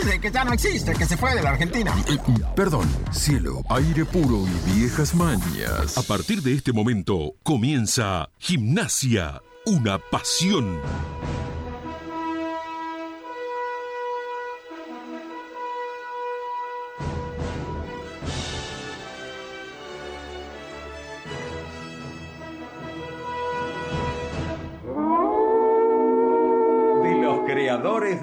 Ese que ya no existe, que se fue de la Argentina. Perdón, cielo, aire puro y viejas mañas. A partir de este momento comienza Gimnasia, una pasión.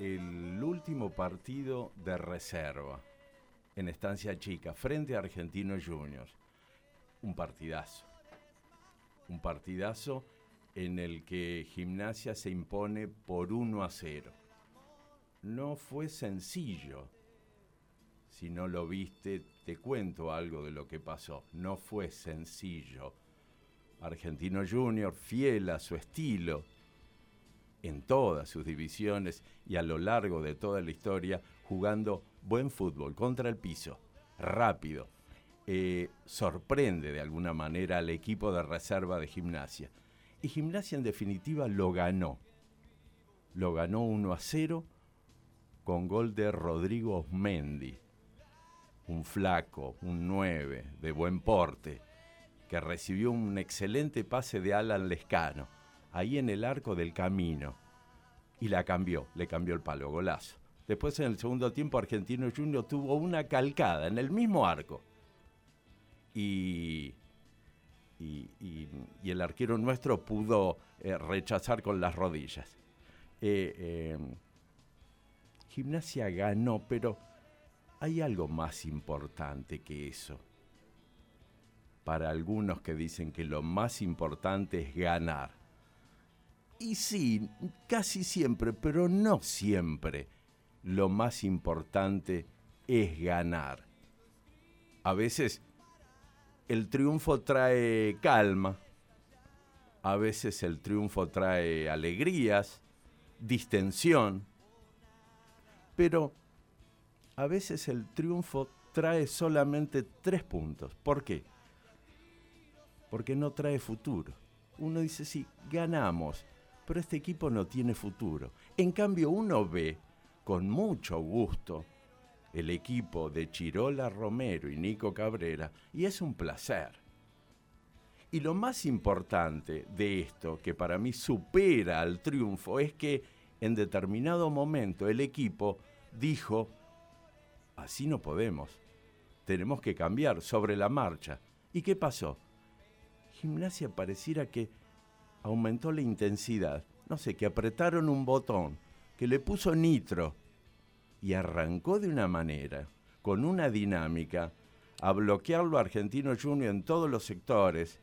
el último partido de reserva en Estancia Chica frente a Argentinos Juniors. Un partidazo. Un partidazo en el que Gimnasia se impone por 1 a 0. No fue sencillo. Si no lo viste, te cuento algo de lo que pasó. No fue sencillo. Argentino Junior, fiel a su estilo, en todas sus divisiones y a lo largo de toda la historia jugando buen fútbol contra el piso, rápido. Eh, sorprende de alguna manera al equipo de reserva de gimnasia. Y gimnasia en definitiva lo ganó. Lo ganó 1 a 0 con gol de Rodrigo Mendi. Un flaco, un 9, de buen porte, que recibió un excelente pase de Alan Lescano ahí en el arco del camino. Y la cambió, le cambió el palo, golazo. Después en el segundo tiempo Argentino Junior tuvo una calcada en el mismo arco. Y, y, el arquero nuestro pudo eh, rechazar con las rodillas. Eh, em, gimnasia ganó, pero hay algo más importante que eso. Para algunos que dicen que lo más importante es ganar. Y sí, casi siempre, pero no siempre, lo más importante es ganar. A veces el triunfo trae calma, a veces el triunfo trae alegrías, distensión, pero a veces el triunfo trae solamente tres puntos. ¿Por qué? Porque no trae futuro. Uno dice, sí, ganamos, pero este equipo no tiene futuro. En cambio, uno ve con mucho gusto el equipo de Chirola Romero y Nico Cabrera y es un placer. Y lo más importante de esto, que para mí supera al triunfo, es que en determinado momento el equipo dijo, así no podemos, tenemos que cambiar sobre la marcha. ¿Y qué pasó? Gimnasia pareciera que aumentó la intensidad. No sé, que apretaron un botón, que le puso nitro y arrancó de una manera, con una dinámica, a bloquearlo a Argentino Junior en todos los sectores,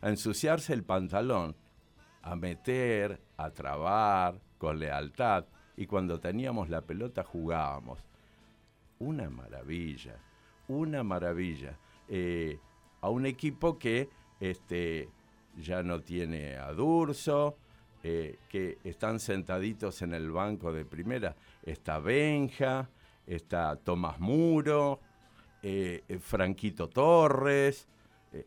a ensuciarse el pantalón, a meter, a trabar, con lealtad, y cuando teníamos la pelota jugábamos. Una maravilla, una maravilla. Eh, a un equipo que este, ya no tiene a Durso, eh, que están sentaditos en el banco de primera. Está Benja, está Tomás Muro, eh, Franquito Torres, eh,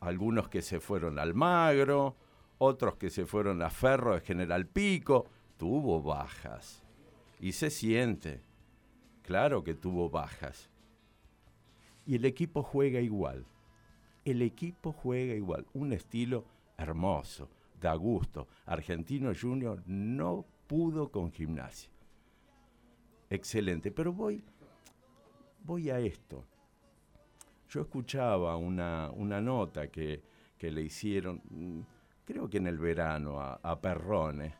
algunos que se fueron al Magro, otros que se fueron a Ferro de General Pico. Tuvo bajas. Y se siente. Claro que tuvo bajas. Y el equipo juega igual. El equipo juega igual. Un estilo hermoso, da gusto. Argentino Junior no pudo con gimnasia. Excelente. Pero voy, voy a esto. Yo escuchaba una, una nota que, que, le hicieron, mm, creo que en el verano, a, a Perrone,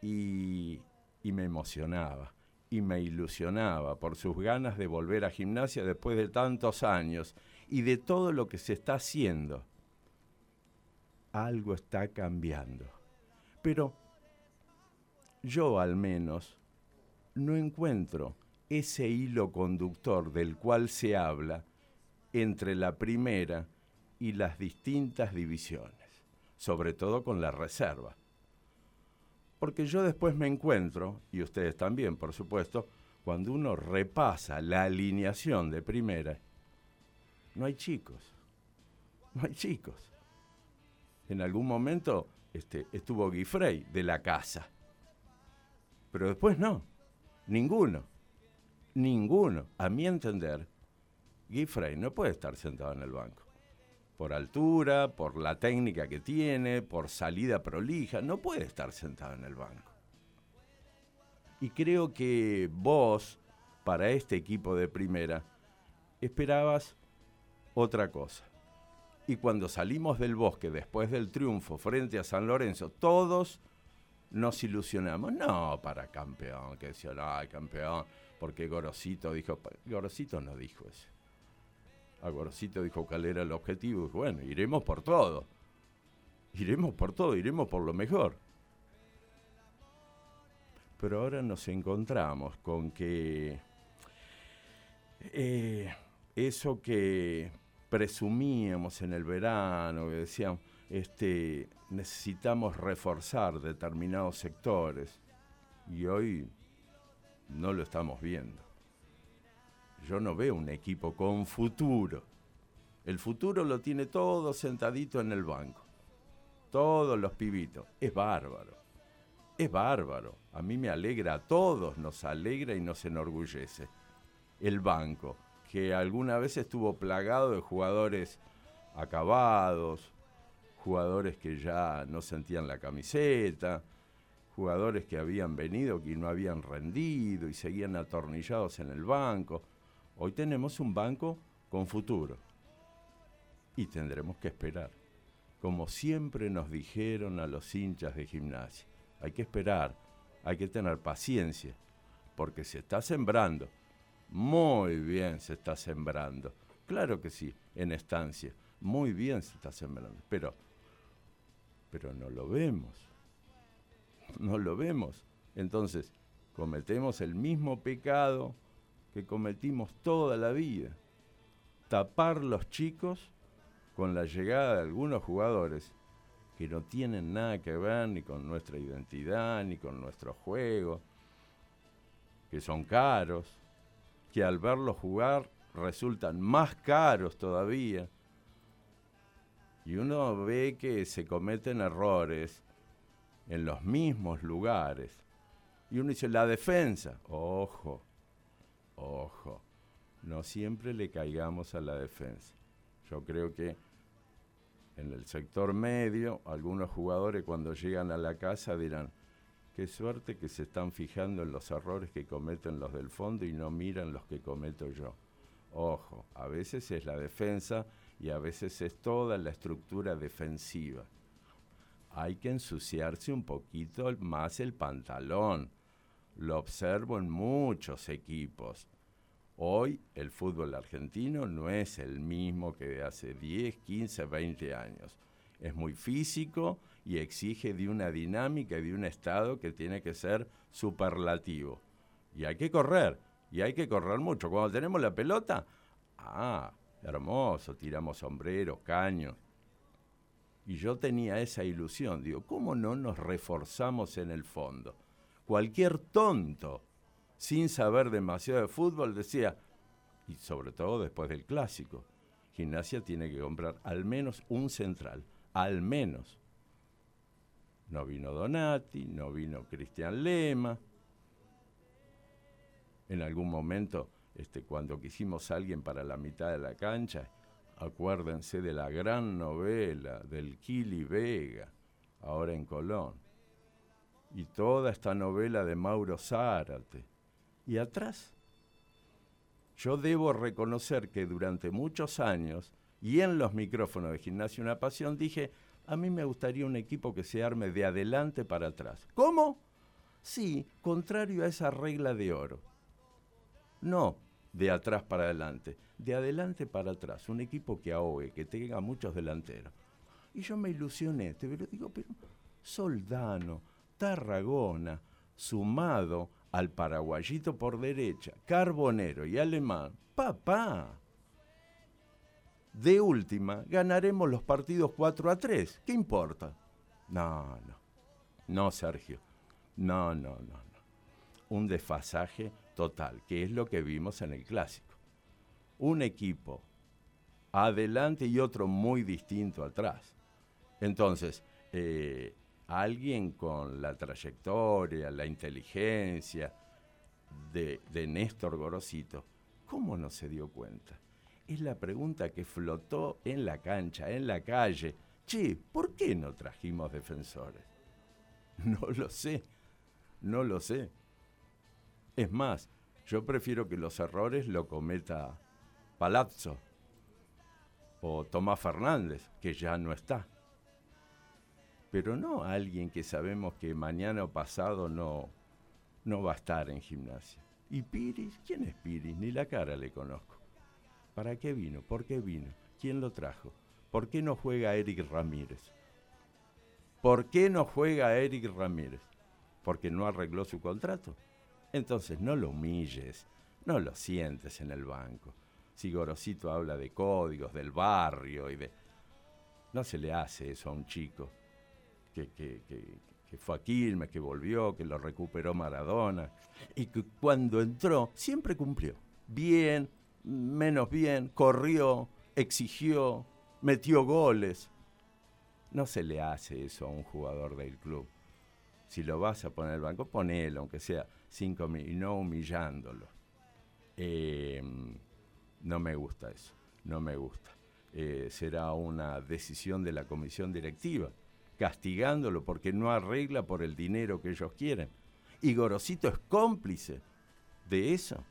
y, y me emocionaba y me ilusionaba por sus ganas de volver a gimnasia después de tantos años y de todo lo que se está haciendo. Algo está cambiando. Pero yo al menos no encuentro ese hilo conductor del cual se habla entre la primera y las distintas divisiones, sobre todo con la reserva. Porque yo después me encuentro, y ustedes también, por supuesto, cuando uno repasa la alineación de primera, no hay chicos, no hay chicos. En algún momento este, estuvo Guifrey de la casa, pero después no, ninguno, ninguno, a mi entender, Guifrey no puede estar sentado en el banco. Por altura, por la técnica que tiene, por salida prolija, no puede estar sentado en el banco. Y creo que vos, para este equipo de primera, esperabas otra cosa. Y cuando salimos del bosque después del triunfo frente a San Lorenzo, todos nos ilusionamos. No para campeón, que decían, ay, campeón, porque Gorosito dijo, Gorosito no dijo eso. A dijo cuál era el objetivo. Bueno, iremos por todo. Iremos por todo, iremos por lo mejor. Pero ahora nos encontramos con que eh, eso que presumíamos en el verano, que decíamos, este, necesitamos reforzar determinados sectores, y hoy no lo estamos viendo yo no veo un equipo con futuro. El futuro lo tiene todo sentadito en el banco. Todos los pibitos. Es bárbaro. Es bárbaro. A mí me alegra, a todos nos alegra y nos enorgullece. El banco, que alguna vez estuvo plagado de jugadores acabados, jugadores que ya no sentían la camiseta, jugadores que habían venido y no habían rendido y seguían atornillados en el banco. Hoy tenemos un banco con futuro y tendremos que esperar. Como siempre nos dijeron a los hinchas de gimnasia, hay que esperar, hay que tener paciencia, porque se está sembrando. Muy bien se está sembrando. Claro que sí, en estancia. Muy bien se está sembrando. Pero, pero no lo vemos. No lo vemos. Entonces, cometemos el mismo pecado que cometimos toda la vida. Tapar los chicos con la llegada de algunos jugadores que no tienen nada que ver ni con nuestra identidad, ni con nuestro juego, que son caros, que al verlos jugar resultan más caros todavía. Y uno ve que se cometen errores en los mismos lugares. Y uno dice, la defensa, ojo, Ojo, no siempre le caigamos a la defensa. Yo creo que en el sector medio, algunos jugadores cuando llegan a la casa dirán, qué suerte que se están fijando en los errores que cometen los del fondo y no miran los que cometo yo. Ojo, a veces es la defensa y a veces es toda la estructura defensiva. Hay que ensuciarse un poquito más el pantalón lo observo en muchos equipos. Hoy el fútbol argentino no es el mismo que de hace 10, 15, 20 años. Es muy físico y exige de una dinámica y de un estado que tiene que ser superlativo. Y hay que correr, y hay que correr mucho. Cuando tenemos la pelota, ah, hermoso, tiramos sombreros, caños. Y yo tenía esa ilusión, digo, ¿cómo no nos reforzamos en el fondo? cualquier tonto, sin saber demasiado de fútbol, decía, y sobre todo después del clásico. Gimnasia tiene que comprar al menos un central, al menos. No vino Donati, no vino Cristian Lema. En algún momento, este, cuando quisimos a alguien para la mitad de la cancha, acuérdense de la gran novela del Kili Vega, ahora en Colón. Y toda esta novela de Mauro Zárate. Y atrás, yo debo reconocer que durante muchos años, y en los micrófonos de Gimnasio Una Pasión, dije, a mí me gustaría un equipo que se arme de adelante para atrás. ¿Cómo? Sí, contrario a esa regla de oro. No de atrás para adelante, de adelante para atrás. Un equipo que ahogue, que tenga muchos delanteros. Y yo me ilusioné, pero digo, pero Soldano, Tarragona, sumado al paraguayito por derecha, Carbonero y Alemán, papá. De última, ganaremos los partidos 4 a 3. ¿Qué importa? No, no. No, Sergio. No, no, no, no. Un desfasaje total, que es lo que vimos en el clásico. Un equipo adelante y otro muy distinto atrás. Entonces, eh, alguien con la trayectoria, la inteligencia de, de Néstor Gorosito, ¿cómo no se dio cuenta? Es la pregunta que flotó en la cancha, en la calle. Che, ¿por qué no trajimos defensores? No lo sé, no lo sé. Es más, yo prefiero que los errores lo cometa Palazzo o Tomás Fernández, que ya no está. Pero no alguien que sabemos que mañana o pasado no, no va a estar en gimnasia. ¿Y Piris? ¿Quién es Piris? Ni la cara le conozco. ¿Para qué vino? ¿Por qué vino? ¿Quién lo trajo? ¿Por qué no juega Eric Ramírez? ¿Por qué no juega Eric Ramírez? ¿Porque no arregló su contrato? Entonces no lo humilles, no lo sientes en el banco. Si Gorosito habla de códigos, del barrio y de... No se le hace eso a un chico que, que, que, fue a Quilmes, que volvió, que lo recuperó Maradona, y que cuando entró siempre cumplió. Bien, menos bien, corrió, exigió, metió goles. No se le hace eso a un jugador del club. Si lo vas a poner el banco, ponelo, aunque sea cinco mil, y no humillándolo. Eh, no me gusta eso, no me gusta. Eh, será una decisión de la comisión directiva, castigándolo porque no arregla por el dinero que ellos quieren. Y Gorosito es cómplice de eso.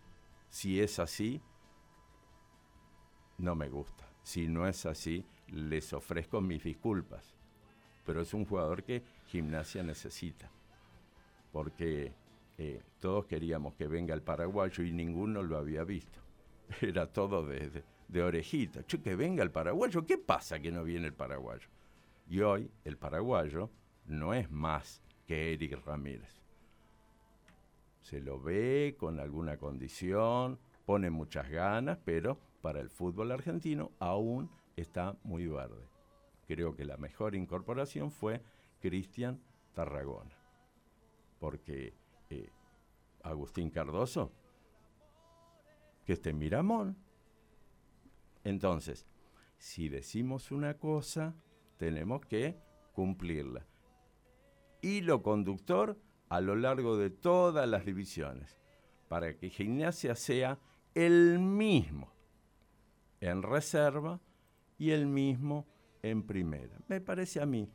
Si es así, no me gusta. Si no es así, les ofrezco mis disculpas. Pero es un jugador que gimnasia necesita. Porque eh, todos queríamos que venga el paraguayo y ninguno lo había visto. Era todo de, de, orejita. que venga el paraguayo. ¿Qué pasa que no viene el paraguayo? Y hoy el paraguayo no es más que Eric Ramírez. Se lo ve con alguna condición, pone muchas ganas, pero para el fútbol argentino aún está muy verde. Creo que la mejor incorporación fue Cristian Tarragona, porque eh, Agustín Cardoso, que esté en Miramón. Entonces, si decimos una cosa, tenemos que cumplirla. Y lo conductor a lo largo de todas las divisiones, para que gimnasia sea el mismo en reserva y el mismo en primera. Me parece a mí.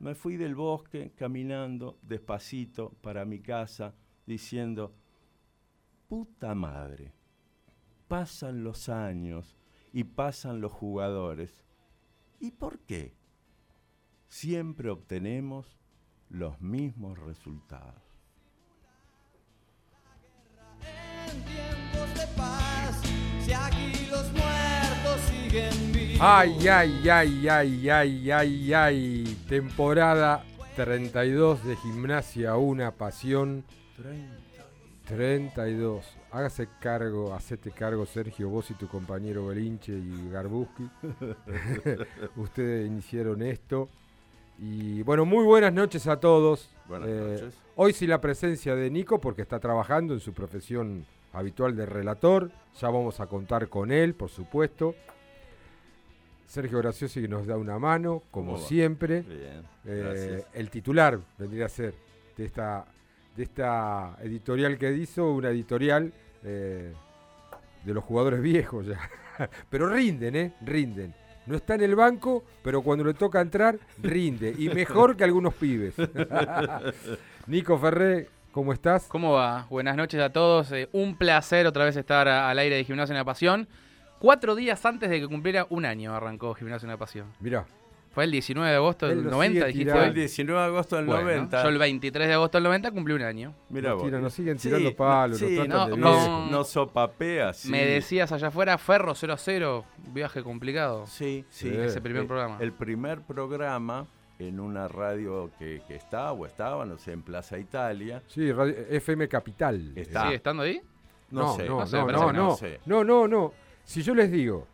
Me fui del bosque caminando despacito para mi casa diciendo, puta madre, pasan los años y pasan los jugadores. ¿Y por qué? Siempre obtenemos los mismos resultados. Ay, ay, ay, ay, ay, ay, ay. Temporada 32 de Gimnasia, una pasión. 32. Hágase cargo, hacete cargo, Sergio, vos y tu compañero Belinche y Garbuski. Ustedes iniciaron esto. Y bueno, muy buenas noches a todos. Buenas eh, noches. Hoy sí la presencia de Nico porque está trabajando en su profesión habitual de relator. Ya vamos a contar con él, por supuesto. Sergio Graciosi que nos da una mano, como siempre. Bien. Eh, el titular vendría a ser de esta, de esta editorial que hizo, una editorial eh, de los jugadores viejos ya. pero rinden, ¿eh? Rinden. No está en el banco, pero cuando le toca entrar, rinde. Y mejor que algunos pibes. Nico Ferré, ¿cómo estás? ¿Cómo va? Buenas noches a todos. Eh, un placer otra vez estar a- al aire de Gimnasio en la Pasión. Cuatro días antes de que cumpliera un año arrancó Gimnasio en la Pasión. Mirá, Fue el 19 de agosto del lo 90, sigue dijiste. Fue el 19 de agosto del Bueno, 90. Yo el 23 de agosto del 90 cumplí un año. Mira nos, vos. tiran- nos siguen Sí, tirando palos, sí, nos no, tratan de con-. Nos, nos sopapea, sí. Me decías allá afuera, Ferro 0 a 0, viaje complicado. Sí, sí. Sí. Ese primer Eh, programa. El primer programa en una radio que, que está o estaba, no sé, en Plaza Italia. Sí, radio- FM Capital. Está. ¿Sigue estando ahí? No, sé. no, no sé, no, no, no, no sé. no, no, no. Si yo les digo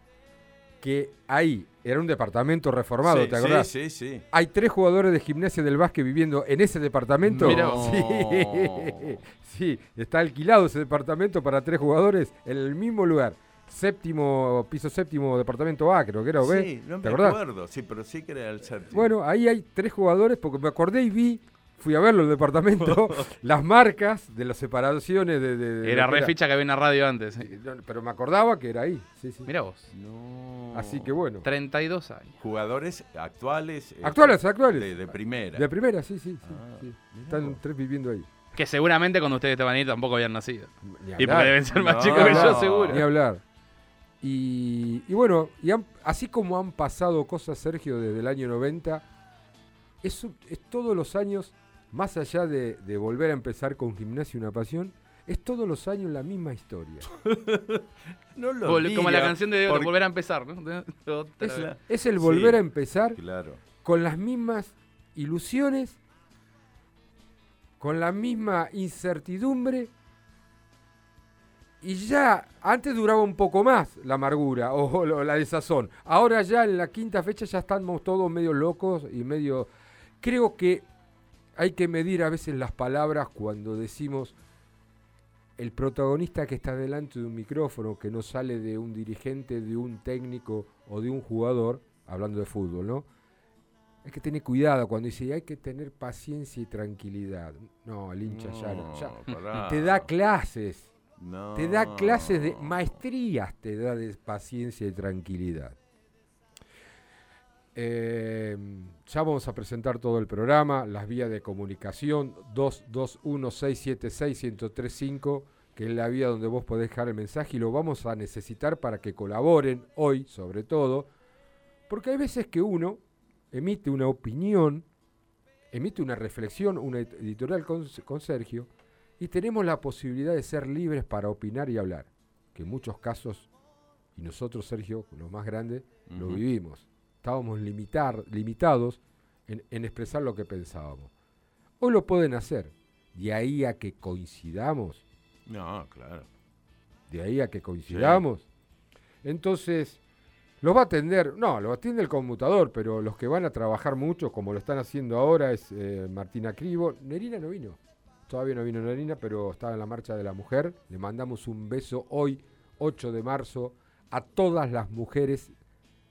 que ahí era un departamento reformado, Sí, ¿te acordás? Sí, sí, sí. Hay tres jugadores de gimnasia del básquet viviendo en ese departamento. Vos. Sí, sí, está alquilado ese departamento para tres jugadores en el mismo lugar. Séptimo, piso séptimo, departamento A, creo que era, ¿o B? Sí, no me acuerdo. Sí, pero sí que era el séptimo. Bueno, ahí hay tres jugadores, porque me acordé y vi, fui a verlo el departamento, las marcas de las separaciones de... de- de Era re ficha que había en la radio antes. No, Pero me acordaba que era ahí. Sí, sí. Mira vos, No. Así que bueno. 32 años. Jugadores actuales. eh, Actuales, actuales. De, de primera. De primera, sí, sí. sí, Ah, sí. mirá Están tres viviendo ahí. Que seguramente cuando ustedes estaban ahí tampoco habían nacido. Y porque deben ser más No, chicos que yo, seguro. ni hablar. Y, y bueno, y han- así como han pasado cosas, Sergio, desde el año 90, es, es todos los años, más allá de, de volver a empezar con Gimnasia una pasión, es todos los años la misma historia. No lo Vol- Como la canción de, porque- Volver a empezar, ¿no? Es, el Sí. volver a empezar Claro. con las mismas ilusiones, con la misma incertidumbre. Y ya, antes duraba un poco más la amargura o, lo- la desazón. Ahora ya en la quinta fecha ya estamos todos medio locos y medio... Creo que hay que medir a veces las palabras cuando decimos el protagonista que está delante de un micrófono, que no sale de un dirigente, de un técnico o de un jugador, hablando de fútbol, ¿no? Hay que tener cuidado cuando dice hay que tener paciencia y tranquilidad. No, el hincha ya, no- ya- No, te da clases, No. te da clases de maestrías, te da de paciencia y tranquilidad. Eh, ya vamos a presentar todo el programa, las vías de comunicación 221-676-1035, que es la vía donde vos podés dejar el mensaje y lo vamos a necesitar para que colaboren hoy, sobre todo, porque hay veces que uno emite una opinión, emite una reflexión, una ed- editorial con, con Sergio, y tenemos la posibilidad de ser libres para opinar y hablar, que en muchos casos, y nosotros, Sergio, los más grandes, lo vivimos. Estábamos limitar, limitados en, en expresar lo que pensábamos. Hoy lo pueden hacer. De ahí a que coincidamos, No, claro. de ahí a que coincidamos. Entonces, los va a atender, no, lo atiende el conmutador, pero los que van a trabajar mucho, como lo están haciendo ahora, es eh, Martina Cribo. Nerina no vino. Todavía no vino Nerina, pero estaba en la marcha de la mujer. Le mandamos un beso hoy, 8 de marzo, a todas las mujeres,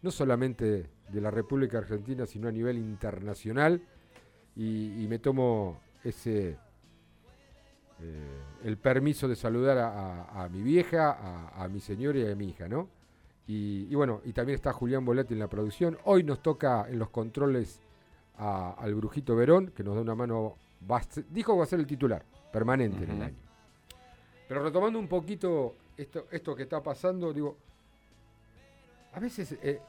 no solamente de la República Argentina, sino a nivel internacional. Y, y me tomo ese eh, el permiso de saludar a, a- a mi vieja, a, a mi señora y a mi hija, ¿no? Y, y bueno, y también está Julián Boletti en la producción. Hoy nos toca en los controles al Brujito Verón, que nos da una mano, va a ser- dijo que va a ser el titular, permanente en el año. Pero retomando un poquito esto, esto que está pasando, digo, a veces eh,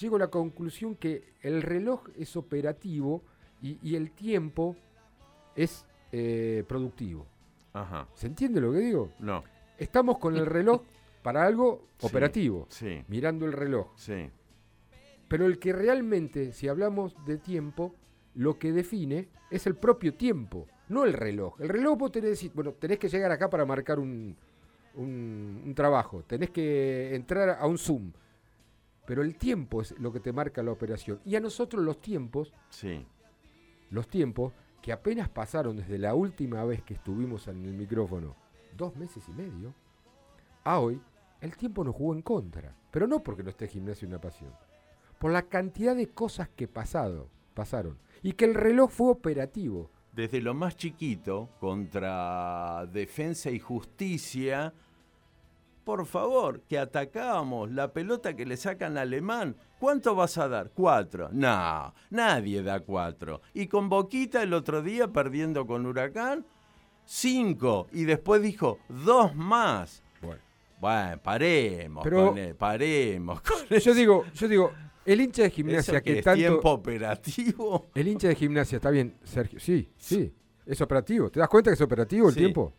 llego a la conclusión que el reloj es operativo y, y el tiempo es eh, productivo. Ajá. ¿Se entiende lo que digo? No. Estamos con el reloj para algo Sí. operativo, Sí, mirando el reloj. sí. Pero el que realmente, si hablamos de tiempo, lo que define es el propio tiempo, no el reloj. El reloj vos tenés, decir, bueno, tenés que llegar acá para marcar un, un- un trabajo, tenés que entrar a un Zoom. Pero el tiempo es lo que te marca la operación. Y a nosotros los tiempos, Sí. los tiempos que apenas pasaron desde la última vez que estuvimos en el micrófono, dos meses y medio, a hoy, el tiempo nos jugó en contra. Pero no porque no esté gimnasio una pasión. Por la cantidad de cosas que pasado, pasaron. Y que el reloj fue operativo. Desde lo más chiquito, contra Defensa y Justicia, por favor, que atacábamos la pelota que le sacan al alemán. ¿Cuánto vas a dar? Cuatro. No, nadie da cuatro. Y con Boquita el otro día perdiendo con Huracán, cinco. Y después dijo, dos más. Bueno. Bueno, paremos, Pero- con él, paremos. con Yo eso. digo, yo digo, el hincha de ¿Eso gimnasia qué que es tanto. tiempo operativo. El hincha de gimnasia, está bien, Sergio. Sí, sí. Es operativo. ¿Te das cuenta que es operativo el Sí. tiempo?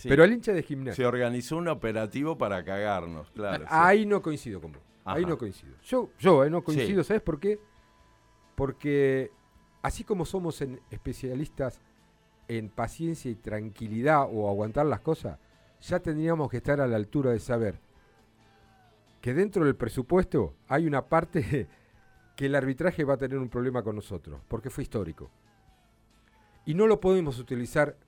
Sí. Pero el hincha de Se gimnasia. organizó un operativo para cagarnos, claro. sí. Ahí no coincido con vos. Ahí no coincido. Yo, yo eh, no coincido, Sí. ¿sabes por qué? Porque así como somos en especialistas en paciencia y tranquilidad o aguantar las cosas, ya tendríamos que estar a la altura de saber que dentro del presupuesto hay una parte que el arbitraje va a tener un problema con nosotros, porque fue histórico. Y no lo podemos utilizar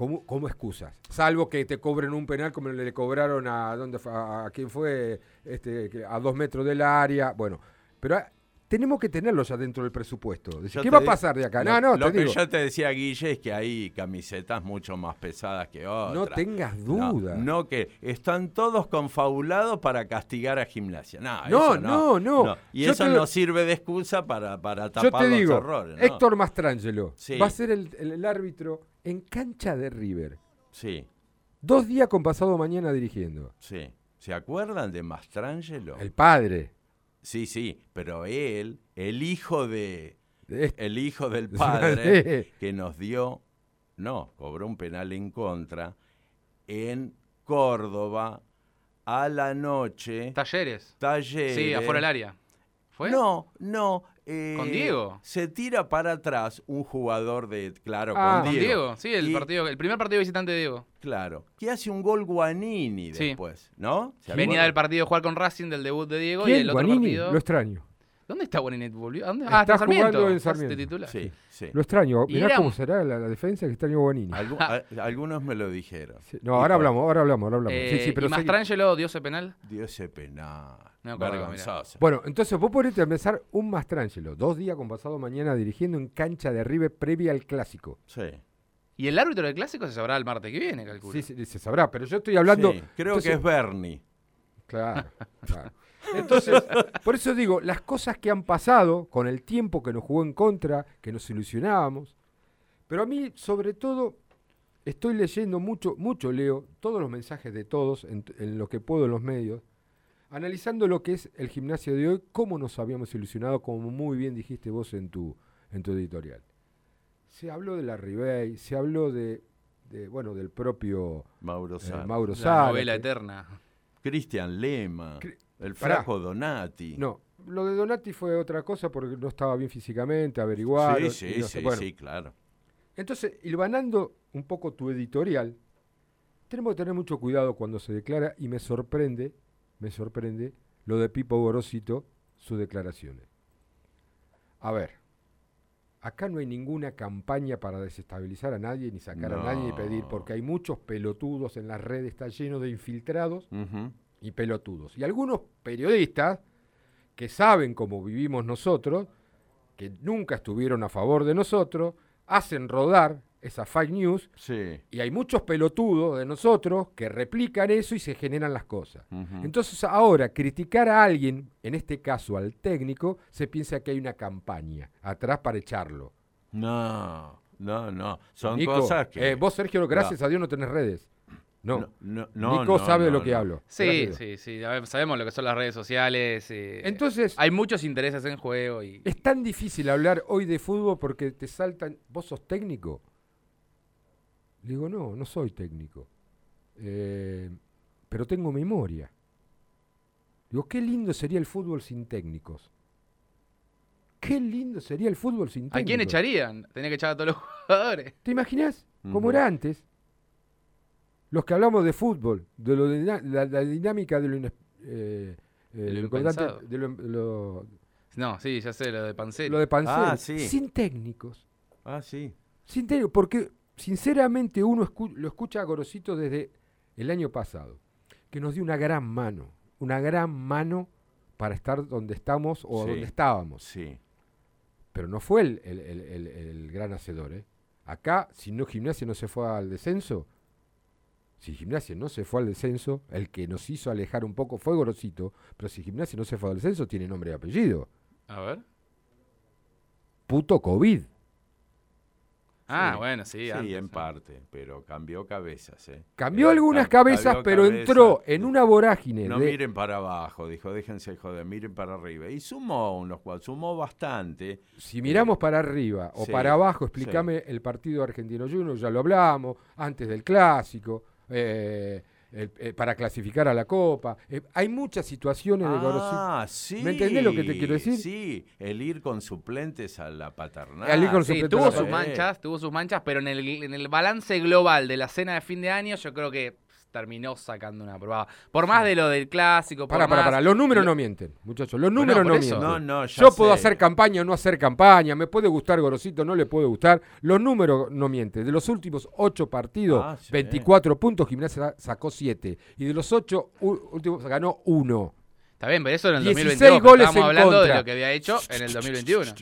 como, como excusas, salvo que te cobren un penal como le cobraron a dónde a, a quién fue este, a dos metros del área, bueno, pero ah, tenemos que tenerlo ya dentro del presupuesto. Decir, Yo ¿Qué va a pasar de acá? Lo, no, no, lo te que digo, yo te decía, Guille, es que hay camisetas mucho más pesadas que otras. no tengas duda. No, que están todos confabulados para castigar a gimnasia. No, No, eso no, no. Y Yo eso te- no sirve de excusa para, para Yo tapar te los digo, errores. ¿no? Héctor Mastrangelo Sí. va a ser el, el- el árbitro en cancha de River. Sí, Dos días con pasado mañana dirigiendo. sí. ¿Se acuerdan de Mastrangelo? El padre. Sí, sí, pero él, el hijo de, de este- el hijo del padre que nos dio, no, cobró un penal en contra en Córdoba a la noche. Talleres. Talleres. Sí, afuera del área. ¿Fue? No, no. eh, ¿Con Diego? Se tira para atrás un jugador de, claro, Ah, con Con Diego. Diego. Sí, el Y- partido, el primer partido visitante de Diego. Claro, que hace un gol Guanini Sí. después, ¿no? ¿Se Venía del partido de jugar con Racing, del debut de Diego, y el otro Guanini. partido. Lo extraño. ¿Dónde está Guanini? ¿Volvió? ¿A dónde? Está Ah, está en Sarmiento. jugando en ¿Estás Sarmiento. titular? Sí, sí. Lo extraño. Mirá era- cómo será la, la defensa que extraño Guanini. Algu- a- algunos me lo dijeron. Sí, No, ahora hablamos, ahora hablamos, ahora hablamos. Eh, sí, sí, pero ¿Y Mastrangelo dio ese penal? Dio ese penal. Me acordaba, Vergonzoso. Bueno, entonces vos podés empezar un Mastrangelo, dos días con pasado mañana dirigiendo en cancha de River previa al clásico. Sí. Y el árbitro del clásico se sabrá el martes que viene, calculo. Sí, sí, se sabrá, pero yo estoy hablando. Sí, creo entonces- que es Bernie. Claro, claro. Entonces, por eso digo, las cosas que han pasado con el tiempo que nos jugó en contra, que nos ilusionábamos, pero a mí, sobre todo, estoy leyendo mucho, mucho leo todos los mensajes de todos, en, en lo que puedo en los medios, analizando lo que es el gimnasio de hoy, cómo nos habíamos ilusionado, como muy bien dijiste vos en tu, en tu editorial. Se habló de la Ribey, se habló de, de, bueno, del propio Mauro eh, Sala. La novela eterna. Cristian Lema. Cri- el Pará. flaco Donati. No, lo de Donati fue otra cosa porque no estaba bien físicamente, averiguaron. Sí, y sí, no sí, bueno. sí, claro. Entonces, hilvanando un poco tu editorial, tenemos que tener mucho cuidado cuando se declara y me sorprende, me sorprende lo de Pipo Gorosito, sus declaraciones. A ver, acá no hay ninguna campaña para desestabilizar a nadie, ni sacar a nadie, ni pedir, porque hay muchos pelotudos en las redes, está lleno de infiltrados. Y pelotudos. Y algunos periodistas que saben cómo vivimos nosotros, que nunca estuvieron a favor de nosotros, hacen rodar esa fake news Sí. y hay muchos pelotudos de nosotros que replican eso y se generan las cosas. Entonces ahora criticar a alguien, en este caso al técnico, se piensa que hay una campaña atrás para echarlo. No, no, no. Son Nico, cosas que. eh, vos Sergio, gracias a Dios no tenés redes. No. No, no, Nico no, sabe de no, lo que hablo. Sí, sí, sí. a ver, Sabemos lo que son las redes sociales. eh, Entonces, hay muchos intereses en juego y. Es tan difícil hablar hoy de fútbol porque te saltan. ¿Vos sos técnico? Le digo, no, no soy técnico. Eh, pero tengo memoria. Digo, qué lindo sería el fútbol sin técnicos. Qué lindo sería el fútbol sin técnicos. ¿A quién echarían? Tenía que echar a todos los jugadores. ¿Te imaginas? Como Ujú. era antes. Los que hablamos de fútbol, de lo dina- la, la dinámica de lo, eh, eh, De lo de lo- lo- No, sí, ya sé, lo de Panseri. lo de Panseri, Ah, sí. sin técnicos. Ah, sí. Sin técnico, porque sinceramente uno escu- lo escucha a Gorosito desde el año pasado, que nos dio una gran mano, una gran mano para estar donde estamos o Sí. donde estábamos. Sí. Pero no fue el, el- el- el- el gran hacedor. ¿eh? Acá, si no Gimnasia no se fue al descenso, si Gimnasia no se fue al descenso, el que nos hizo alejar un poco fue Gorosito, pero si Gimnasia no se fue al descenso, tiene nombre y apellido. A ver. Puto COVID. Ah, Sí. bueno, sí. Sí, antes, en sí. parte, pero cambió cabezas, ¿eh? Cambió Eh, algunas cam- cabezas, cambió pero cabezas. entró en una vorágine. No de- miren para abajo, dijo, déjense joder, miren para arriba. Y sumó unos cuantos, sumó bastante. Si miramos para arriba o Sí, para abajo, explícame el partido argentino Junior, ya lo hablamos, antes del clásico, eh, el- eh, para clasificar a la Copa. Eh, hay muchas situaciones de Gorosito. Ah, sí. ¿Me entendés lo que te quiero decir? Sí, el ir con suplentes a la paternal. El ir con Sí, tuvo de la sus manchas, tuvo sus manchas, pero en el, en el balance global de la cena de fin de año, yo creo que terminó sacando una probada. Por más de lo del clásico, por Para, para, más- para, los números no mienten, muchachos, los números no eso. mienten. No, no, Yo puedo hacer campaña o no hacer campaña, me puede gustar Gorosito, no le puede gustar. Los números no mienten. De los últimos ocho partidos, Ah, sí. 24 puntos, Gimnasia sacó 7. Y de los ocho últimos ganó 1. Está bien, pero eso en el 16 2022. pero goles Estamos en hablando contra. de lo que había hecho en el 2021.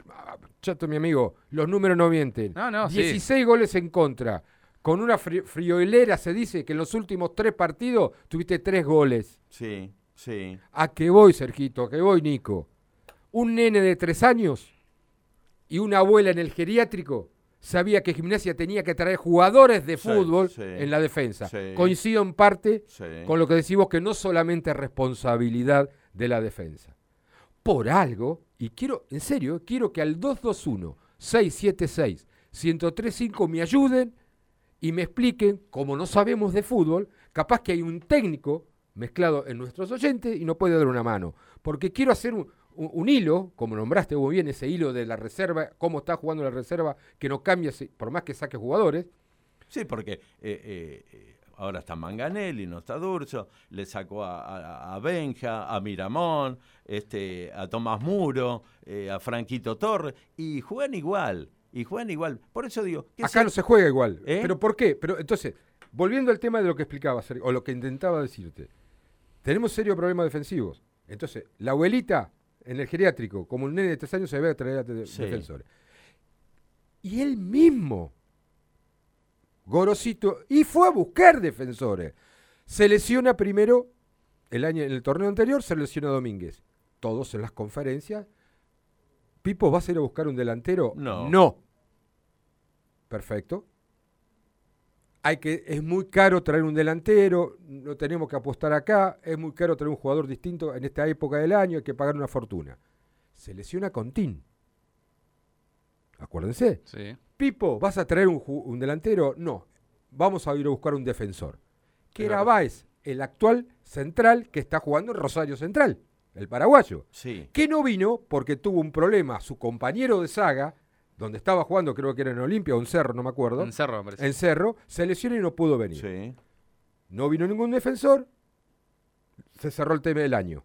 Chato, mi amigo, los números no mienten. No, no, sí. 16 goles en contra. Con una fri- friolera se dice que en los últimos tres partidos tuviste tres goles. Sí, sí. ¿A qué voy, Sergito? ¿A qué voy, Nico? Un nene de tres años y una abuela en el geriátrico sabía que Gimnasia tenía que traer jugadores de fútbol sí, en la defensa. sí. Coincido en parte con lo que decimos que no solamente es responsabilidad de la defensa. Por algo, y quiero, en serio, quiero que al 221-676-1035 me ayuden y me expliquen, como no sabemos de fútbol, capaz que hay un técnico mezclado en nuestros oyentes y no puede dar una mano. Porque quiero hacer un, hilo, como nombraste muy bien, ese hilo de la reserva, cómo está jugando la reserva, que no cambia por más que saque jugadores. Sí, porque eh, eh, eh, ahora está Manganelli, no está Durso, le sacó a, Benja, a Miramón, este, a Tomás Muro, a Franquito Torres, y juegan igual, y juegan igual. Por eso digo, que Acá sea- no se juega igual. ¿Eh? ¿Pero por qué? Pero entonces, volviendo al tema de lo que explicaba, o lo que intentaba decirte, tenemos serios problemas defensivos. Entonces, la abuelita en el geriátrico, como un nene de tres años, se debe traer a de- Sí. defensores. Y él mismo, Gorosito, y fue a buscar defensores. Se lesiona primero, el año, en el torneo anterior, se lesiona Domínguez. Todos en las conferencias. Pipo, ¿vas a ir a buscar un delantero? No. No. Perfecto. Hay que, es muy caro traer un delantero, no tenemos que apostar acá, es muy caro traer un jugador distinto en esta época del año, hay que pagar una fortuna. Se lesiona Contín. Acuérdense. Sí. Pipo, ¿vas a traer un, un delantero? No. Vamos a ir a buscar un defensor. Que era Báez, el actual central que está jugando en Rosario Central, el paraguayo. Sí, Que no vino porque tuvo un problema su compañero de saga, donde estaba jugando, creo que era en Olimpia o en Cerro, no me acuerdo. En Cerro, me parece. En Cerro, se lesionó y no pudo venir. sí. No vino ningún defensor, se cerró el tema del año.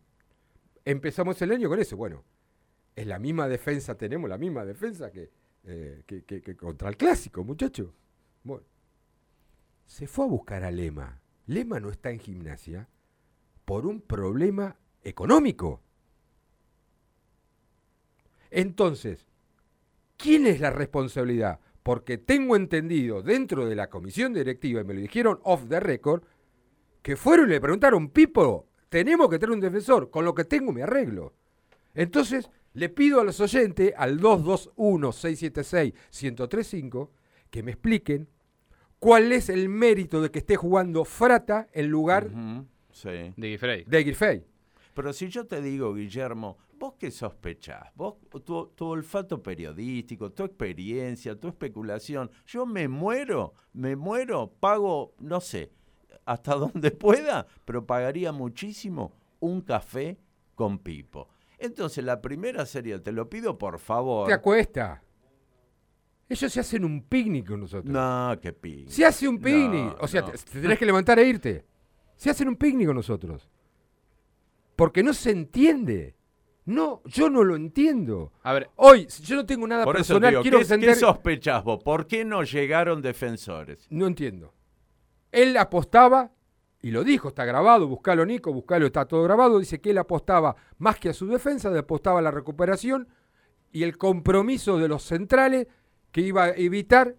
Empezamos el año con eso. Bueno, es la misma defensa, tenemos la misma defensa que, eh, que, que- que contra el clásico, muchacho. Bueno, se fue a buscar a Lema. Lema no está en gimnasia por un problema económico. Entonces, ¿quién es la responsabilidad? Porque tengo entendido dentro de la comisión directiva, y me lo dijeron off the record, que fueron y le preguntaron, Pipo, tenemos que tener un defensor, con lo que tengo me arreglo. Entonces, le pido a los oyentes, al 221-676-1035, que me expliquen cuál es el mérito de que esté jugando Frata en lugar Ujú, sí. De Guifrey. Pero si yo te digo, Guillermo, vos qué sospechás, vos, tu, tu olfato periodístico, tu experiencia, tu especulación, yo me muero, me muero, pago, no sé, hasta donde pueda, pero pagaría muchísimo un café con Pipo. Entonces, la primera serie, te lo pido por favor. Te acuesta. Ellos se hacen un picnic con nosotros. No, qué pin. Se hace un picnic. No, o sea, no. te, te tenés que levantar e irte. Se hacen un picnic con nosotros. Porque no se entiende. No, yo no lo entiendo. A ver, Hoy, yo no tengo nada Por eso personal, digo, quiero ¿qué, qué entender. sospechás vos? ¿Por qué no llegaron defensores? No entiendo. Él apostaba y lo dijo, está grabado, buscalo Nico, buscalo, está todo grabado, dice que él apostaba más que a su defensa, le apostaba a la recuperación y el compromiso de los centrales que iba a evitar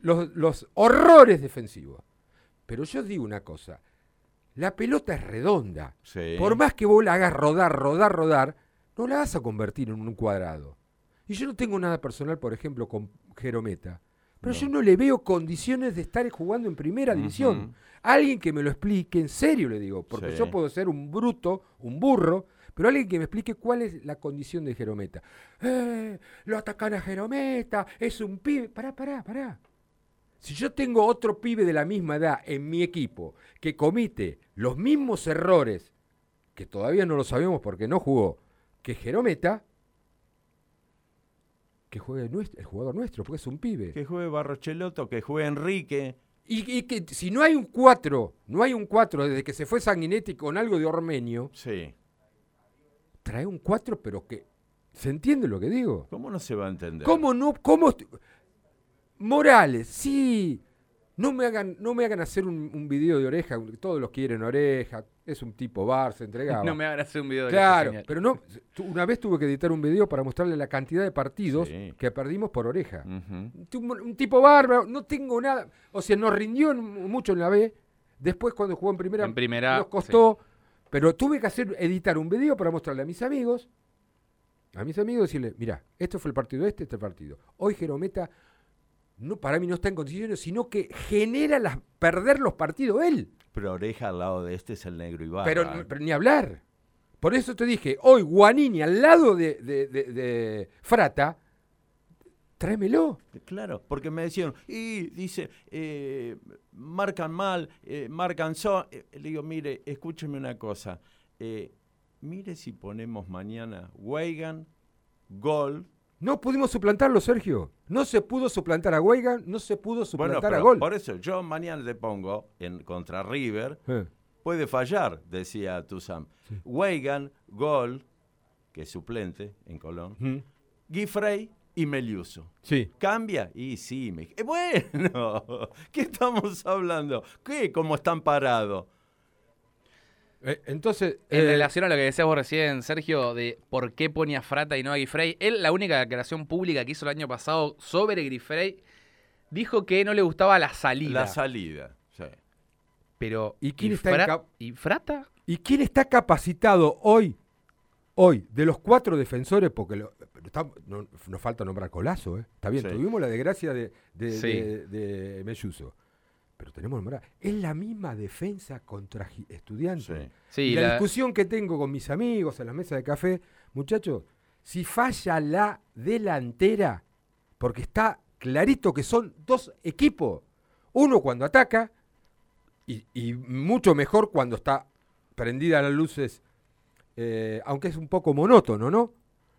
los, los horrores defensivos. Pero yo digo una cosa, la pelota es redonda. Sí. Por más que vos la hagas rodar, rodar, rodar, no la vas a convertir en un cuadrado. Y yo no tengo nada personal, por ejemplo, con Jerometa. Pero yo no le veo condiciones de estar jugando en primera división. Alguien que me lo explique, en serio le digo, porque Sí. yo puedo ser un bruto, un burro, pero alguien que me explique cuál es la condición de Jerometa. Eh, lo atacan a Jerometa, es un pibe. Pará, pará, pará. Si yo tengo otro pibe de la misma edad en mi equipo que comite los mismos errores, que todavía no lo sabemos porque no jugó, que Jerometa, que juegue nues- el jugador nuestro, porque es un pibe. Que juegue Barrocheloto, que juegue Enrique. Y, y que si no hay un 4, no hay un 4 desde que se fue Sanguinetti con algo de Ormeño, Sí. trae un 4, pero que. ¿Se entiende lo que digo? ¿Cómo no se va a entender? ¿Cómo no? ¿Cómo? Morales, sí. No me hagan, no me hagan hacer un, un video de oreja, todos los quieren oreja, es un tipo bar, se entregaba. No me hagan hacer un video de Claro, esa señal. pero no, una vez tuve que editar un video para mostrarle la cantidad de partidos Sí. que perdimos por oreja. Un, un tipo bárbaro, no tengo nada. O sea, nos rindió en- mucho en la B. Después, cuando jugó en primera, En primera, nos costó. Pero tuve que hacer, editar un video para mostrarle a mis amigos. A mis amigos decirle, mira, esto fue el partido este, este partido. Hoy Jerometa, no, para mí no está en condiciones, sino que genera las, perder los partidos él. Pero Oreja al lado de este es el negro Ibarra. Pero, pero ni hablar. Por eso te dije, hoy Guanini al lado de, de- de- de Frata, tráemelo. Claro, porque me decían, y dice, eh, marcan mal, eh, marcan so. Eh, le digo, mire, escúcheme una cosa. mire si ponemos mañana Weigan, Gol. No pudimos suplantarlo, Sergio. No se pudo suplantar a Weigan, no se pudo suplantar a Gol. por eso yo mañana le pongo en contra River. Eh, Puede fallar, decía Tuzam. Weigan, Gol, que es suplente en Colón. mm, y Meliuso. Sí. ¿Cambia? Y sí, me... eh, bueno, ¿qué estamos hablando? ¿Qué? ¿Cómo están parados? Eh, entonces, En eh, relación a lo que decías vos recién, Sergio, de por qué pone a Frata y no a Guifrey, él, la única declaración pública que hizo el año pasado sobre Guifrey, dijo que no le gustaba la salida. La salida. sí. pero. ¿Y quién está Fra- ¿Y Frata? ¿y quién está capacitado hoy, hoy, de los cuatro defensores? Porque lo- pero está- no- nos falta nombrar Colazo, ¿eh? Está bien, Sí. tuvimos la desgracia de, de, Sí. de- de Melluso. Pero tenemos que nombrar. Es la misma defensa contra estudiantes. Sí. Sí, y la, la- discusión que tengo con mis amigos en las mesas de café, muchachos, si falla la delantera, porque está clarito que son dos equipos, uno cuando ataca y, y mucho mejor cuando está prendida las luces, eh, aunque es un poco monótono, ¿no?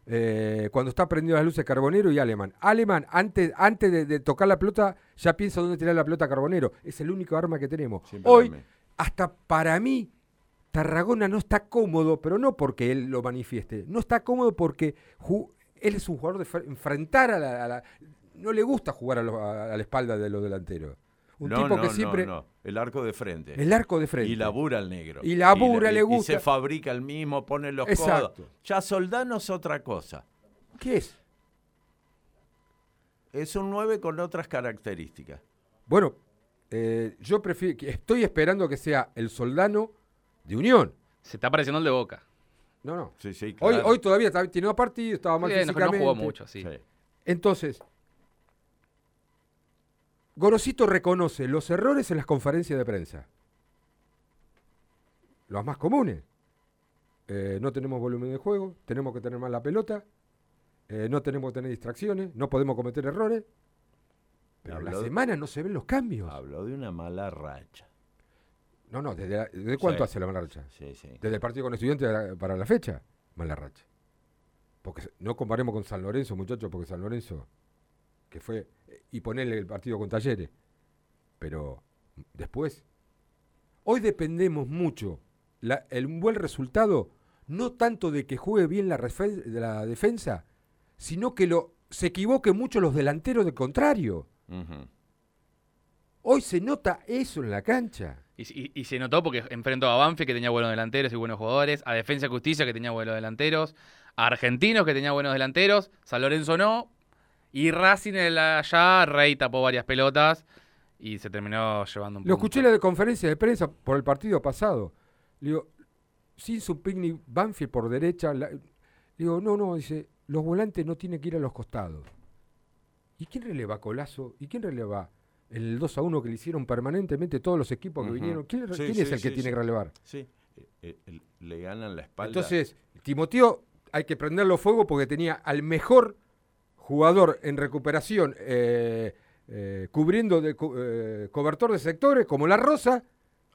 Eh, cuando está prendido las luces Carbonero y Alemán. Alemán, antes, antes de, de tocar la pelota, ya piensa dónde tirar la pelota Carbonero. Es el único arma que tenemos. Siempre Hoy, hasta para mí, Tarragona no está cómodo, pero no porque él lo manifieste. No está cómodo porque él es un jugador de fre- enfrentar a la, a la- No le gusta jugar a, lo- a- a la espalda de los delanteros. Un no, tipo no, que no, siempre... no. El arco de frente. El arco de frente. Y labura el negro. Y labura, le y- gusta. Y se fabrica el mismo, pone los Exacto. codos. Ya Soldano es otra cosa. ¿Qué es? Es un 9 con otras características. Bueno, eh, yo prefiero... que- Estoy esperando que sea el soldano de Unión. Se está pareciendo el de Boca. No, no. Sí, sí, Hoy, claro. hoy todavía está, tiene dos partidos, estaba mal Sí, no, jugó mucho, sí. Sí. Entonces, Gorosito reconoce los errores en las conferencias de prensa. Los más comunes. Eh, no tenemos volumen de juego, tenemos que tener más la pelota, eh, no tenemos que tener distracciones, no podemos cometer errores. Pero la Habló- semana no se ven los cambios. Habló de una mala racha. No, no, ¿desde, la- desde cuánto Sí. hace la mala racha? Sí, sí. Desde el partido con estudiantes la- para la fecha, mala racha. Porque no comparemos con San Lorenzo, muchachos, porque San Lorenzo, que fue, y ponerle el partido con Talleres. Pero después, hoy dependemos mucho, la- el un buen resultado, no tanto de que juegue bien la, refe- de la defensa, sino que lo, se equivoquen mucho los delanteros del contrario. Hoy se nota eso en la cancha. Y, y- y se notó porque enfrentó a Banfield, que tenía buenos delanteros y buenos jugadores, a Defensa y Justicia, que tenía buenos delanteros, a Argentinos, que tenía buenos delanteros, San Lorenzo no, y Racing el allá, Rey tapó varias pelotas y se terminó llevando un Lo punto. escuché en la conferencia de prensa por el partido pasado. Le digo, sin su picnic, Banfield por derecha. la- le digo, no, no, dice, los volantes no tienen que ir a los costados. ¿Y quién releva Colazo? ¿Y quién releva el 2 a 1 que le hicieron permanentemente todos los equipos que vinieron? ¿Quién, Sí, quién sí, es el que sí, tiene sí. que relevar? Sí, eh, eh, le ganan la espalda. Entonces, Timoteo hay que prenderlo fuego porque tenía al mejor jugador en recuperación, eh, eh, cubriendo de co- eh, cobertor de sectores como La Rosa.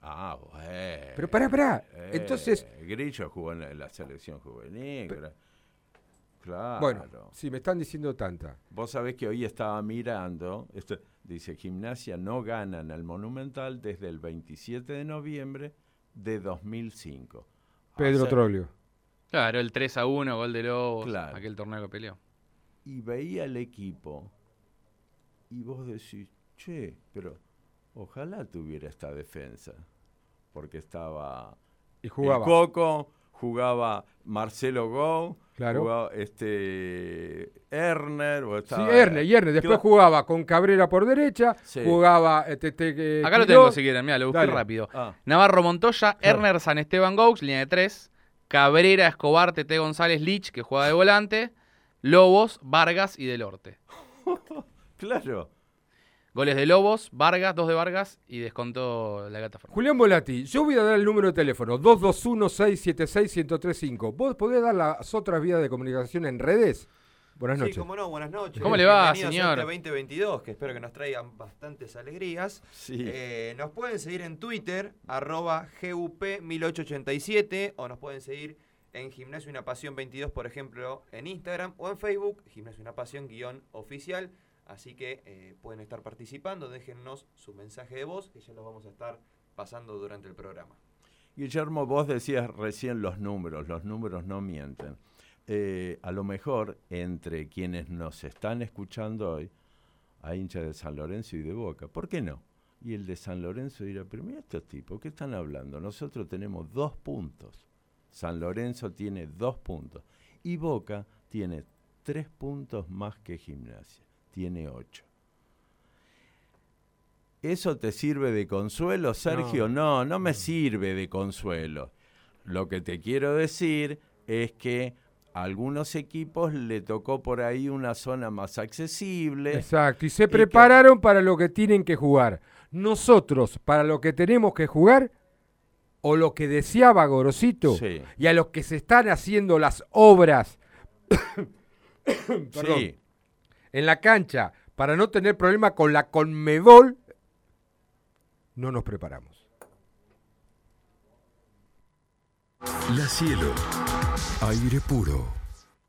Ah, bueno. Pero pará, pará. Eh, Entonces, Grillo jugó en la, la selección juvenil. Claro. bueno, si me están diciendo tanta. Vos sabés que hoy estaba mirando, esto, dice, Gimnasia no gana en el Monumental desde el 27 de noviembre de 2005. Pedro O sea, Troglio. Claro, el 3 a 1, gol de Lobos, Claro. aquel torneo que peleó. Y veía el equipo y vos decís, che, pero ojalá tuviera esta defensa. Porque estaba Y jugaba. el Coco, jugaba Marcelo Go, Claro. jugaba este Erner. o Sí, estaba- Erne, y Erne. Después Claro. jugaba con Cabrera por derecha, Sí. jugaba eh, te- te- eh, Acá lo tengo si quieren, mira, lo busqué Dale. rápido. Ah, Navarro Montoya, Erner San Esteban Gaux, línea de 3. Cabrera, Escobar, Tete González, Lich, que juega de volante. Lobos, Vargas y Delorte. claro. Goles de Lobos, Vargas, dos de Vargas y descontó la gata Fernández. Julián Volati, yo voy a dar el número de teléfono 221-676-1035. ¿Vos podés dar las otras vías de comunicación en redes? Buenas Sí, noches. cómo no, buenas noches. ¿Cómo le va, señor? a este 2022, que espero que nos traigan bastantes alegrías. Sí. Eh, nos pueden seguir en Twitter, arroba GUP1887, o nos pueden seguir en Gimnasio Una Pasión 22, por ejemplo, en Instagram, o en Facebook, Gimnasio Una Pasión guion oficial. Así que eh, pueden estar participando, déjennos su mensaje de voz, que ya los vamos a estar pasando durante el programa. Guillermo, vos decías recién los números, los números no mienten. Eh, a lo mejor entre quienes nos están escuchando hoy, hay hinchas de San Lorenzo y de Boca. ¿Por qué no? Y el de San Lorenzo dirá, pero mira estos tipos, ¿qué están hablando? Nosotros tenemos dos puntos. San Lorenzo tiene dos puntos. Y Boca tiene tres puntos más que Gimnasia. Tiene ocho. ¿Eso te sirve de consuelo, Sergio? No, no, me sirve de consuelo. Lo que te quiero decir es que a algunos equipos le tocó por ahí una zona más accesible. Exacto, y se prepararon para lo que tienen que jugar. Nosotros, para lo que tenemos que jugar, o lo que deseaba Gorosito, Sí. y a los que se están haciendo las obras perdón, Sí, en la cancha para no tener problema con la Conmebol, no nos preparamos. La cielo. Aire puro.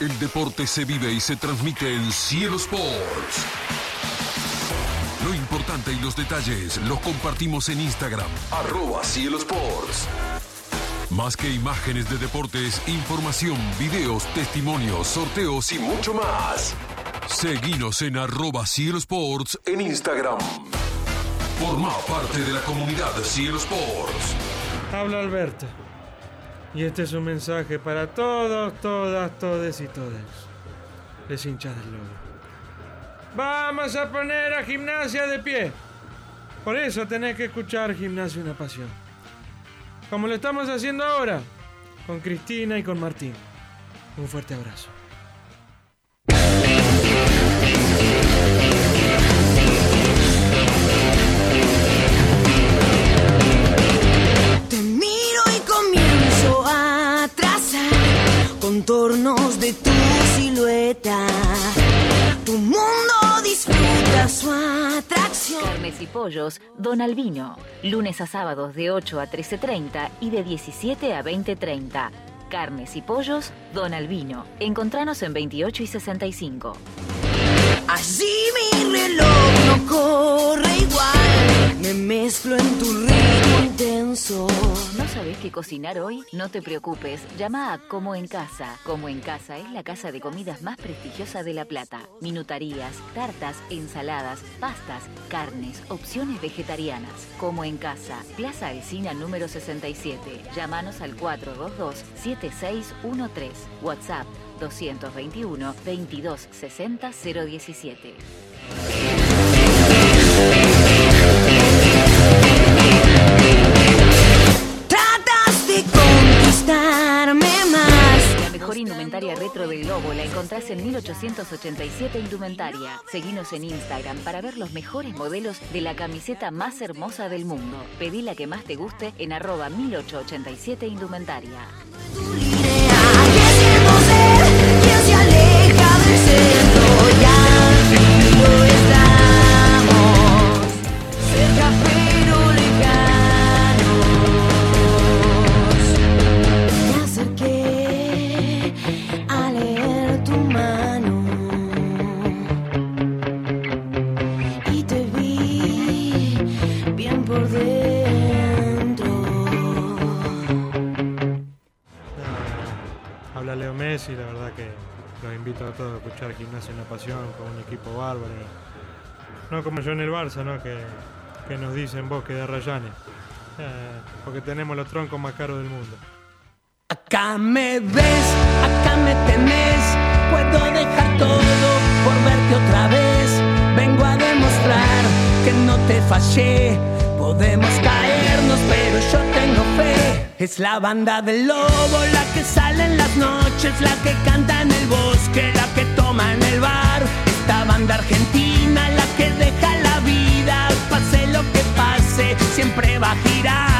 El deporte se vive y se transmite en Cielo Sports. Lo importante y los detalles los compartimos en Instagram, arroba Cielo Sports. Más que imágenes de deportes, información, videos, testimonios, sorteos y mucho más. Seguinos en arroba Cielo Sports en Instagram. Forma parte de la comunidad Cielo Sports. Habla Alberto. Y este es un mensaje para todos, todas, todes y todes. Les hinchas del lobo. Vamos a poner a gimnasia de pie. Por eso tenés que escuchar Gimnasia Una Pasión. Como lo estamos haciendo ahora, con Cristina y con Martín. Un fuerte abrazo. Te miro y trazar contornos de tu silueta. Tu mundo disfruta su atracción. Carnes y pollos, Don Albino. Lunes a sábados de 8 a 13.30 y de 17 a 20.30. Carnes y pollos, Don Albino. Encontranos en 28 y 65. Así mi reloj no corre igual. Me mezclo en tu ritmo intenso. ¿No sabés qué cocinar hoy? No te preocupes, llama a Como en Casa. Como en Casa es la casa de comidas más prestigiosa de La Plata. Minutarías, tartas, ensaladas, pastas, carnes, opciones vegetarianas. Como en Casa, Plaza Alcina número 67. Llámanos al 422-7613. WhatsApp 221 22 60 017. Tratas de conquistarme más. La mejor indumentaria retro del Lobo la encontrás en 1887 Indumentaria. Seguinos en Instagram para ver los mejores modelos de la camiseta más hermosa del mundo. Pedí la que más te guste en arroba 1887 Indumentaria. Escuchar Gimnasia en la Pasión con un equipo bárbaro. No como yo en el Barça, ¿no? Que, que nos dicen bosque de Rayanes. Eh, porque tenemos los troncos más caros del mundo. Acá me ves, acá me tenés, puedo dejar todo por verte otra vez. Vengo a demostrar que no te fallé, podemos caernos, pero yo Es la banda del lobo, la que sale en las noches, la que canta en el bosque, la que toma en el bar. Esta banda argentina, la que deja la vida, pase lo que pase, siempre va a girar.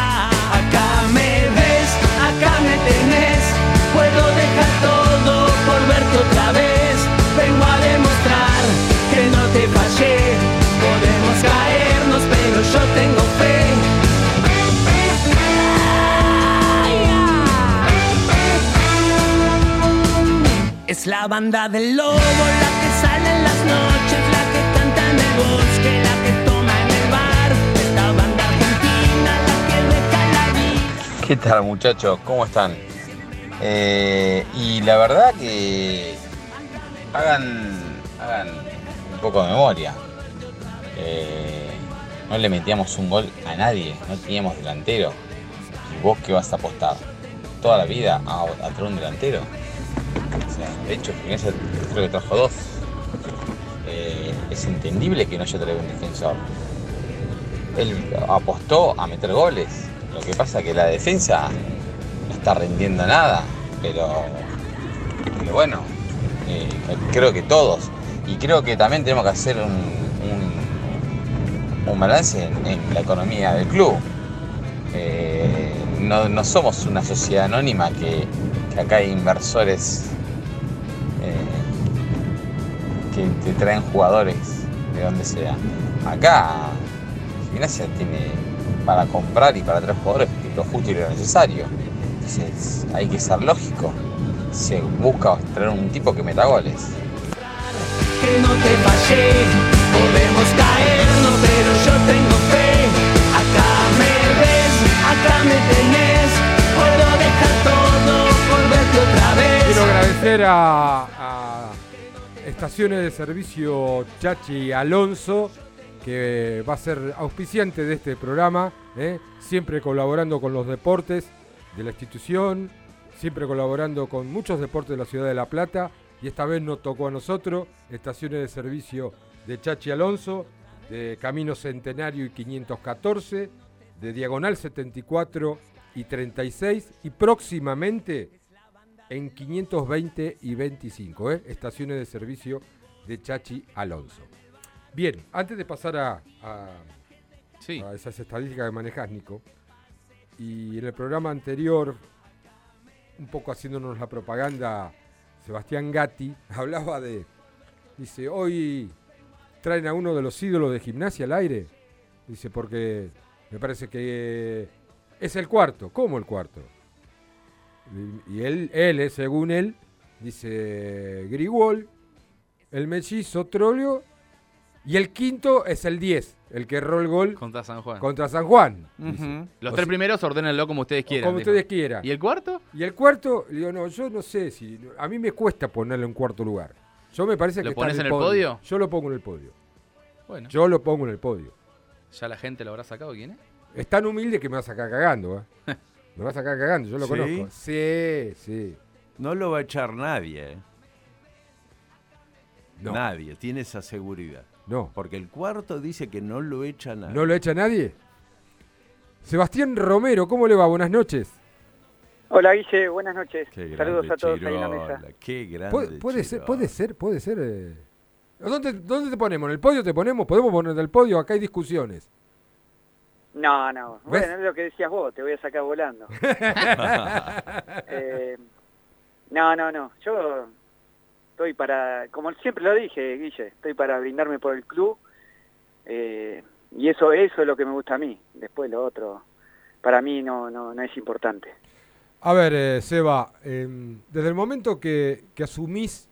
La banda del lobo, la que sale en las noches, la que canta en el bosque, la que toma en el bar. Esta banda argentina, la que deja la vida. ¿Qué tal muchachos? ¿Cómo están? Eh, y la verdad que hagan, hagan un poco de memoria. Eh, no le metíamos un gol a nadie, no teníamos delantero. ¿Y vos qué vas a apostar? ¿Toda la vida a, a traer un delantero? De hecho, creo que trajo dos. Eh, es entendible que no haya traído un defensor. Él apostó a meter goles. Lo que pasa es que la defensa no está rindiendo nada. Pero, bueno, eh, creo que todos. Y creo que también tenemos que hacer un, balance en, la economía del club. Eh, no, somos una sociedad anónima que, acá hay inversores que te traen jugadores de donde sea. Acá Gimnasia tiene para comprar y para traer jugadores lo justo y lo necesario. Entonces hay que ser lógico. Se busca traer un tipo que meta goles. que no te fallé. Podemos caernos, pero yo tengo fe. Acá me ves, acá me tenés. Puedo dejar todo por verte otra vez. Quiero agradecer a, a Estaciones de Servicio Chachi Alonso, que va a ser auspiciante de este programa, ¿eh? siempre colaborando con los deportes de la institución, siempre colaborando con muchos deportes de la ciudad de La Plata, y esta vez nos tocó a nosotros, Estaciones de Servicio de Chachi Alonso, de Camino Centenario y 514, de Diagonal 74 y 36, y próximamente en 520 y 25, ¿eh? estaciones de servicio de Chachi Alonso. Bien, antes de pasar a, a, a esas estadísticas que manejas, Nico, y en el programa anterior, un poco haciéndonos la propaganda, Sebastián Gatti hablaba de, Dice, hoy traen a uno de los ídolos de gimnasia al aire. Dice, porque me parece que es el cuarto. ¿Cómo el cuarto? Y, él, él, eh, según él, dice Grigol, el mellizo Trolio y el quinto es el 10, el que erró el gol Contra San Juan. contra San Juan. Los O tres si- primeros ordénenlo como ustedes quieran. Como dijo. ustedes quieran. ¿Y el cuarto? Y el cuarto, digo, no, yo no sé si. A mí me cuesta ponerlo en cuarto lugar. Yo me parece ¿Lo que está pones en el podio? Yo lo pongo en el podio. Bueno, Yo lo pongo en el podio. ya la gente lo habrá sacado. ¿Quién es? Es tan humilde que me va a sacar cagando, ¿eh? Me va a sacar cagando, yo lo ¿Sí? conozco. Sí, sí. No lo va a echar nadie, ¿eh? No. Nadie, tiene esa seguridad. No. Porque el cuarto dice que no lo echa nadie. ¿No lo echa nadie? Sebastián Romero, ¿cómo le va? Buenas noches. Hola Guille, buenas noches. Qué Saludos a todos ahí en la mesa. Qué grande. Puede, ser, puede ser, puede ser. eh. ¿Dónde, ¿Dónde te ponemos? ¿En el podio te ponemos? ¿Podemos poner el podio? Acá hay discusiones. No, no. ¿Ves? Bueno, es lo que decías vos, te voy a sacar volando. Eh, no, no, no. Yo estoy para, como siempre lo dije, Guille, estoy para brindarme por el club. eh, y eso, eso es lo que me gusta a mí. Después lo otro, para mí no, no, no es importante. A ver, eh, Seba, em, desde el momento que, que asumís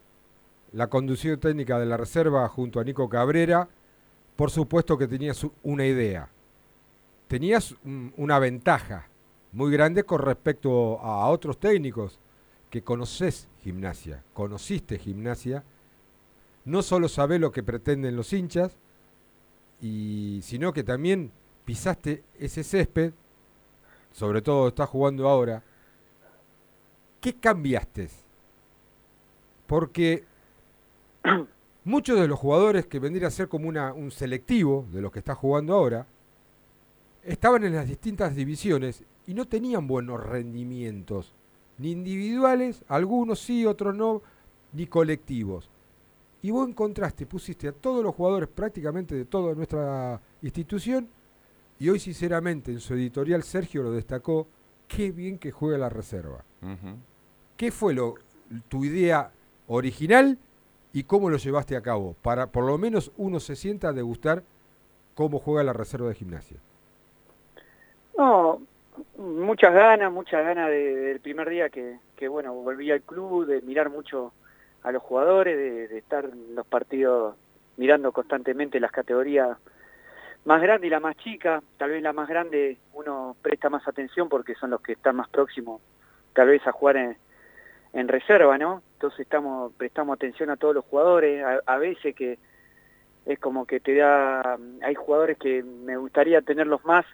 la conducción técnica de la reserva junto a Nico Cabrera, por supuesto que tenías una idea. Tenías una ventaja muy grande con respecto a otros técnicos que conoces gimnasia, conociste gimnasia, no solo sabés lo que pretenden los hinchas, y, sino que también pisaste ese césped, sobre todo estás jugando ahora, ¿qué cambiaste? Porque muchos de los jugadores que vendrían a ser como una, un selectivo de los que está jugando ahora, estaban en las distintas divisiones y no tenían buenos rendimientos, ni individuales, algunos sí, otros no, ni colectivos. Y vos encontraste, pusiste a todos los jugadores prácticamente de toda nuestra institución, y hoy sinceramente en su editorial Sergio lo destacó, qué bien que juega la reserva. ¿Qué fue lo, tu idea original y cómo lo llevaste a cabo? Para por lo menos uno se sienta a degustar cómo juega la reserva de gimnasia. No, muchas ganas, muchas ganas de- del primer día que, que, bueno, volví al club, de mirar mucho a los jugadores, de, estar en los partidos mirando constantemente las categorías más grandes y la más chica. Tal vez la más grande uno presta más atención porque son los que están más próximos, tal vez a jugar en, en reserva, ¿no? Entonces estamos prestamos atención a todos los jugadores, a, a veces que es como que te da, hay jugadores que me gustaría tenerlos más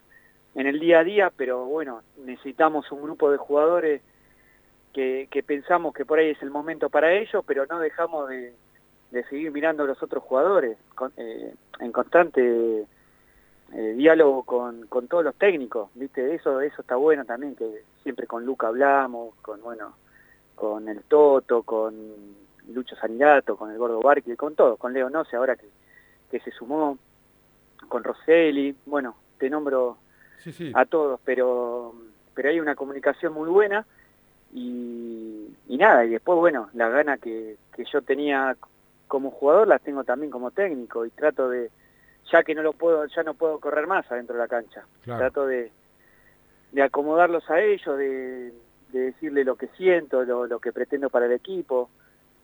en el día a día, pero bueno, necesitamos un grupo de jugadores que, pensamos que por ahí es el momento para ellos, pero no dejamos de, seguir mirando a los otros jugadores con- eh, en constante eh, diálogo con, con todos los técnicos, ¿viste? Eso eso está bueno también, que siempre con Luca hablamos, con bueno, con el Toto, con Lucho Sanirato, con el Gordo Barqui, con todos, con Leo Noce ahora que, que se sumó, con Rosselli, bueno, te nombro Sí, sí. a todos, pero pero hay una comunicación muy buena y, y nada, y después, bueno, la gana que, que yo tenía como jugador las tengo también como técnico y trato de, ya que no lo puedo, ya no puedo correr más adentro de la cancha, Claro. trato de, de acomodarlos a ellos, de, de decirle lo que siento, lo, lo que pretendo para el equipo,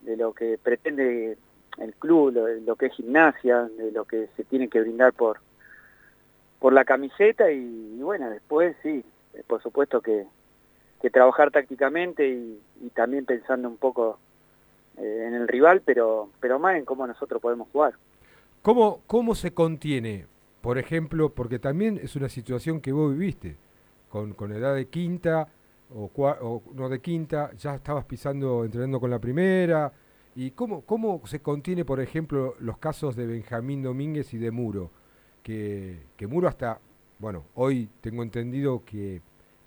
de lo que pretende el club, lo, lo que es gimnasia, de lo que se tiene que brindar por, por la camiseta y, bueno, después sí, eh, por supuesto que, trabajar tácticamente y, y también pensando un poco eh, en el rival, pero, pero más en cómo nosotros podemos jugar. ¿Cómo, ¿Cómo se contiene? Por ejemplo, porque también es una situación que vos viviste, con, con edad de quinta o, cua- o no de quinta, ya estabas pisando, entrenando con la primera. ¿Y cómo, cómo se contiene, por ejemplo, los casos de Benjamín Domínguez y de Muro? Que, que Muro hasta, bueno, hoy tengo entendido que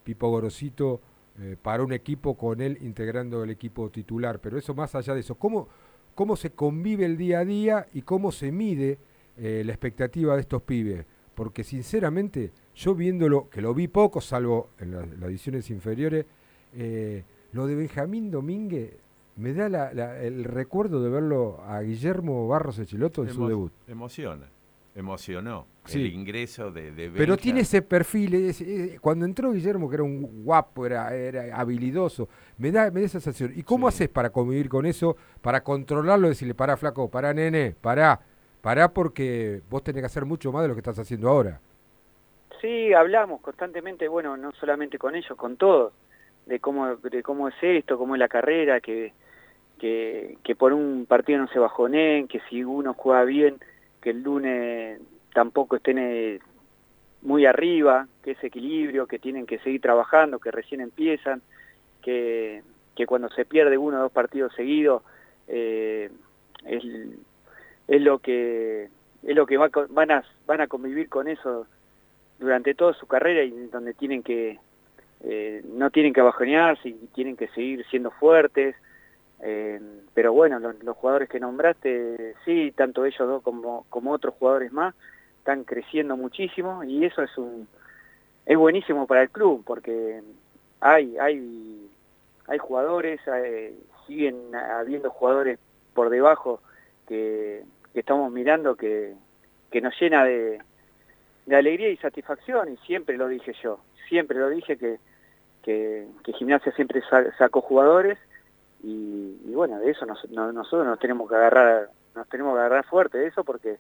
Pipo Gorosito eh, paró un equipo con él integrando el equipo titular, pero eso más allá de eso, ¿cómo, cómo se convive el día a día y cómo se mide eh, la expectativa de estos pibes? Porque sinceramente, yo viéndolo, que lo vi poco, salvo en la- las ediciones inferiores, eh, lo de Benjamín Domínguez me da la- la- el recuerdo de verlo a Guillermo Barros Echiloto en su debut. Emociona, emocionó Sí. el ingreso de, de Pero tiene ese perfil, es- es- cuando entró Guillermo, que era un guapo, era, era habilidoso, me da, me da esa sensación. ¿Y cómo haces para convivir con eso, para controlarlo, decirle, pará flaco, pará nene, pará, pará porque vos tenés que hacer mucho más de lo que estás haciendo ahora? Sí, hablamos constantemente, bueno, no solamente con ellos, con todos, de cómo, de cómo es esto, cómo es la carrera, que, que, que por un partido no se bajoneen, que si uno juega bien, que el lunes tampoco estén eh, muy arriba, que es equilibrio, que tienen que seguir trabajando, que recién empiezan, que, cuando se pierde uno o dos partidos seguidos, eh, es, lo que es lo que van a van a convivir con eso durante toda su carrera y donde tienen que eh, no tienen que bajonearse y tienen que seguir siendo fuertes eh, pero bueno los, jugadores que nombraste sí tanto ellos dos como como otros jugadores más están creciendo muchísimo y eso es un es buenísimo para el club porque hay hay hay jugadores siguen habiendo jugadores por debajo que, estamos mirando que, que nos llena de, alegría y satisfacción y siempre lo dije yo, siempre lo dije que, que, Gimnasia siempre sa- sacó jugadores y, y bueno, de eso nos- no- nosotros nos tenemos que agarrar, nos tenemos que agarrar fuerte de eso porque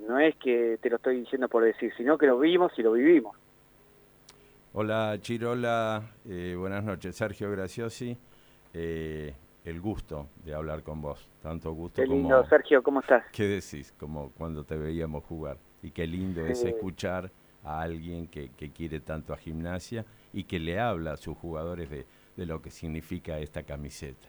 no es que te lo estoy diciendo por decir, sino que lo vimos y lo vivimos. Hola Chirola, eh, buenas noches. Sergio Graciosi, eh, el gusto de hablar con vos. Tanto gusto Qué como... lindo, Sergio, ¿cómo estás? ¿Qué decís? Como cuando te veíamos jugar. Y qué lindo es escuchar a alguien que, que quiere tanto a gimnasia y que le habla a sus jugadores de, de lo que significa esta camiseta.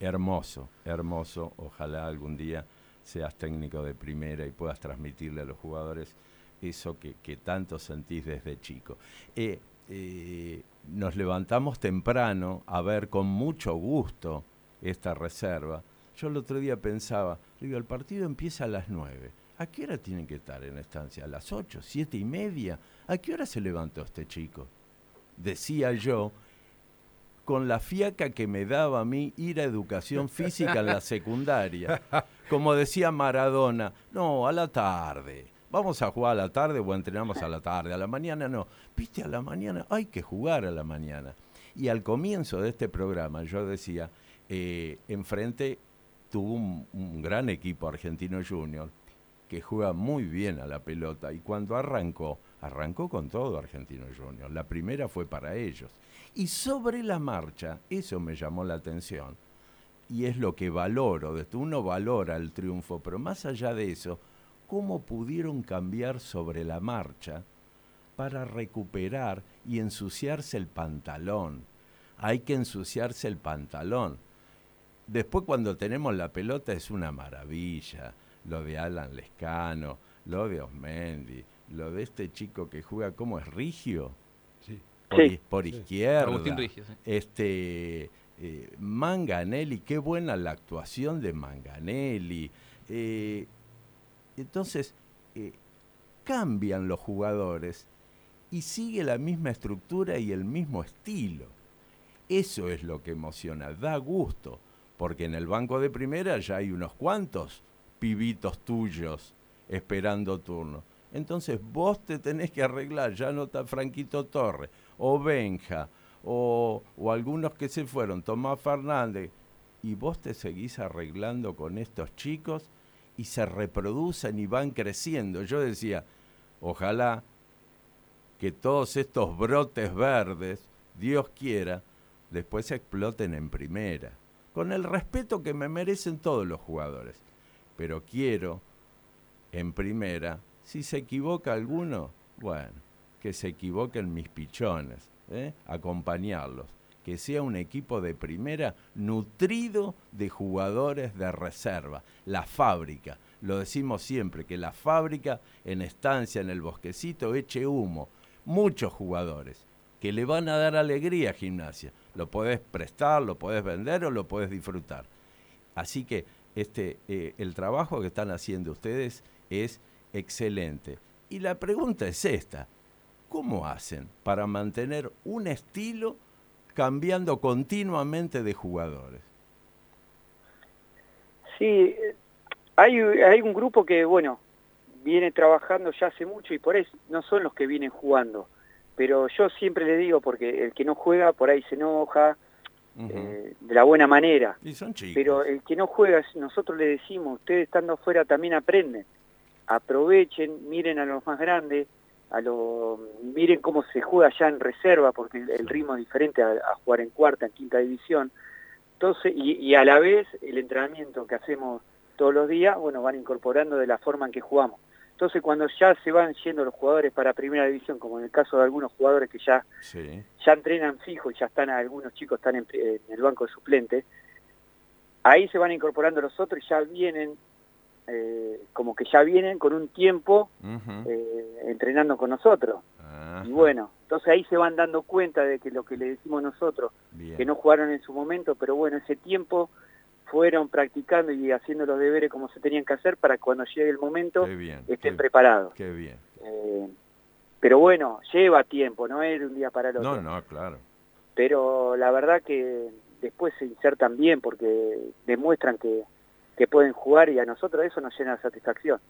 Hermoso, hermoso. Ojalá algún día seas técnico de primera y puedas transmitirle a los jugadores eso que, tanto sentís desde chico. Eh, eh, nos levantamos temprano a ver con mucho gusto esta reserva. Yo el otro día pensaba, digo, el partido empieza a las 9. ¿A qué hora tienen que estar en la estancia? ¿A las 8, 7 y media? ¿A qué hora se levantó este chico? Decía yo, con la fiaca que me daba a mí ir a educación física en la secundaria. Como decía Maradona, no, a la tarde. Vamos a jugar a la tarde o entrenamos a la tarde. A la mañana no. Viste, a la mañana hay que jugar a la mañana. Y al comienzo de este programa yo decía, eh, enfrente tuvo un, un gran equipo argentino junior que juega muy bien a la pelota y cuando arrancó, arrancó con todo Argentino Junior. La primera fue para ellos. Y sobre la marcha, eso me llamó la atención y es lo que valoro, uno valora el triunfo, pero más allá de eso, cómo pudieron cambiar sobre la marcha para recuperar y ensuciarse el pantalón. Hay que ensuciarse el pantalón. Después cuando tenemos la pelota es una maravilla. Lo de Alan Lescano, lo de Osmendi, lo de este chico que juega como es Rigio. Sí. Por, Sí. i- por izquierda. Agustín Rigio, sí. Este eh, Manganelli, qué buena la actuación de Manganelli. Eh, entonces, eh, cambian los jugadores y sigue la misma estructura y el mismo estilo. Eso es lo que emociona, da gusto, porque en el banco de primera ya hay unos cuantos pibitos tuyos esperando turno. Entonces vos te tenés que arreglar, ya no está Franquito Torre, o Benja, o, o algunos que se fueron, Tomás Fernández, y vos te seguís arreglando con estos chicos y se reproducen y van creciendo. Yo decía, ojalá que todos estos brotes verdes, Dios quiera, después exploten en primera, con el respeto que me merecen todos los jugadores. Pero quiero, en primera, si se equivoca alguno, bueno, que se equivoquen mis pichones, ¿eh? acompañarlos, que sea un equipo de primera nutrido de jugadores de reserva, la fábrica. Lo decimos siempre, que la fábrica en estancia, en el bosquecito, eche humo. Muchos jugadores que le van a dar alegría a gimnasia. Lo podés prestar, lo podés vender o lo podés disfrutar. Así que este, eh, el trabajo que están haciendo ustedes es excelente. Y la pregunta es esta, ¿cómo hacen para mantener un estilo cambiando continuamente de jugadores? Sí, hay, hay un grupo que, bueno, viene trabajando ya hace mucho y por eso no son los que vienen jugando. Pero yo siempre le digo, porque el que no juega por ahí se enoja, eh, de la buena manera. Y son chicos. Pero el que no juega, nosotros le decimos, ustedes estando afuera también aprenden. Aprovechen, miren a los más grandes, a lo, miren cómo se juega ya en reserva, porque el, el ritmo es diferente a, a, jugar en cuarta, en quinta división. Entonces, y, y, a la vez el entrenamiento que hacemos todos los días, bueno, van incorporando de la forma en que jugamos. Entonces, cuando ya se van yendo los jugadores para primera división, como en el caso de algunos jugadores que ya, sí. ya entrenan fijo y ya están, algunos chicos están en, en el banco de suplentes, ahí se van incorporando los otros y ya vienen eh, como que ya vienen con un tiempo uh -huh. eh, entrenando con nosotros. Uh -huh. Y bueno, entonces ahí se van dando cuenta de que lo que le decimos nosotros, Bien. que no jugaron en su momento, pero bueno, ese tiempo fueron practicando y haciendo los deberes como se tenían que hacer para cuando llegue el momento bien, estén qué, preparados. Qué bien. Eh, pero bueno, lleva tiempo, no es de un día para el otro. No, no, claro. Pero la verdad que después se insertan bien porque demuestran que, que pueden jugar y a nosotros eso nos llena de satisfacción.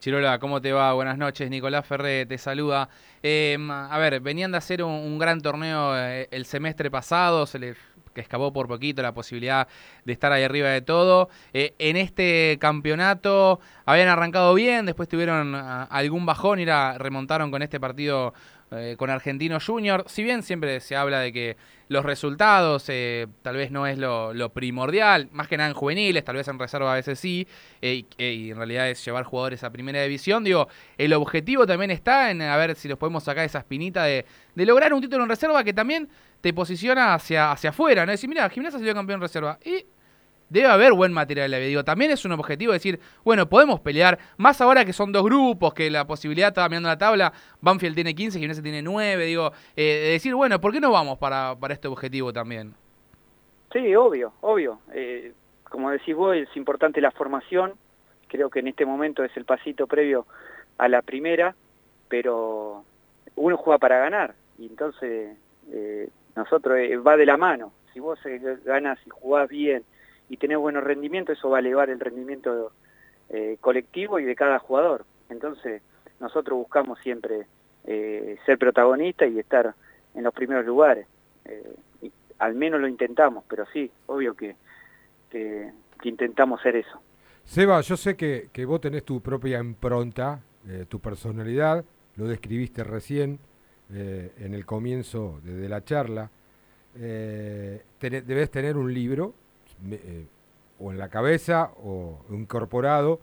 Chirola, ¿cómo te va? Buenas noches, Nicolás Ferré te saluda. Eh, a ver, venían de hacer un, gran torneo eh, el semestre pasado, se les que escapó por poquito la posibilidad de estar ahí arriba de todo. Eh, en este campeonato habían arrancado bien, después tuvieron uh, algún bajón y la remontaron con este partido eh, con Argentino Junior. Si bien siempre se habla de que los resultados eh, tal vez no es lo, primordial, más que nada en juveniles, tal vez en reserva a veces sí, y en realidad es llevar jugadores a primera división. Digo, el objetivo también está en a ver si los podemos sacar esa espinita de, de lograr un título en reserva que también te posiciona hacia, hacia afuera, ¿no? Decir, mira, Gimnasia salió campeón en reserva. Y debe haber buen material, le digo. También es un objetivo decir, bueno, podemos pelear, más ahora que son dos grupos, que la posibilidad, estaba mirando la tabla, Banfield tiene 15, Gimnasia tiene 9, digo, eh, decir, bueno, ¿por qué no vamos para, para este objetivo también? Sí, obvio, obvio. Eh, como decís vos, es importante la formación, creo que en este momento es el pasito previo a la primera, pero uno juega para ganar, y entonces... Eh, nosotros eh, va de la mano. Si vos eh, ganas y jugás bien y tenés buenos rendimientos, eso va a elevar el rendimiento eh, colectivo y de cada jugador. Entonces, nosotros buscamos siempre eh, ser protagonistas y estar en los primeros lugares. Y al menos lo intentamos, pero sí, obvio que, intentamos ser eso. Seba, yo sé que, que vos tenés tu propia impronta, tu personalidad, lo describiste recién, eh, en el comienzo de, la charla, eh, ten, debes tener un libro eh, o en la cabeza o incorporado,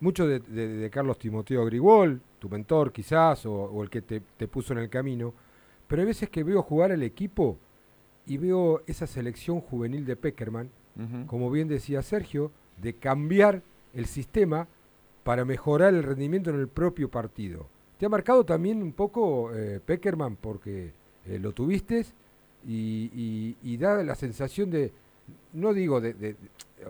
mucho de, de, de Carlos Timoteo Grigol, tu mentor quizás, o, o el que te, te, puso en el camino, pero hay veces que veo jugar al equipo y veo esa selección juvenil de Peckerman, uh -huh. como bien decía Sergio, de cambiar el sistema para mejorar el rendimiento en el propio partido. ¿Te ha marcado también un poco eh, Peckerman porque eh, lo tuviste y, y, y, da la sensación de, no digo de, de,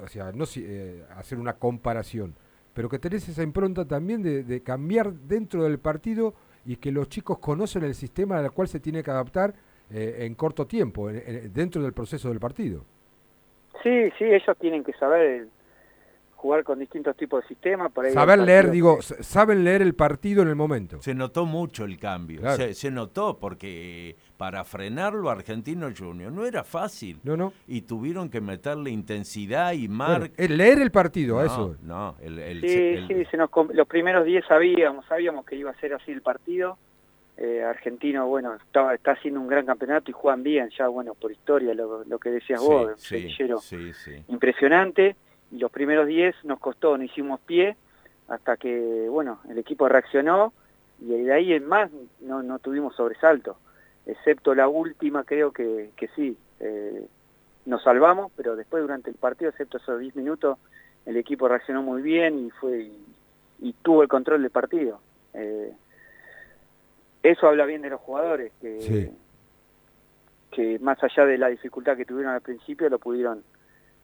o sea, no eh, hacer una comparación, pero que tenés esa impronta también de, cambiar dentro del partido y que los chicos conocen el sistema al cual se tiene que adaptar eh, en corto tiempo, en, en, dentro del proceso del partido. Sí, sí, ellos tienen que saber jugar con distintos tipos de sistemas. Por ahí Saber leer, digo, que... saben leer el partido en el momento. Se notó mucho el cambio, claro. se, se, notó porque para frenarlo Argentino Junior no era fácil. No, no. Y tuvieron que meterle intensidad y mar... Bueno, leer el partido, no, eso. No, el, el, sí, el... sí, se nos, los primeros 10 sabíamos, sabíamos que iba a ser así el partido. Eh, Argentino, bueno, estaba, está haciendo un gran campeonato y juegan bien, ya, bueno, por historia, lo, lo que decías sí, vos, sí, sí, sí. impresionante y los primeros 10 nos costó, no hicimos pie, hasta que, bueno, el equipo reaccionó y de ahí en más no, no tuvimos sobresalto, excepto la última creo que, que sí, eh, nos salvamos, pero después durante el partido, excepto esos 10 minutos, el equipo reaccionó muy bien y fue y, y tuvo el control del partido. Eh, eso habla bien de los jugadores, que, sí. que más allá de la dificultad que tuvieron al principio, lo pudieron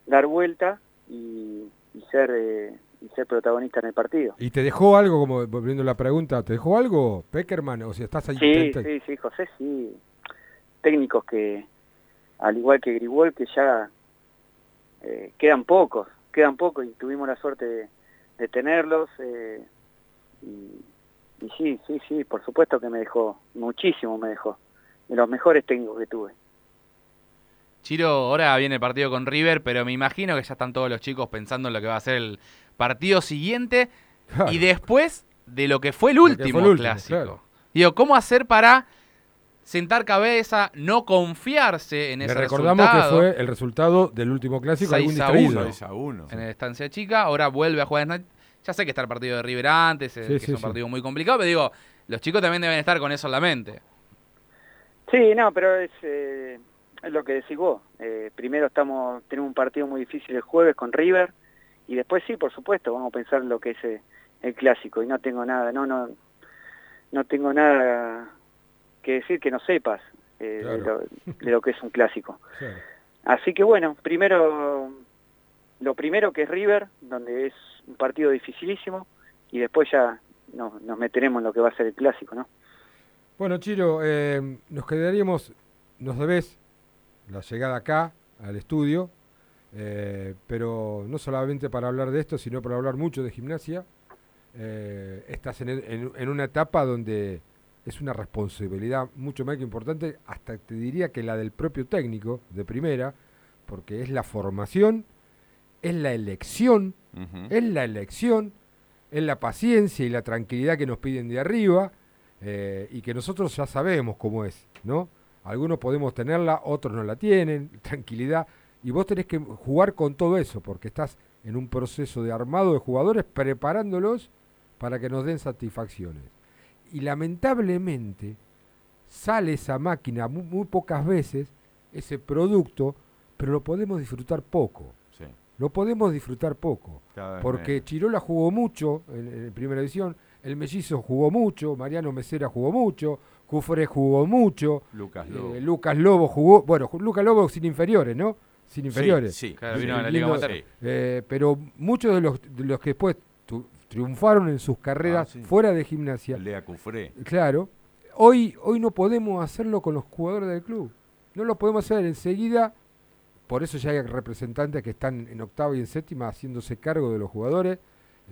dar vuelta y, y ser eh, y ser protagonista en el partido. ¿Y te dejó algo, como volviendo a la pregunta, te dejó algo Peckerman? O sea, estás ahí. Sí, sí, sí, José, sí. Técnicos que, al igual que Gribol, que ya eh, quedan pocos. quedan pocos y tuvimos la suerte de, de tenerlos. eh, y, y sí, sí, sí, por supuesto que me dejó, muchísimo me dejó, de los mejores técnicos que tuve. Chiro, ahora viene el partido con River, pero me imagino que ya están todos los chicos pensando en lo que va a ser el partido siguiente y después de lo que fue el último fue el último, clásico. claro. Digo, ¿cómo hacer para sentar cabeza, no confiarse en Le ese recordamos resultado? que fue el resultado del último clásico, algún 6 a distraído. 1 en la estancia chica. Ahora vuelve a jugar. en- Ya sé que está el partido de River antes, eh, Sí, que sí, es un sí. partido muy complicado, pero digo, los chicos también deben estar con eso en la mente. Sí, no, pero es, eh, es lo que decís vos. Eh, primero estamos tenemos un partido muy difícil el jueves con River y después sí, por supuesto, vamos a pensar en lo que es eh, el clásico y no tengo nada, no, no, no tengo nada que decir que no sepas eh, de, lo, de lo que es un clásico. Así que bueno, primero lo primero que es River, donde es un partido dificilísimo y después ya nos, nos meteremos en lo que va a ser el clásico, ¿no? Bueno, Chiro, eh, nos quedaríamos, nos debes la llegada acá al estudio, eh, pero no solamente para hablar de esto, sino para hablar mucho de gimnasia. Eh, estás en, en- en una etapa donde es una responsabilidad mucho más que importante, hasta te diría que la del propio técnico de primera, porque es la formación, es la elección, es la elección, es la paciencia y la tranquilidad que nos piden de arriba eh, y que nosotros ya sabemos cómo es, ¿no? Algunos podemos tenerla, otros no la tienen, tranquilidad, y vos tenés que jugar con todo eso, porque estás en un proceso de armado de jugadores preparándolos para que nos den satisfacciones. Y lamentablemente sale esa máquina muy, muy pocas veces, ese producto, pero lo podemos disfrutar poco. Sí. Lo podemos disfrutar poco. Porque menos. Chirola jugó mucho en, en primera división, el Mellizo jugó mucho, Mariano Mesera jugó mucho, Cufré jugó mucho, Lucas eh, Lobo. Lucas Lobo jugó, bueno, Lucas Lobo sin inferiores, ¿no? Sin Sí, inferiores. sí. Claro, Eh, vino a la Liga. Sí. eh, pero muchos de los, de los que después tu- triunfaron en sus carreras Ah, sí. fuera de gimnasia, Lea Cufré. Claro. Hoy, hoy no podemos hacerlo con los jugadores del club. No lo podemos hacer enseguida. Por eso ya hay representantes que están en octava y en séptima haciéndose cargo de los jugadores.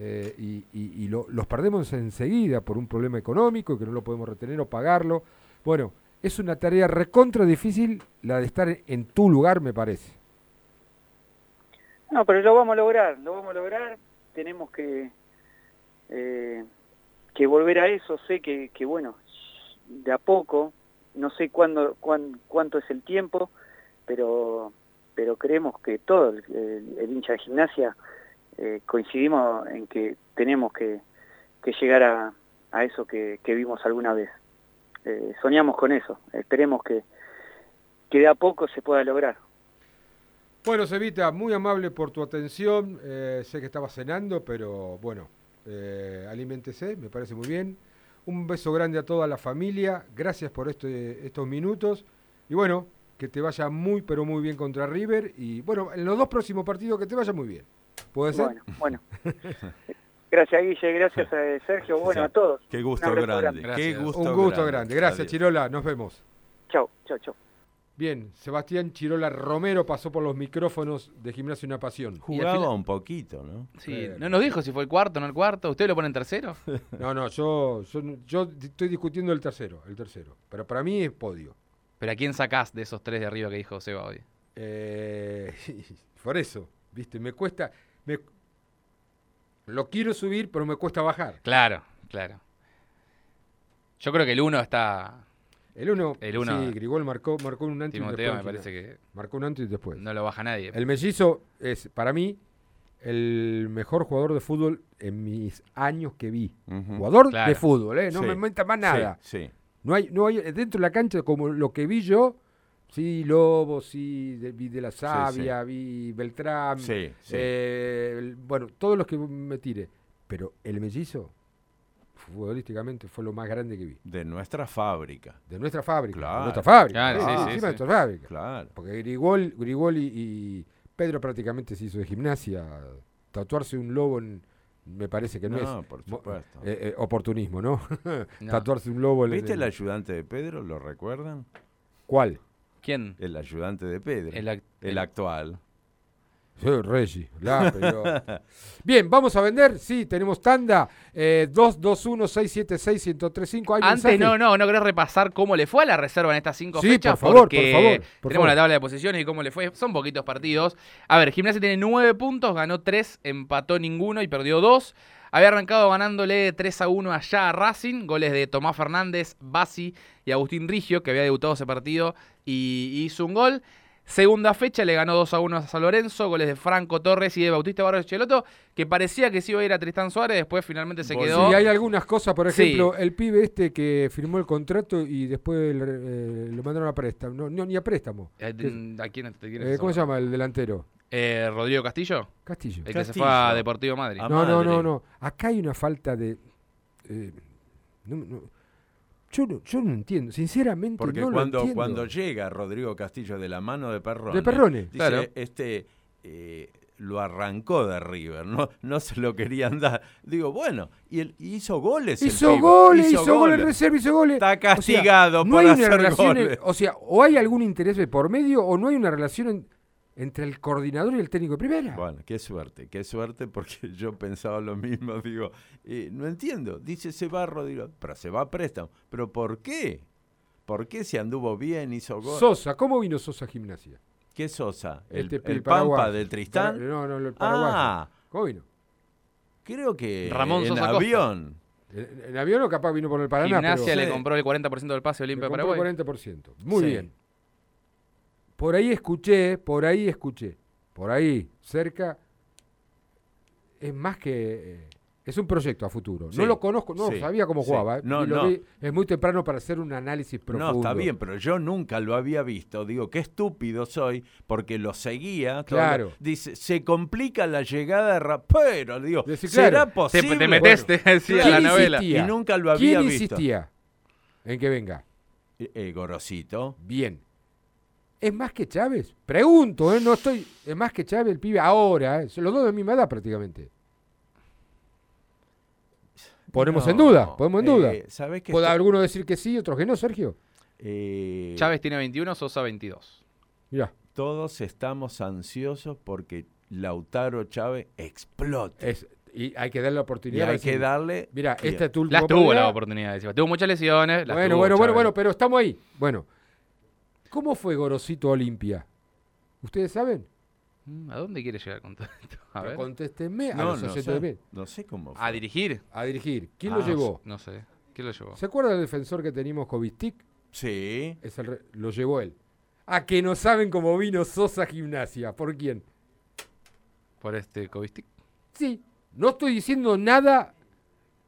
Eh, y lo- los perdemos enseguida por un problema económico que no lo podemos retener o pagarlo. Bueno, es una tarea recontra difícil la de estar en tu lugar, me parece. No, pero lo vamos a lograr, lo vamos a lograr. Tenemos que eh, que volver a eso. Sé que, que bueno, de a poco, no sé cuándo, cuán- cuánto es el tiempo, pero pero creemos que todo el hincha de gimnasia eh, coincidimos en que tenemos que, llegar a, eso que, que vimos alguna vez. Eh, soñamos con eso. Esperemos que, que de a poco se pueda lograr. Bueno, Cevita, muy amable por tu atención. Eh, sé que estaba cenando, pero bueno, eh, aliméntese, me parece muy bien. Un beso grande a toda la familia. Gracias por este- estos minutos. Y bueno, que te vaya muy, pero muy bien contra River. Y bueno, en los dos próximos partidos que te vaya muy bien. ¿Puede ser? Bueno, bueno. Gracias, Guille. Gracias, a Sergio. Bueno, a todos. Qué gusto grande. Qué gusto Un gusto grande. Gracias, Adiós. Chirola. Nos vemos. Chau, chau, chau. Bien, Sebastián Chirola Romero pasó por los micrófonos de Gimnasio Una Pasión. Jugaba final- un poquito, ¿no? Sí, no nos dijo si fue el cuarto o no el cuarto. ¿Usted lo pone en tercero? No, no, yo, yo, yo estoy discutiendo el tercero, el tercero. Pero para mí es podio. ¿Pero a quién sacás de esos tres de arriba que dijo Seba hoy? Eh, por eso, viste, me cuesta, me, lo quiero subir, pero me cuesta bajar. Claro, claro. Yo creo que el uno está. El uno, El uno- sí, Grigol marcó, marcó un antes y después. me parece final. que Marcó un antes y después. no lo baja nadie. El mellizo es, para mí, el mejor jugador de fútbol en mis años que vi. Jugador Claro. de fútbol, ¿eh? No Sí, me menta más nada. Sí, sí. No hay, no hay, dentro de la cancha, como lo que vi yo, sí, Lobo, sí, de- vi de la Sabia, vi Beltrán, Sí, sí. eh, el- bueno, todos los que me tire. Pero el mellizo, futbolísticamente, fue lo más grande que vi. De nuestra fábrica. De nuestra fábrica. de Claro. nuestra fábrica. Claro, sí, sí, sí, sí, encima de nuestra fábrica. Claro. Porque Grigol, Grigol y, y Pedro prácticamente se hizo de gimnasia. Tatuarse un lobo en- me parece que no, No, es por supuesto. eh, eh, oportunismo, ¿no? No. Tatuarse un lobo en ¿Viste el ayudante de Pedro? ¿Lo recuerdan? ¿Cuál? ¿Quién? El ayudante de Pedro. El ac- el actual. Sí, Reggie, la pelota. Bien, vamos a vender. Sí, tenemos tanda. Eh, 221-676-1035. ¿Hay Antes mensaje? no, no, no querés repasar cómo le fue a la reserva en estas cinco Sí, fechas. por favor, porque por favor, por tenemos favor. la tabla de posiciones y cómo le fue. Son poquitos partidos. A ver, Gimnasia tiene nueve puntos, ganó tres, empató ninguno y perdió dos. Había arrancado ganándole 3 a 1 allá a Racing, goles de Tomás Fernández, Basi y Agustín Rigio, que había debutado ese partido y hizo un gol. Segunda fecha le ganó 2 a 1 a San Lorenzo, goles de Franco Torres y de Bautista Barros Cheloto, que parecía que se iba a ir a Tristán Suárez, después finalmente se quedó. Sí, hay algunas cosas, por Sí. ejemplo, el pibe este que firmó el contrato y después le- eh, lo mandaron a préstamo. No, no, ni a préstamo. Eh, ¿A quién, a quién eh, ¿Cómo se llama el delantero? Eh, Rodrigo Castillo. Castillo. El que se fue a Deportivo Madrid. No, no, no, no. Acá hay una falta de. eh, no- no- yo, no, yo no entiendo, sinceramente Porque no lo cuando, entiendo. cuando llega Rodrigo Castillo de la mano de Perrone, De Perrone, dice, claro. este eh, lo arrancó de River, no, no se lo querían dar. Digo, bueno, y, él hizo goles. el Hizo pibe, goles, hizo, goles en reserva, hizo goles. Está O sea, castigado no por hay una relación, goles. o sea, o hay algún interés de por medio o no hay una relación en- entre el coordinador y el técnico de primera. Bueno, qué suerte, qué suerte, porque yo pensaba lo mismo, digo, eh, no entiendo, dice se va Rodrigo, pero se va a préstamo, pero ¿por qué? ¿Por qué se anduvo bien, hizo gol? Sosa, ¿cómo vino Sosa a gimnasia? ¿Qué Sosa? ¿El, Este el Pampa del Tristán? Para- no, no, el paraguayo. Ah, ¿Cómo vino? creo que Ramón en Sosa avión. En, en avión o capaz vino por el Paraná. Gimnasia pero- le Sí. compró el 40% del pase Olimpia Paraguay. el 40%. Muy Sí. bien. Por ahí escuché, por ahí escuché, por ahí, cerca, es más que... eh, es un proyecto a futuro. Sí, No lo conozco, no sí, sabía cómo sí. jugaba. eh, No, no. vi- es muy temprano para hacer un análisis profundo. No, está bien, pero yo nunca lo había visto. Digo, qué estúpido soy, porque lo seguía. Claro. Dice, se complica la llegada de Rapero. Digo, Decí, ¿será claro. posible? Te- te metés, te decía, ¿Quién la novela. insistía? Y nunca lo ¿Quién había visto. insistía en que venga? Eh, eh, Gorosito. Bien. ¿Es más que Chávez? Pregunto, ¿eh? No estoy... ¿Es más que Chávez el pibe ahora? ¿eh? Son los dos de la misma edad prácticamente. Ponemos en duda, ponemos en duda. eh, ¿sabés que ¿Puede esto- alguno decir que sí, otros que no, Sergio? Eh, Chávez tiene 21, Sosa 22. Mirá. Todos estamos ansiosos porque Lautaro Chávez explote. Es, y hay que darle la y oportunidad. hay de decir, que darle. Mira, esta es tu Las última tuvo la oportunidad. Tuvo muchas lesiones. las Bueno, tuvo bueno, bueno, bueno, pero estamos ahí. Bueno, ¿cómo fue Gorosito Olimpia? ¿Ustedes saben? Mm, ¿A dónde quiere llegar con todo esto? A Pero ver. Contéstenme a No, los no oyentes sé, de bien. no sé cómo fue. ¿A dirigir? A dirigir. ¿Quién Ah, lo llevó? No sé. ¿Quién lo llevó? ¿Se acuerda del defensor que teníamos Covistic? Sí. Es el re- lo llevó él. A que no saben cómo vino Sosa Gimnasia. ¿Por quién? Por este Covistic. Sí. No estoy diciendo nada.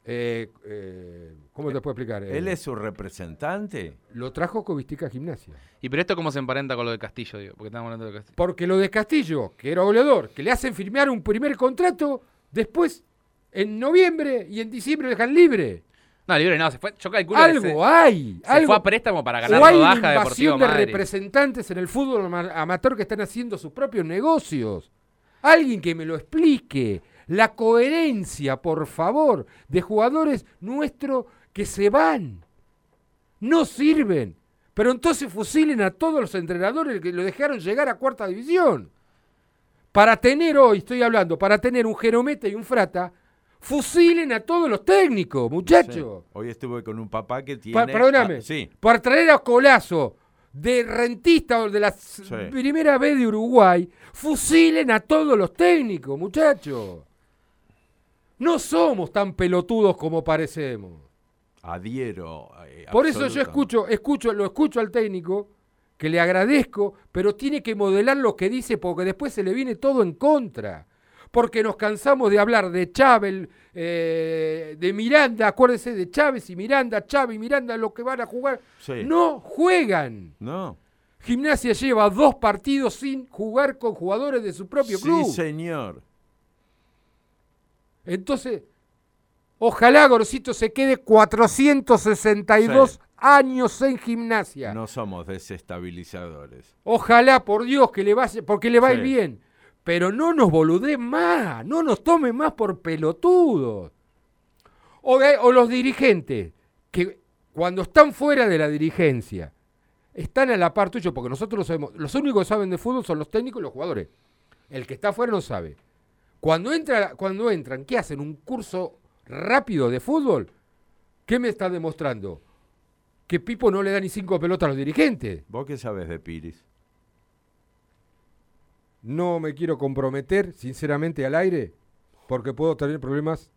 Eh, eh, ¿Cómo te puedo explicar? Eh, ¿Él es su representante? Lo trajo Covistic a Gimnasia. ¿Y pero esto cómo se emparenta con lo de Castillo, digo? Porque estamos hablando de Castillo. Porque lo de Castillo, que era goleador, que le hacen firmar un primer contrato, después en noviembre y en diciembre lo dejan libre. No, libre no, se fue. Yo calculo que Algo se, hay. se algo. fue a préstamo para ganar o hay una rodaja de Deportivo invasión de Madrid. representantes en el fútbol ama- amateur que están haciendo sus propios negocios. Alguien que me lo explique. La coherencia, por favor, de jugadores nuestros que se van. No sirven. Pero entonces fusilen a todos los entrenadores que lo dejaron llegar a cuarta división. Para tener hoy, estoy hablando, para tener un Jerometa y un Frata, fusilen a todos los técnicos, muchachos. Hoy estuve con un papá que tiene. Pa- perdóname. Ah, sí. Para traer a Colazo de rentista o de la primera vez de Uruguay, fusilen a todos los técnicos, muchachos. No somos tan pelotudos como parecemos. Adhiero. eh, Por eso yo escucho, escucho, lo escucho al técnico, que le agradezco, pero tiene que modelar lo que dice porque después se le viene todo en contra. Porque nos cansamos de hablar de Chávez, eh, de Miranda, acuérdense de Chávez y Miranda, Chávez y Miranda, los que van a jugar. Sí. No juegan. No. Gimnasia lleva dos partidos sin jugar con jugadores de su propio club. Sí, señor. Entonces, ojalá Gorcito se quede 462 Sí. años en gimnasia. No somos desestabilizadores. Ojalá, por Dios, que le vaya, porque le va a ir bien. Pero no nos boludeen más, no nos tomen más por pelotudos. O, eh, o los dirigentes, que cuando están fuera de la dirigencia, están a la par tuyo, porque nosotros lo sabemos. Los únicos que saben de fútbol son los técnicos y los jugadores. El que está afuera no sabe. Cuando, entra, cuando entran, ¿qué hacen? ¿Un curso rápido de fútbol? ¿Qué me está demostrando? Que Pipo no le da ni cinco pelotas a los dirigentes. ¿Vos qué sabes de Piris? No me quiero comprometer, sinceramente, al aire, porque puedo tener problemas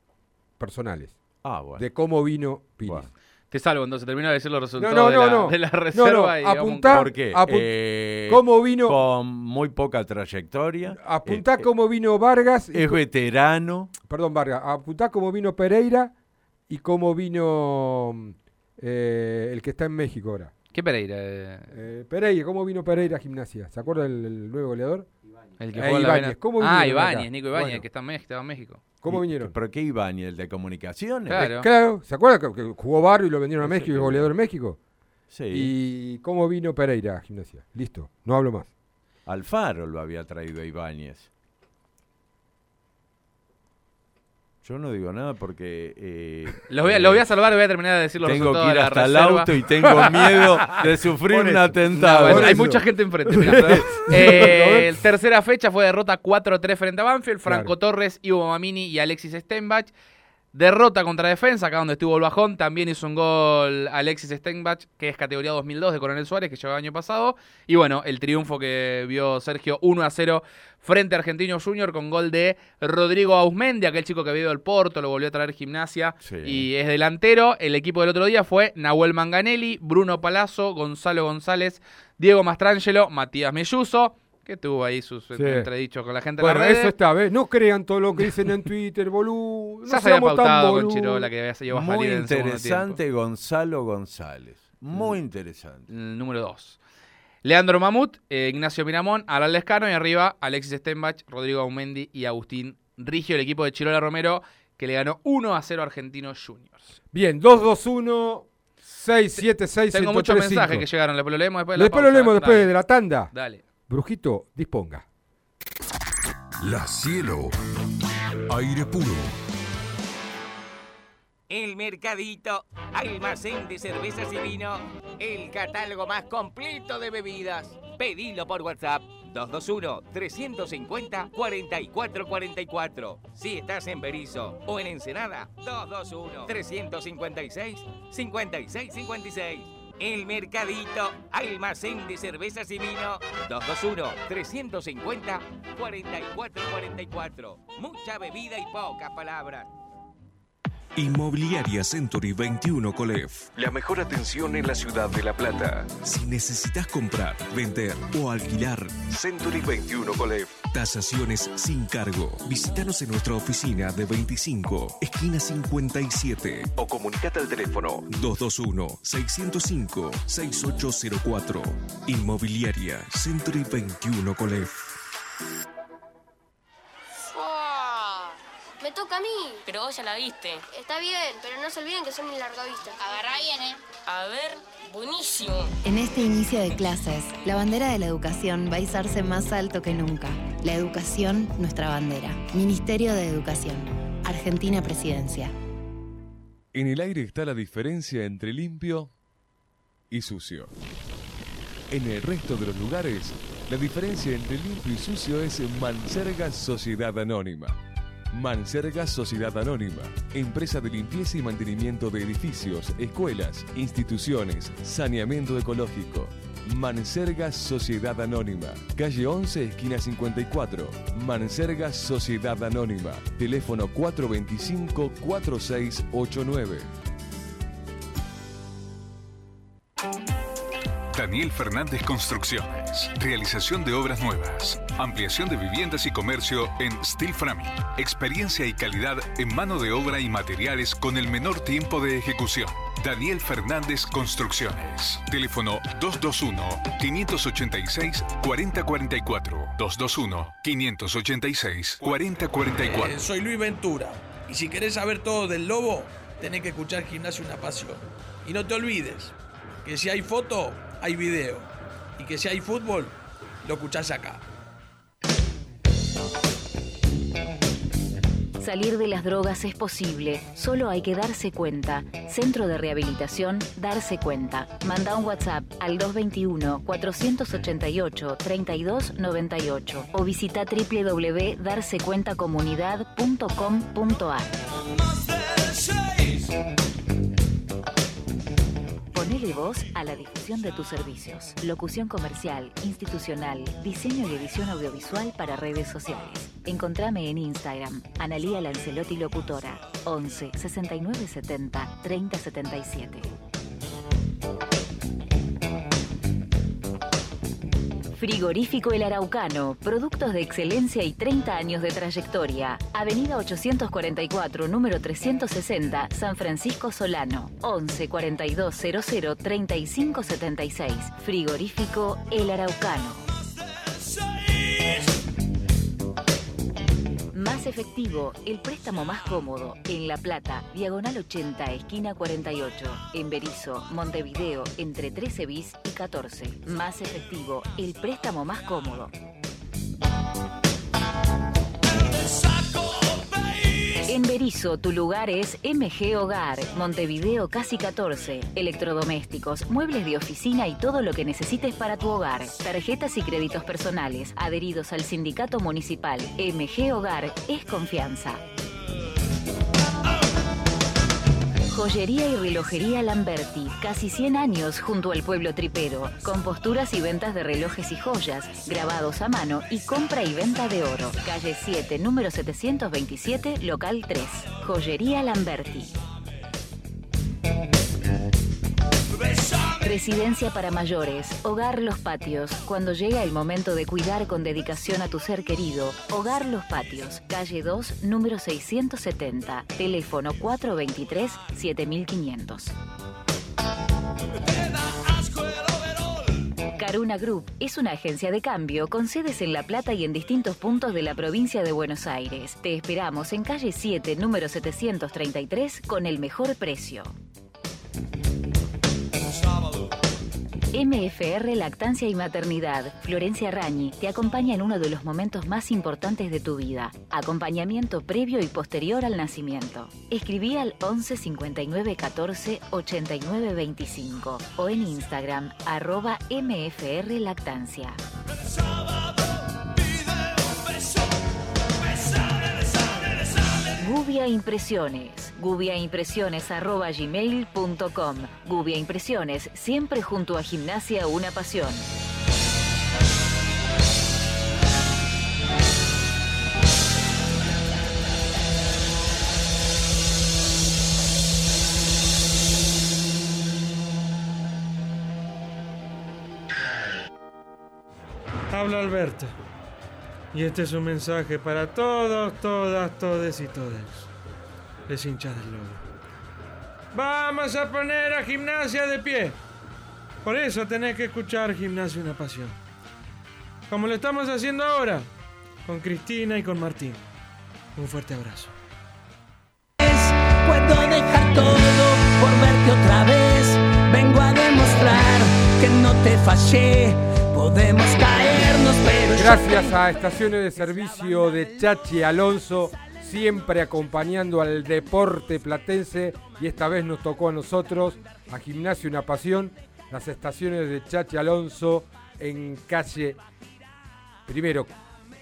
personales. Ah, bueno. De cómo vino Piris. Te salvo, entonces termino de decir los No, resultados no, de, no, la, no. de la No, reserva. no, y apuntá- ¿Por qué? apu- Eh, ¿Cómo vino? Con muy poca trayectoria. Apuntá Eh, cómo vino Vargas. y Es veterano. Perdón, Vargas. Apuntá cómo vino Pereira y cómo vino eh, el que está en México ahora. ¿Qué Pereira? Eh, Eh, Pereira, ¿cómo vino Pereira a gimnasia? ¿Se acuerda el, el nuevo goleador? El que Eh, la Vena- ¿cómo Ah? Ibáñez, Nico Ibáñez, Bueno. que está en México, estaba en México. ¿Cómo vinieron? ¿Pero qué Ibáñez? ¿El de comunicaciones? Claro. Claro, ¿se acuerda que, jugó Barrio y lo vendieron a México y goleador en México? Sí. ¿Y cómo vino Pereira a gimnasia? Listo, no hablo más. Alfaro lo había traído a Ibáñez. Yo no digo nada porque... eh, Los voy, a, eh, los voy a salvar y voy a terminar de decir los Tengo que ir hasta el auto y tengo miedo de sufrir un atentado. No, bueno, Por hay eso. mucha gente enfrente. Eh, tercera fecha fue derrota 4-3 frente a Banfield. Franco Claro. Torres, Ivo Mamini y Alexis Steinbach. Derrota contra defensa, acá donde estuvo el bajón. También hizo un gol Alexis Steinbach, que es categoría 2002 de Coronel Suárez, que llegó el año pasado. Y bueno, el triunfo que vio Sergio 1 a 0 frente a Argentino Junior con gol de Rodrigo Ausmendi, aquel chico que había ido al Porto, lo volvió a traer gimnasia Sí. y es delantero. El equipo del otro día fue Nahuel Manganelli, Bruno Palazzo, Gonzalo González, Diego Mastrangelo, Matías Melluso, que tuvo ahí sus Sí. entredichos con la gente Bueno, de la eso está, ¿ves? No crean todo lo que dicen en Twitter, boludo. No Ya se había pautado con. Chirola que se iba a Muy salir en segundo interesante Gonzalo González. Muy interesante. El número 2. Leandro Mamut, eh, Ignacio Miramón, Alan Lescano y arriba Alexis Stenbach, Rodrigo Aumendi y Agustín Rigio, el equipo de Chirola Romero, que le ganó 1 a 0 a Argentinos Juniors. Bien, 221 676 Tengo muchos mensajes que llegaron, después lo leemos después de la Después lo leemos después Dale, de la tanda. Dale. Brujito, disponga. La cielo. Aire puro. El Mercadito, almacén de cervezas y vino, el catálogo más completo de bebidas. Pedilo por WhatsApp 221-350-4444. Si estás en Berizo o en Ensenada, 221-356-5656. El Mercadito, almacén de cervezas y vino, 221-350-4444. Mucha bebida y pocas palabras. Inmobiliaria Century 21 Colef. La mejor atención en la ciudad de La Plata. Si necesitas comprar, vender o alquilar, Century 21 Colef. Tasaciones sin cargo. Visítanos en nuestra oficina de 25, esquina 57. O comunicate al teléfono 221-605-6804. Inmobiliaria Century 21 Colef. Me toca a mí. Pero vos ya la viste. Está bien, pero no se olviden que son mi largavista. Agarrá bien, ¿eh? A ver, buenísimo. En este inicio de clases, la bandera de la educación va a izarse más alto que nunca. La educación, nuestra bandera. Ministerio de Educación. Argentina Presidencia. En el aire está la diferencia entre limpio y sucio. En el resto de los lugares, la diferencia entre limpio y sucio es Manserga Sociedad Anónima. Manserga Sociedad Anónima, empresa de limpieza y mantenimiento de edificios, escuelas, instituciones, saneamiento ecológico. Manserga Sociedad Anónima, calle 11, esquina 54. Manserga Sociedad Anónima, teléfono 425-4689. Daniel Fernández Construcciones. Realización de obras nuevas. Ampliación de viviendas y comercio en Steel Framing. Experiencia y calidad en mano de obra y materiales con el menor tiempo de ejecución. Daniel Fernández Construcciones. Teléfono 221-586-4044. 221-586-4044. Eh, soy Luis Ventura. Y si querés saber todo del lobo, tenés que escuchar Gimnasio Una Pasión. Y no te olvides que si hay foto, hay video. Y que si hay fútbol, lo escuchás acá. Salir de las drogas es posible, solo hay que darse cuenta. Centro de Rehabilitación Darse Cuenta. Manda un WhatsApp al 221-488-3298 o visita www.darsecuentacomunidad.com.ar. Ponele voz a la difusión de tus servicios. Locución comercial, institucional, diseño y edición audiovisual para redes sociales. Encontrame en Instagram, Analía Lancelotti Locutora, 11 69 70 30 77. Frigorífico El Araucano, productos de excelencia y 30 años de trayectoria. Avenida 844, número 360, San Francisco Solano. 11 42 00 35 76. Frigorífico El Araucano. Más efectivo, el préstamo más cómodo. En La Plata, diagonal 80, esquina 48. En Berizo, Montevideo, entre 13 bis y 14. Más efectivo, el préstamo más cómodo. En Berizo, tu lugar es MG Hogar, Montevideo Casi 14. Electrodomésticos, muebles de oficina y todo lo que necesites para tu hogar. Tarjetas y créditos personales, adheridos al sindicato municipal. MG Hogar es confianza. Joyería y relojería Lamberti, casi 100 años junto al pueblo tripero, con posturas y ventas de relojes y joyas, grabados a mano y compra y venta de oro. Calle 7, número 727, local 3. Joyería Lamberti. Residencia para mayores, Hogar Los Patios. Cuando llega el momento de cuidar con dedicación a tu ser querido, Hogar Los Patios, calle 2, número 670, teléfono 423-7500. Caruna Group es una agencia de cambio con sedes en La Plata y en distintos puntos de la provincia de Buenos Aires. Te esperamos en calle 7, número 733, con el mejor precio. MFR Lactancia y Maternidad, Florencia Rañi, te acompaña en uno de los momentos más importantes de tu vida. Acompañamiento previo y posterior al nacimiento. Escribí al 11 59 14 89 25 o en Instagram arroba MFR Lactancia. Gubia Impresiones. gubiaimpresiones.gmail.com Gubia Impresiones, siempre junto a Gimnasia Una Pasión. Habla Alberto. Y este es un mensaje para todos, todas, todes y todes. Les hinchas del lobo. Vamos a poner a gimnasia de pie. Por eso tenés que escuchar Gimnasia Una Pasión. Como lo estamos haciendo ahora, con Cristina y con Martín. Un fuerte abrazo. Puedo dejar todo por verte otra vez. Vengo a demostrar que no te fallé. Podemos yo Gracias a estaciones de servicio de Chachi Alonso, siempre acompañando al deporte platense y esta vez nos tocó a nosotros, a Gimnasio Una Pasión, las estaciones de Chachi Alonso en calle, primero,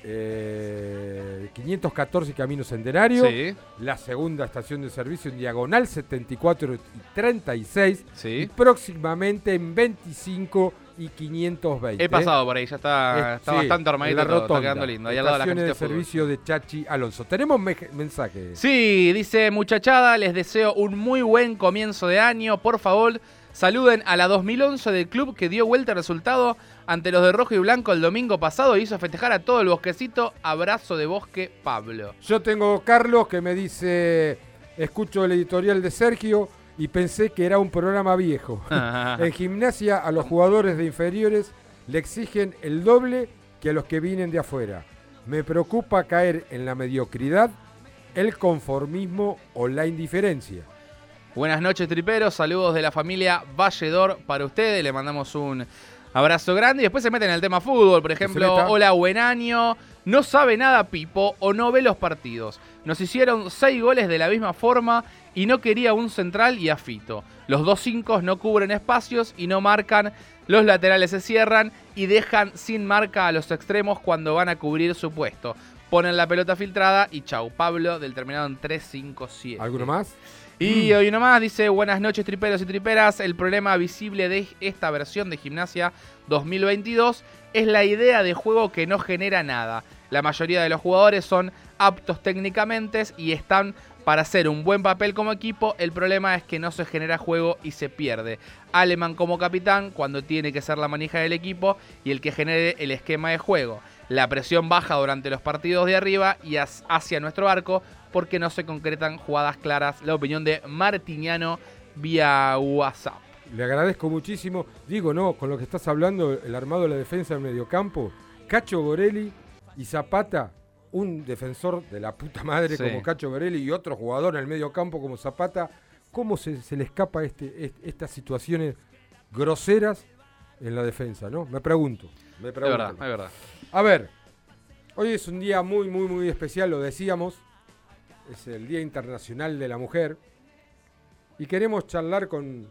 eh, 514 Camino Centenario, Sí. la segunda estación de servicio en diagonal 74 y 36 y próximamente en 25 y 520. He pasado por ahí, ya está, está sí, bastante armadito, la todo, está quedando lindo. Ahí al lado de la servicio de Chachi Alonso. Tenemos me- mensajes. Sí, dice muchachada, les deseo un muy buen comienzo de año. Por favor, saluden a la 2011 del club que dio vuelta el resultado ante los de rojo y blanco el domingo pasado y hizo festejar a todo el bosquecito. Abrazo de bosque, Pablo. Yo tengo Carlos que me dice, escucho el editorial de Sergio y pensé que era un programa viejo. en gimnasia a los jugadores de inferiores le exigen el doble que a los que vienen de afuera. Me preocupa caer en la mediocridad, el conformismo o la indiferencia. Buenas noches, triperos. Saludos de la familia Valledor para ustedes. Le mandamos un abrazo grande. Y después se meten en el tema fútbol. Por ejemplo, hola, buen año. No sabe nada Pipo o no ve los partidos. Nos hicieron seis goles de la misma forma y no quería un central y a Fito. Los dos cinco no cubren espacios y no marcan. Los laterales se cierran y dejan sin marca a los extremos cuando van a cubrir su puesto. Ponen la pelota filtrada y chau. Pablo del terminado en 357. ¿Alguno más? Y hoy nomás dice, buenas noches triperos y triperas, el problema visible de esta versión de Gimnasia 2022 es la idea de juego que no genera nada. La mayoría de los jugadores son aptos técnicamente y están para hacer un buen papel como equipo, el problema es que no se genera juego y se pierde. Aleman como capitán cuando tiene que ser la manija del equipo y el que genere el esquema de juego. La presión baja durante los partidos de arriba y hacia nuestro arco porque no se concretan jugadas claras. La opinión de Martiniano vía WhatsApp. Le agradezco muchísimo. Digo, no, con lo que estás hablando, el armado de la defensa del mediocampo, Cacho Borelli y Zapata, un defensor de la puta madre Sí. como Cacho Borelli y otro jugador en el mediocampo como Zapata, ¿cómo se, se le escapa este, est- estas situaciones groseras en la defensa, no? Me pregunto. Me Es pregunto. verdad, es verdad. A ver, hoy es un día muy, muy, muy especial, lo decíamos. Es el Día Internacional de la Mujer. Y queremos charlar con,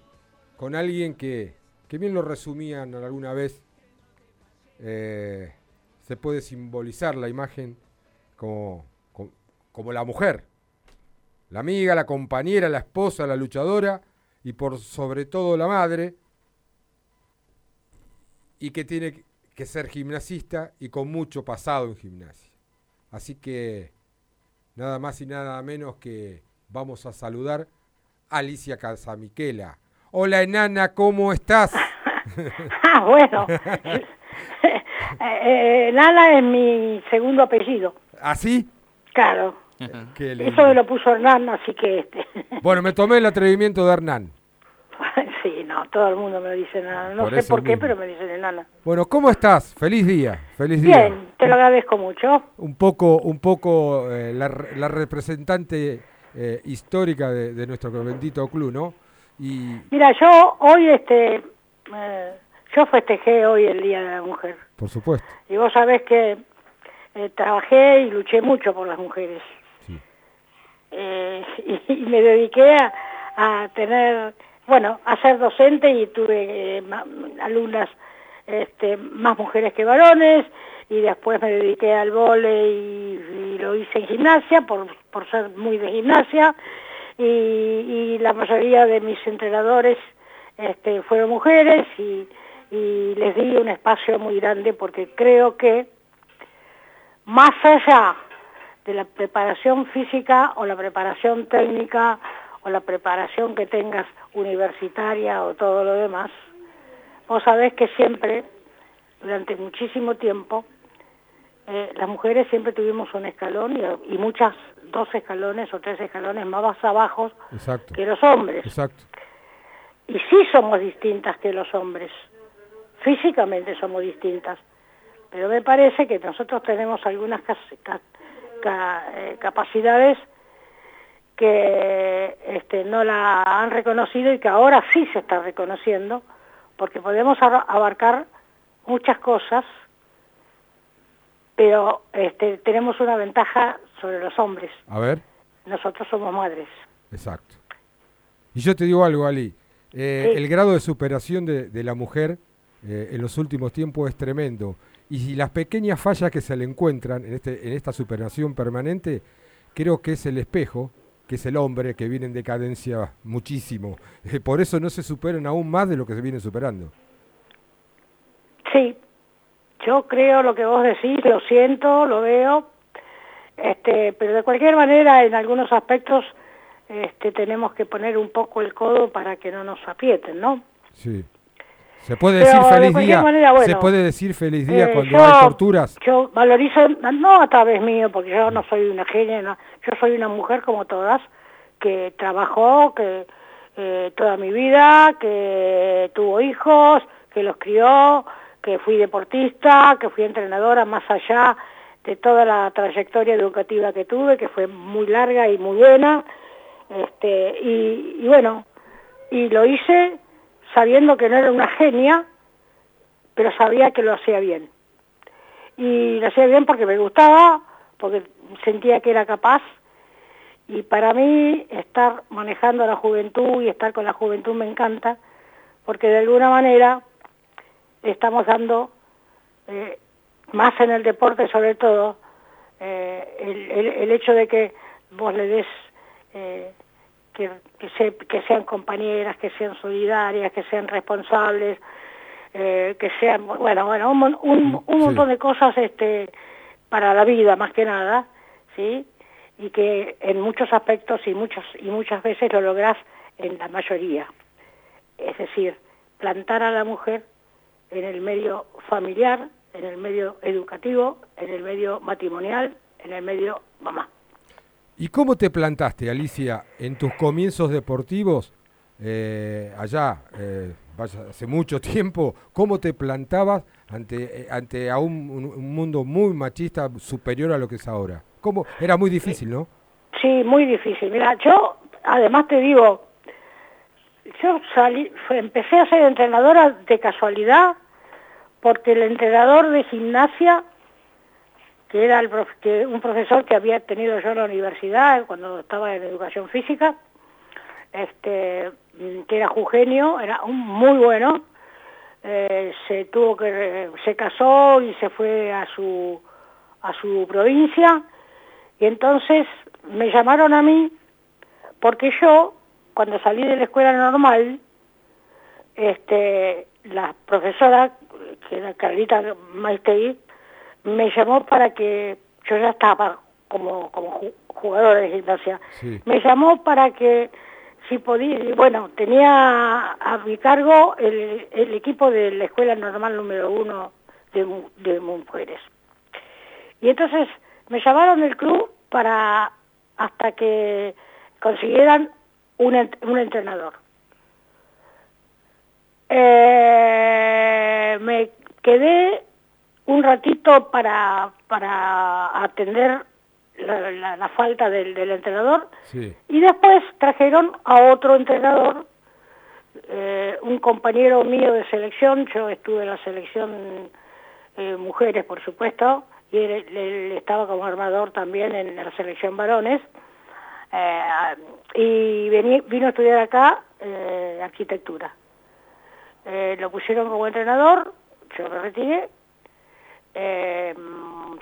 con alguien que, que bien lo resumían alguna vez. Eh, se puede simbolizar la imagen como, como, como la mujer. La amiga, la compañera, la esposa, la luchadora y por sobre todo la madre. Y que tiene que ser gimnasista y con mucho pasado en gimnasia. Así que nada más y nada menos que vamos a saludar a Alicia Casamiquela. Hola enana, ¿cómo estás? Ah, bueno. Eh, eh, Nana es mi segundo apellido. ¿Así? Claro. Qué lindo. Eso me lo puso Hernán, así que este. Bueno, me tomé el atrevimiento de Hernán. sí, no, todo el mundo me dice Nana. No Por sé por qué, mismo. pero me dicen Nana. Bueno, ¿cómo estás? Feliz día, feliz día. Bien, te lo agradezco mucho. Un poco, un poco eh, la, re- la representante eh, histórica de, de nuestro bendito club, ¿no? Y Mira, yo hoy, este, eh, yo festejé hoy el Día de la Mujer. por supuesto, Y vos sabés que eh, trabajé y luché mucho por las mujeres. Eh, y, y me dediqué a, a tener, bueno, a ser docente y tuve eh, ma- alumnas este, más mujeres que varones y después me dediqué al vole y, y lo hice en gimnasia por, por ser muy de gimnasia y, y la mayoría de mis entrenadores este, fueron mujeres y, y les di un espacio muy grande porque creo que más allá de la preparación física o la preparación técnica o la preparación que tengas universitaria o todo lo demás, vos sabés que siempre, durante muchísimo tiempo, eh, las mujeres siempre tuvimos un escalón y, y muchas, dos escalones o tres escalones más abajo exacto. que los hombres. Exacto. Y sí somos distintas que los hombres. Físicamente somos distintas. Pero me parece que nosotros tenemos algunas cas- ca- ca- eh, capacidades que este, no la han reconocido y que ahora sí se está reconociendo, porque podemos ar- abarcar muchas cosas, pero este, tenemos una ventaja sobre los hombres. a ver, Nosotros somos madres. exacto. Y yo te digo algo, Ali, eh, Sí. el grado de superación de, de la mujer eh, en los últimos tiempos es tremendo. Y si las pequeñas fallas que se le encuentran en, este, en esta superación permanente, creo que es el espejo, que es el hombre que viene en decadencia muchísimo. Eh, por eso no se superan aún más de lo que se viene superando. Sí, yo creo lo que vos decís, lo siento, lo veo, este, pero de cualquier manera en algunos aspectos este, tenemos que poner un poco el codo para que no nos aprieten, ¿no? Sí. Se puede decir de feliz día. manera, Se bueno, puede decir feliz día Eh, cuando yo- hay torturas. Yo valorizo, no a través mío, porque yo no soy una genia, no, yo soy una mujer como todas, que trabajó, que eh, toda mi vida, que tuvo hijos, que los crió, que fui deportista, que fui entrenadora más allá de toda la trayectoria educativa que tuve, que fue muy larga y muy buena, este, y, y bueno, y lo hice sabiendo que no era una genia, pero sabía que lo hacía bien. y lo hacía bien porque me gustaba, porque sentía que era capaz. Y para mí estar manejando a la juventud y estar con la juventud me encanta, porque de alguna manera estamos dando, eh, más en el deporte sobre todo, eh, el, hecho de que vos le des, eh, que, que, se- que sean compañeras, que sean solidarias, que sean responsables, eh, que sean, bueno, bueno, un, un, un montón de cosas este, para la vida más que nada, ¿sí? Y que en muchos aspectos y muchas, y muchas veces lo lográs en la mayoría. Es decir, plantar a la mujer en el medio familiar, en el medio educativo, en el medio matrimonial, en el medio mamá. ¿Y cómo te plantaste, Alicia, en tus comienzos deportivos eh, allá, eh, hace mucho tiempo? ¿Cómo te plantabas ante, eh, ante a un, un- un mundo muy machista superior a lo que es ahora? ¿Cómo? Era muy difícil, ¿no? Sí, muy difícil. Mira, yo, además te digo, yo salí, empecé a ser entrenadora de casualidad porque el entrenador de gimnasia, que era el prof- que un profesor que había tenido yo en la universidad cuando estaba en educación física, este, mm, que era Jugenio, era un muy bueno, eh, se tuvo que se casó y se fue a su a su provincia y entonces me llamaron a mí porque yo cuando salí de la escuela normal este la profesora que era Carlita Maestey me llamó para que yo ya estaba como como ju- jugadora de gimnasia me llamó para que si podía, y bueno, tenía a mi cargo el, el equipo de la escuela normal número uno de, mu- de mujeres. Y entonces me llamaron del club para hasta que consiguieran un, un entrenador. Eh, me quedé un ratito para, para atender la, la- la falta del, del entrenador Sí. y después trajeron a otro entrenador, eh, un compañero mío de selección, yo estuve en la selección eh, mujeres, por supuesto, y él, él estaba como armador también en la selección varones, eh, y vení- vino a estudiar acá arquitectura. Lo pusieron como entrenador, yo me retiré, eh,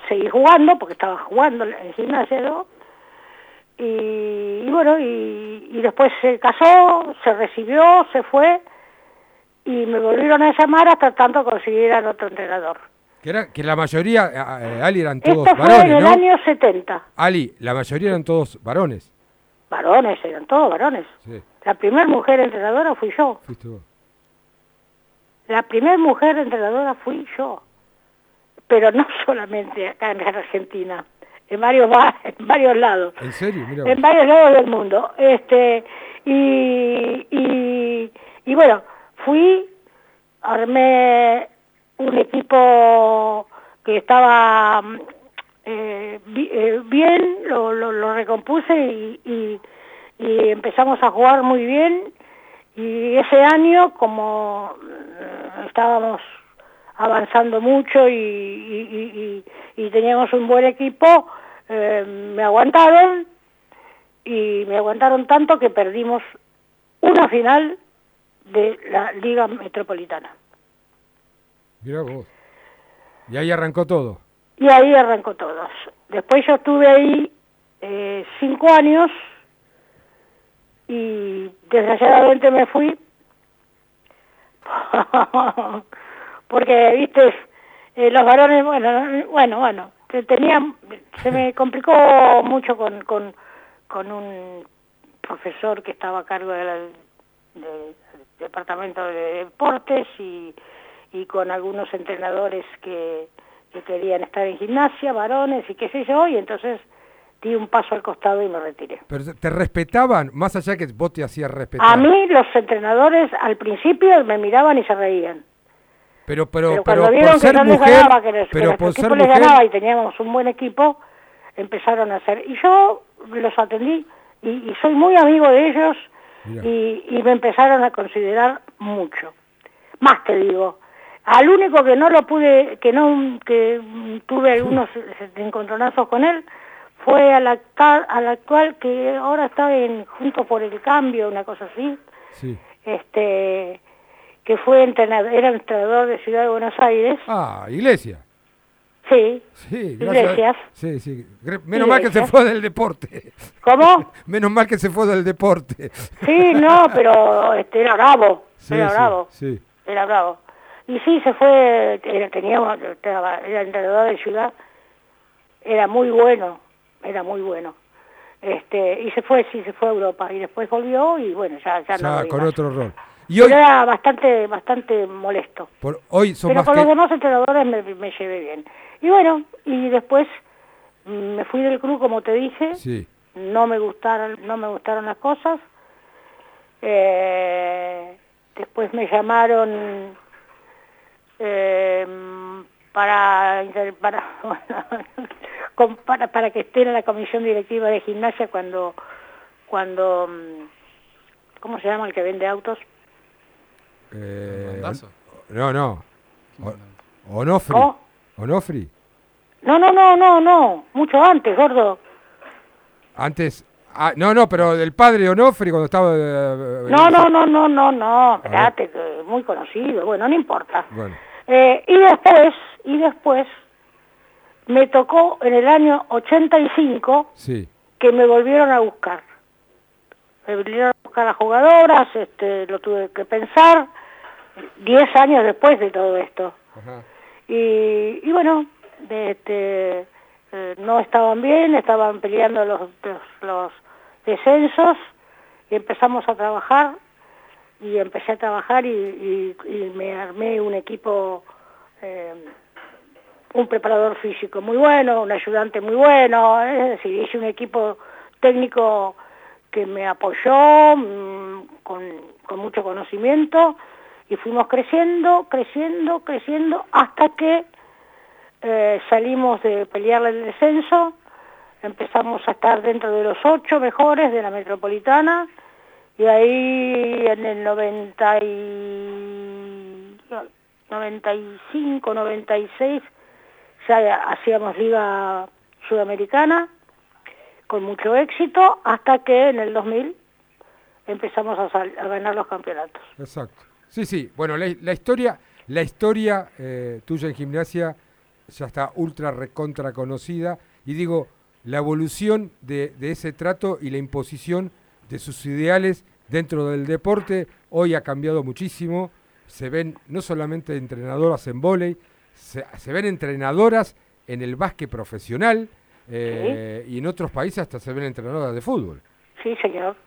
seguí jugando, porque estaba jugando en gimnasia, ¿no? y, y bueno, y, y después se casó, se recibió, se fue y me volvieron a llamar hasta tanto consiguieran otro entrenador. Que, era, que la mayoría, eh, Ali, eran todos Esto fue en varones, el ¿no? año 70. Ali, la mayoría eran todos varones. Varones, eran todos varones. Sí, La primera mujer entrenadora fui yo. fuiste vos. La primera mujer entrenadora fui yo. Pero no solamente acá en Argentina, en varios, en varios lados. ¿En serio? Mira en varios lados del mundo. Este, y, y, y bueno, fui, armé un equipo que estaba eh, eh, bien, lo, lo, lo recompuse y, y, y empezamos a jugar muy bien. Y ese año, como eh, estábamos avanzando mucho y, y- y- y teníamos un buen equipo, eh, me aguantaron y me aguantaron tanto que perdimos una final de la Liga Metropolitana. Mira vos. Y ahí arrancó todo. Y ahí arrancó todo. Después yo estuve ahí eh, cinco años y desgraciadamente me fui porque, viste, eh, los varones, bueno, bueno, bueno, te- tenía, se me complicó mucho con, con, con un profesor que estaba a cargo del del departamento de deportes y, y con algunos entrenadores que, que querían estar en gimnasia, varones y qué sé yo, y entonces di un paso al costado y me retiré. Pero te- te respetaban, más allá que vos te hacías respetar. A mí los entrenadores al principio me miraban y se reían. Pero, pero, Pero pero, cuando por vieron que ser yo les mujer, ganaba, que, les, pero por ser les mujer, ganaba y teníamos un buen equipo, empezaron a hacer. Y yo los atendí y, y soy muy amigo de ellos y, y me empezaron a considerar mucho. Más te digo, Al único que no lo pude, que no, que tuve algunos eh, encontronazos con él, fue al actual, al actual que ahora está en Juntos por el Cambio, una cosa así, Sí. este, que fue entrenador, era entrenador de Ciudad de Buenos Aires, Ah, Iglesia. sí, Sí, gracias. Iglesias. Sí, sí. Menos mal que se fue del deporte. ¿Cómo? Menos mal que se fue del deporte. Sí, no, pero este, era bravo, Sí, era sí, bravo, Sí. era bravo. Y sí, se fue, era, teníamos, estaba- era entrenador de ciudad, era muy bueno, era muy bueno. Este, y se fue, sí, se fue a Europa y después volvió y bueno, ya, ya, no Ya con más. otro rol. Y Pero era bastante, bastante molesto. por, hoy son Pero con que... los demás entrenadores me, me llevé bien. Y bueno, y después me fui del club, como te dije, Sí. no me gustaron, no me gustaron las cosas. Eh, después me llamaron eh, para, para, para para que esté en la comisión directiva de gimnasia cuando cuando mm, ¿cómo se llama el que vende autos? Eh, no, no. O- Onofri. ¿Cómo? Onofri. No, no, no, no, no, mucho antes, gordo. Antes... ah, no, no, pero del padre Onofri cuando estaba... eh, No, no, no, no, no, no, espérate, que muy conocido, bueno, no importa. Bueno, Eh, y después, y después, me tocó en el año 85 sí. que me volvieron a buscar. Me volvieron a buscar a jugadoras, este, lo tuve que pensar, 10 años después de todo esto. Ajá. Y, y bueno, este, eh, no estaban bien, estaban peleando los, los, los descensos y empezamos a trabajar y empecé a trabajar y, y- y me armé un equipo, eh, un preparador físico muy bueno, un ayudante muy bueno, es decir, hice un equipo técnico que me apoyó mm, con, con mucho conocimiento y fuimos creciendo, creciendo, creciendo hasta que eh, salimos de pelear el descenso, empezamos a estar dentro de los ocho mejores de la metropolitana y ahí en el 90 y 95, 96 ya hacíamos liga sudamericana con mucho éxito hasta que en el 2000 empezamos a, a ganar los campeonatos. Exacto. Sí, sí. Bueno, la, la historia, la historia eh, tuya en gimnasia ya está ultra recontra conocida. Y digo, la evolución de, de ese trato y la imposición de sus ideales dentro del deporte hoy ha cambiado muchísimo. Se ven no solamente entrenadoras en vóley, se, se ven entrenadoras en el básquet profesional eh, y en otros países hasta se ven entrenadoras de fútbol. Sí, señor.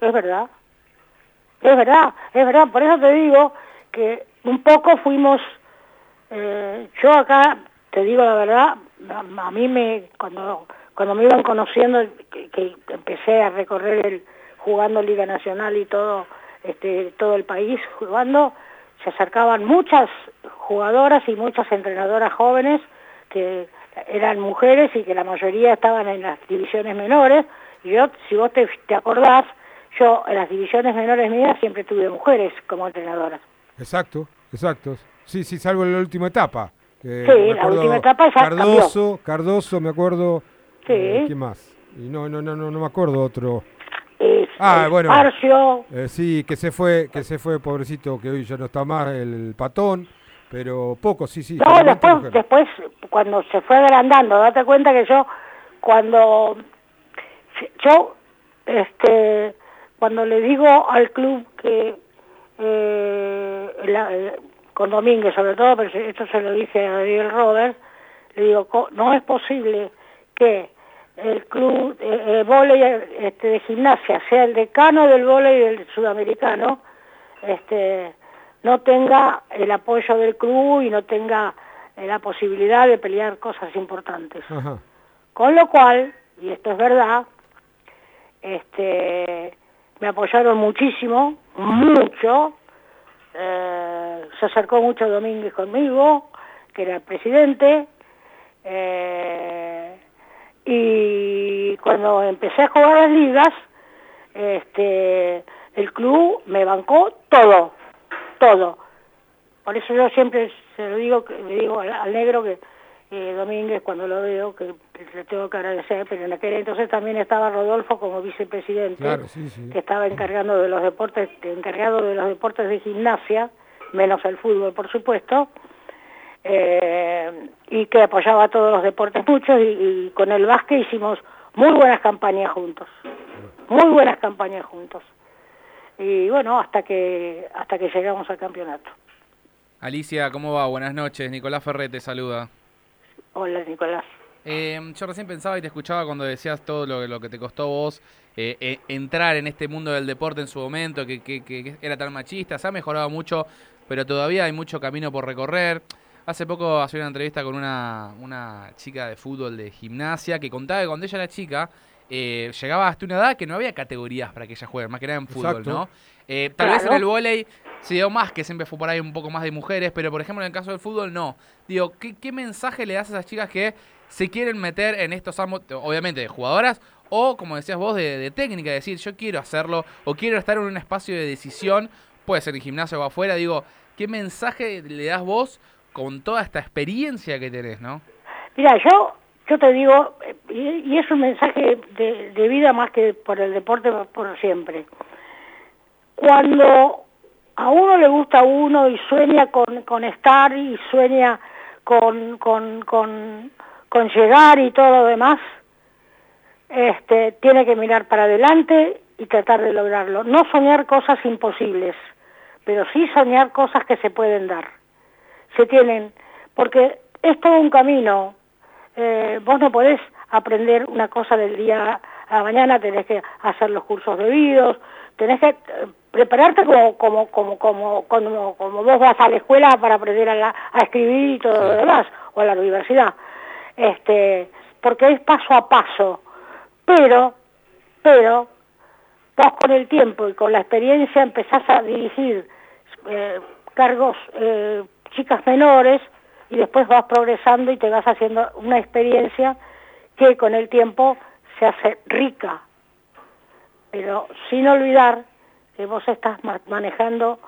Es verdad. Es verdad, es verdad. Por eso te digo que un poco fuimos... eh, yo acá, te digo la verdad, a, mí me... Cuando, cuando me iban conociendo, que, que empecé a recorrer el jugando Liga Nacional y todo, este, todo el país jugando, se acercaban muchas jugadoras y muchas entrenadoras jóvenes que eran mujeres y que la mayoría estaban en las divisiones menores. Y yo, si vos te, te acordás, yo en las divisiones menores mías siempre tuve mujeres como entrenadoras. Exacto, exacto. Sí, sí, salvo en la última etapa. Sí, la última etapa ya Cardoso, Cardoso, me acuerdo. Sí. eh, ¿Quién más? Y no, no, no, no, no me acuerdo otro. Eh, Ah, eh, bueno. Parcio, Eh, sí, que se fue, que se fue, pobrecito, que hoy ya no está más, el patón, pero poco, sí, sí. No, después, después, cuando se fue agrandando, date cuenta que yo, cuando, yo, este, cuando le digo al club que, eh, la- con Domínguez sobre todo, pero esto se lo dije a Ariel Robert, le digo, "Co- no es posible que el club eh, este, de gimnasia sea el decano del vóley del sudamericano, este, no tenga el apoyo del club y no tenga eh, la posibilidad de pelear cosas importantes. Ajá. Con lo cual, y esto es verdad, este, me apoyaron muchísimo, mucho, eh, se acercó mucho Domínguez conmigo, que era el presidente, eh, y cuando empecé a jugar las ligas, este, el club me bancó todo, todo. por eso yo siempre se lo digo, le digo al, al negro que eh, Domínguez cuando lo veo, que le tengo que agradecer, pero en aquel entonces también estaba Rodolfo como vicepresidente, Claro, sí, sí. que estaba encargando de los deportes, encargado de los deportes de gimnasia, menos el fútbol por supuesto, eh, y que apoyaba todos los deportes muchos y, y con el básquet hicimos muy buenas campañas juntos, muy buenas campañas juntos. Y bueno, hasta que hasta que llegamos al campeonato. Alicia, ¿cómo va? Buenas noches. Nicolás Ferret te saluda. Hola Nicolás. Eh, yo recién pensaba y te escuchaba cuando decías todo lo, lo que te costó vos eh, eh, entrar en este mundo del deporte en su momento, que, que- que era tan machista. Se ha mejorado mucho, pero todavía hay mucho camino por recorrer. Hace poco hacía una entrevista con una, una chica de fútbol de gimnasia que contaba que cuando ella era chica eh, llegaba hasta una edad que no había categorías para que ella juegue, más que nada en fútbol, Exacto. ¿no? Eh, tal vez en el vóley se dio más, que siempre fue por ahí un poco más de mujeres, pero por ejemplo en el caso del fútbol no. Digo, ¿qué, qué mensaje le das a esas chicas que se quieren meter en estos ámbitos, obviamente de jugadoras, o como decías vos, de, de técnica, decir, yo quiero hacerlo, o quiero estar en un espacio de decisión, puede ser en gimnasio o afuera, digo, ¿qué mensaje le das vos con toda esta experiencia que tenés, no? Mira, yo yo te digo, y, y es un mensaje de, de vida más que por el deporte por siempre. Cuando a uno le gusta a uno y sueña con, con estar y sueña con, con, con llegar y todo lo demás, este, tiene que mirar para adelante y tratar de lograrlo. No soñar cosas imposibles, pero sí soñar cosas que se pueden dar. Se tienen, porque es todo un camino. Eh, vos no podés aprender una cosa del día a la mañana, tenés que hacer los cursos debidos, tenés que eh, prepararte como, como, como, como, como, como vos vas a la escuela para aprender a, la- a escribir y todo lo demás, o a la universidad. Este, porque es paso a paso. Pero, pero, vos con el tiempo y con la experiencia empezás a dirigir eh, cargos, eh, chicas menores, y después vas progresando y te vas haciendo una experiencia que con el tiempo se hace rica. Pero sin olvidar que vos estás ma- manejando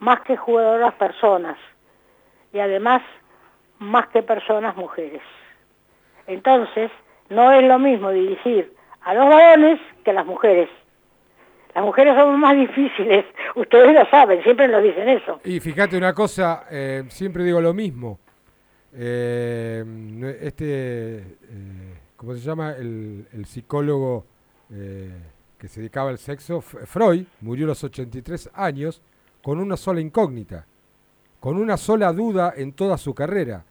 más que jugadoras personas y además más que personas mujeres. Entonces, no es lo mismo dirigir a los varones que a las mujeres. Las mujeres son más difíciles, ustedes lo saben, siempre nos dicen eso. Y fíjate una cosa, eh, siempre digo lo mismo. Eh, este, eh, ¿cómo se llama? El, el psicólogo eh, que se dedicaba al sexo, Freud, murió a los 83 años con una sola incógnita, con una sola duda en toda su carrera.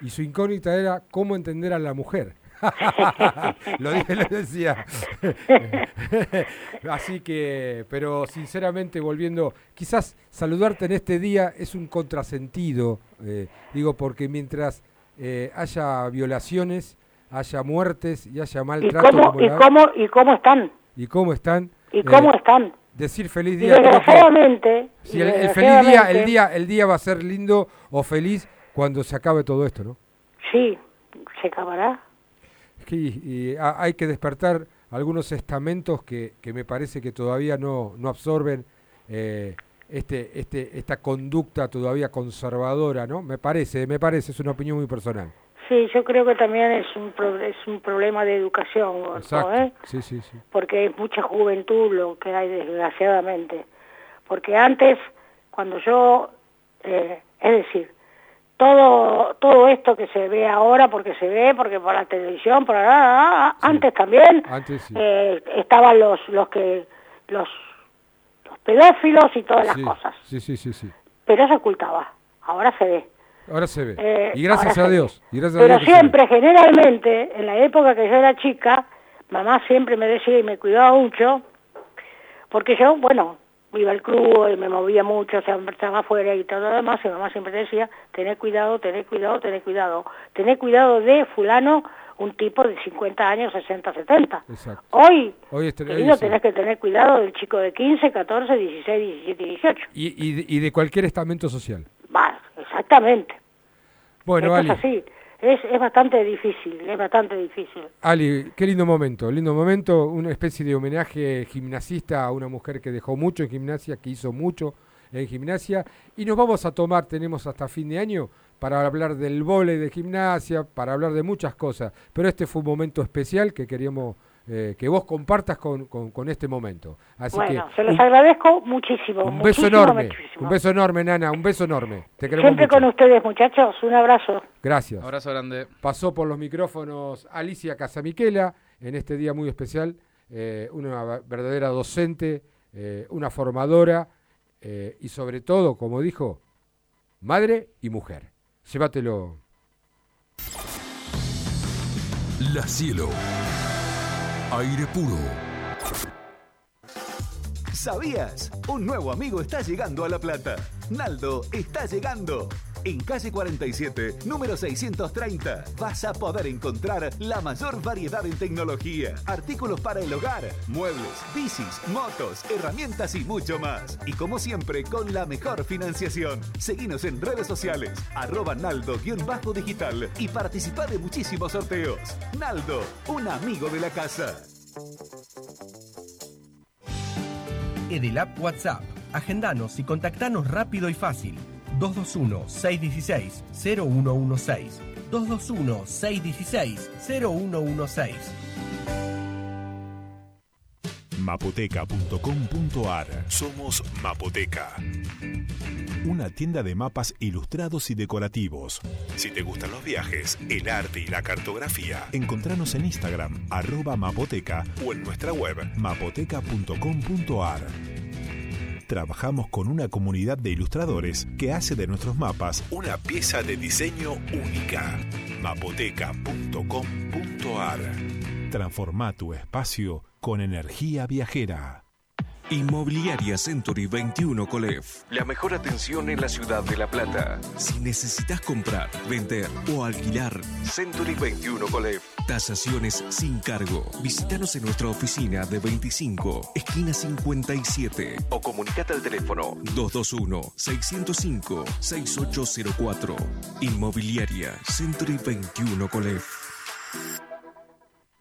Y su incógnita era cómo entender a la mujer. lo, di- lo decía. Así que, pero sinceramente volviendo, quizás saludarte en este día es un contrasentido, eh, digo, porque mientras eh, haya violaciones, haya muertes y haya ¿Y maltrato, cómo, como y la- cómo, y cómo están? y cómo están, ¿Y eh, cómo están? decir feliz Y día. que- desgraciadamente, y el, el feliz día, el día, el día va a ser lindo o feliz cuando se acabe todo esto, ¿no? Sí, se acabará. Que y- ha- hay que despertar algunos estamentos que, que me parece que todavía no, no absorben eh, este, este, esta conducta todavía conservadora, ¿no? Me parece, me parece, es una opinión muy personal. Sí, yo creo que también es un, pro- es un problema de educación, Exacto. ¿eh? Sí, sí, sí. porque es mucha juventud lo que hay desgraciadamente. Porque antes, cuando yo, eh, es decir, todo todo esto que se ve ahora, porque se ve, porque por la televisión, por la, antes también, Antes sí. eh, estaban los los que los, los pedófilos y todas las sí, cosas, sí, sí, sí, sí. pero se ocultaba. Ahora se ve. Ahora se ve. Eh, y gracias a Dios. Y gracias a Pero Dios siempre, generalmente, en la época que yo era chica, mamá siempre me decía y me cuidaba mucho, porque yo, bueno, iba al club y me movía mucho, o sea, estaba afuera y todo lo demás, y mamá siempre decía, tené cuidado, tené cuidado, tené cuidado. Tené cuidado de fulano, un tipo de 50 años, 60, 70. Exacto. Hoy, Hoy querido, sí. tenés que tener cuidado del chico de 15, 14, 16, 17, 18. Y, y, de- y de cualquier estamento social. Va, exactamente. Bueno, Esto Ali, es así. Es, es bastante difícil, es bastante difícil. Ali, qué lindo momento, lindo momento, una especie de homenaje gimnasista a una mujer que dejó mucho en gimnasia, que hizo mucho en gimnasia. Y nos vamos a tomar, tenemos hasta fin de año, para hablar del vóley de gimnasia, para hablar de muchas cosas. Pero este fue un momento especial que queríamos eh, que vos compartas con, con- con este momento. Así bueno, que se los un, agradezco muchísimo. un beso muchísimo, enorme, muchísimo. un beso enorme, Nana, un beso enorme. Te queremos Siempre mucho. con ustedes, muchachos. Un abrazo. Gracias. Abrazo grande. Pasó por los micrófonos Alicia Casamiquela en este día muy especial, eh, una verdadera docente, eh, una formadora eh, y sobre todo, como dijo, madre y mujer. Llévatelo. La Cielo. Aire puro. ¿Sabías? Un nuevo amigo está llegando a La Plata. Naldo está llegando. En calle 47, número 630, vas a poder encontrar la mayor variedad en tecnología, artículos para el hogar, muebles, bicis, motos, herramientas y mucho más. Y como siempre, con la mejor financiación. Seguinos en redes sociales, arroba Naldo-digital y participa de muchísimos sorteos. Naldo, un amigo de la casa. Edelap WhatsApp. Agendanos y contactanos rápido y fácil. 221-616-0116. 221-616-0116. Mapoteca.com.ar Somos Mapoteca. Una tienda de mapas ilustrados y decorativos. Si te gustan los viajes, el arte y la cartografía, encontranos en Instagram, arroba mapoteca o en nuestra web, mapoteca.com.ar. Trabajamos con una comunidad de ilustradores que hace de nuestros mapas una pieza de diseño única. mapoteca.com.ar Transforma tu espacio con energía viajera. Inmobiliaria Century 21 Colef. La mejor atención en la ciudad de La Plata. Si necesitas comprar, vender o alquilar, Century 21 Colef. Tasaciones sin cargo. Visítanos en nuestra oficina de 25, esquina 57. O comunicate al teléfono 221-605-6804. Inmobiliaria Century 21 Colef.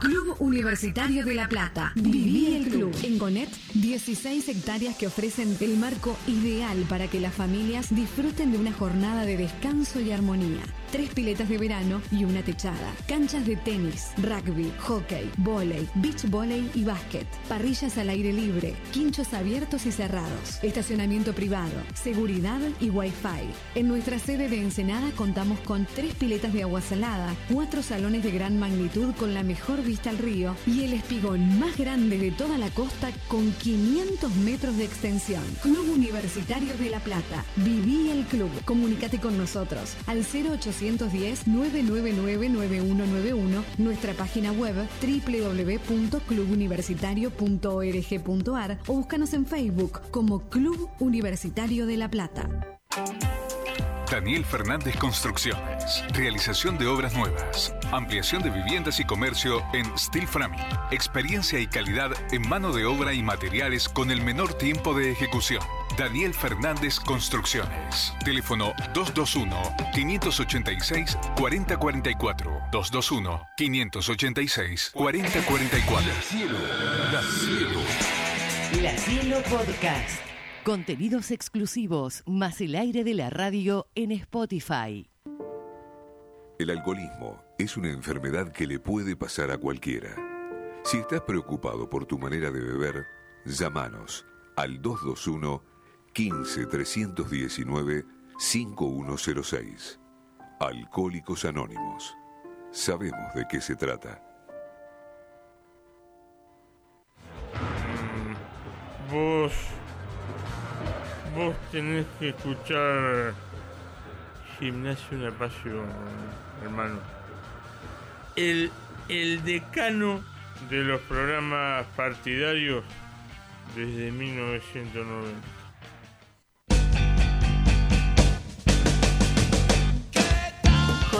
Club Universitario de La Plata. Viví el club. En Gonet, 16 hectáreas que ofrecen el marco ideal para que las familias disfruten de una jornada de descanso y armonía. Tres piletas de verano y una techada. Canchas de tenis, rugby, hockey, volei, beach volley y básquet. Parrillas al aire libre. Quinchos abiertos y cerrados. Estacionamiento privado. Seguridad y wifi. En nuestra sede de Ensenada contamos con tres piletas de agua salada, cuatro salones de gran magnitud con la mejor vista al río y el espigón más grande de toda la costa con 500 metros de extensión. Club Universitario de La Plata. Viví el club. Comunícate con nosotros al 0810-999-9191, nuestra página web www.clubuniversitario.org.ar o búscanos en Facebook como Club Universitario de La Plata. Daniel Fernández Construcciones. Realización de obras nuevas. Ampliación de viviendas y comercio en Steel Framing. Experiencia y calidad en mano de obra y materiales con el menor tiempo de ejecución. Daniel Fernández Construcciones. Teléfono 221-586-4044. 221-586-4044. La Cielo. La Cielo Podcast. Contenidos exclusivos más el aire de la radio en Spotify. El alcoholismo es una enfermedad que le puede pasar a cualquiera. Si estás preocupado por tu manera de beber, llámanos al 221 15 319 5106. Alcohólicos Anónimos. Sabemos de qué se trata. Vos. Vos tenés que escuchar. Gimnasio una pasión, hermano. El, el decano de los programas partidarios desde 1990.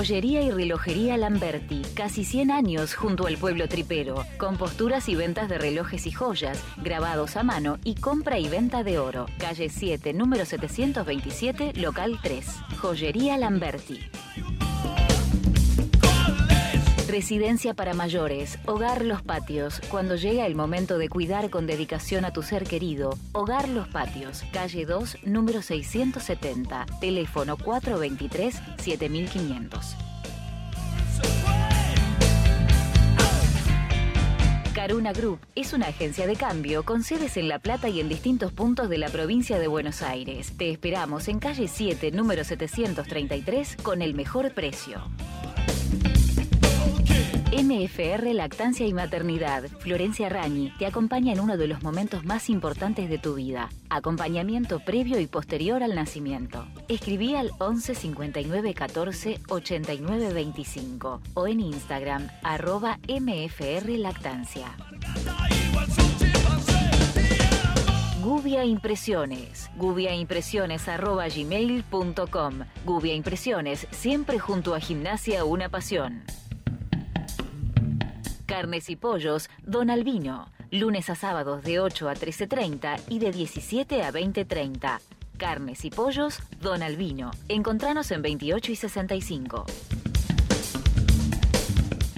Joyería y relojería Lamberti, casi 100 años junto al pueblo tripero, con posturas y ventas de relojes y joyas, grabados a mano y compra y venta de oro. Calle 7, número 727, local 3. Joyería Lamberti. Residencia para mayores, Hogar Los Patios. Cuando llega el momento de cuidar con dedicación a tu ser querido, Hogar Los Patios, calle 2, número 670, teléfono 423-7500. Caruna Group es una agencia de cambio con sedes en La Plata y en distintos puntos de la provincia de Buenos Aires. Te esperamos en calle 7, número 733, con el mejor precio. MFR Lactancia y Maternidad, Florencia Rañi, te acompaña en uno de los momentos más importantes de tu vida. Acompañamiento previo y posterior al nacimiento. Escribí al 11 59 14 89 25 o en Instagram arroba MFR Lactancia. Gubia Impresiones. Gubiaimpresiones arroba gmail.com. Gubia Impresiones, siempre junto a Gimnasia Una Pasión. Carnes y pollos, Don Albino. Lunes a sábados de 8 a 13.30 y de 17 a 20.30. Carnes y pollos, Don Albino. Encontranos en 28 y 65.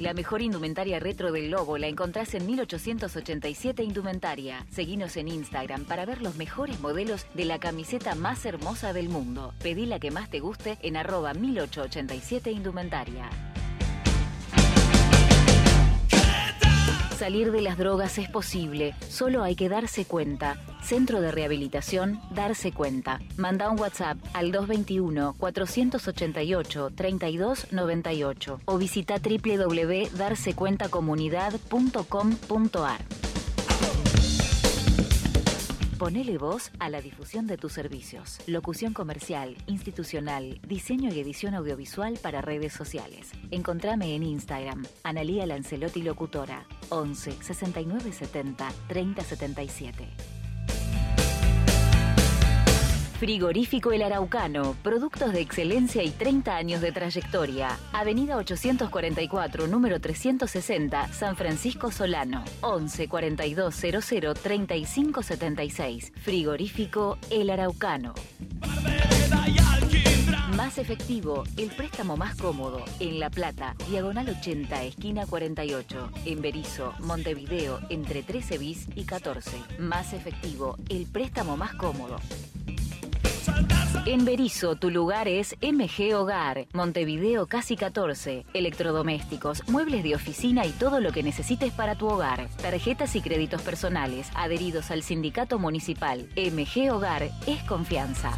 La mejor indumentaria retro del Lobo la encontrás en 1887 Indumentaria. Seguinos en Instagram para ver los mejores modelos de la camiseta más hermosa del mundo. Pedí la que más te guste en arroba 1887 Indumentaria. Salir de las drogas es posible, solo hay que darse cuenta. Centro de Rehabilitación, darse cuenta. Manda un WhatsApp al 221-488-3298 o visita www.darsecuentacomunidad.com.ar. Ponele voz a la difusión de tus servicios. Locución comercial, institucional, diseño y edición audiovisual para redes sociales. Encontrame en Instagram, Analía Lancelotti Locutora, 11 69 70 30 77. Frigorífico El Araucano, productos de excelencia y 30 años de trayectoria. Avenida 844, número 360, San Francisco Solano. 11 42 00 35 76. Frigorífico El Araucano. Más efectivo, el préstamo más cómodo. En La Plata, diagonal 80, esquina 48. En Berizo, Montevideo, entre 13 bis y 14. Más efectivo, el préstamo más cómodo. En Berizo, tu lugar es MG Hogar, Montevideo Casi 14. Electrodomésticos, muebles de oficina y todo lo que necesites para tu hogar. Tarjetas y créditos personales, adheridos al sindicato municipal. MG Hogar es confianza.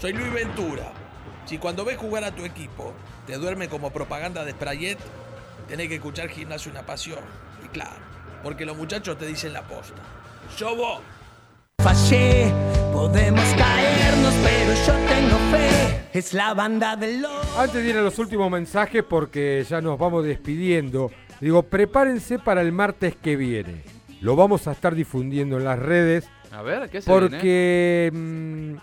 Soy Luis Ventura. Si cuando ves jugar a tu equipo te duerme como propaganda de Sprayet, tenés que escuchar Gimnasio Una Pasión. Y claro, porque los muchachos te dicen la posta. ¡Yo vos! Fallé, podemos caernos, pero yo tengo fe. Es la banda del lobo. Antes de ir a los últimos mensajes, porque ya nos vamos despidiendo, digo, prepárense para el martes que viene. Lo vamos a estar difundiendo en las redes. A ver, ¿qué se viene? Porque mm,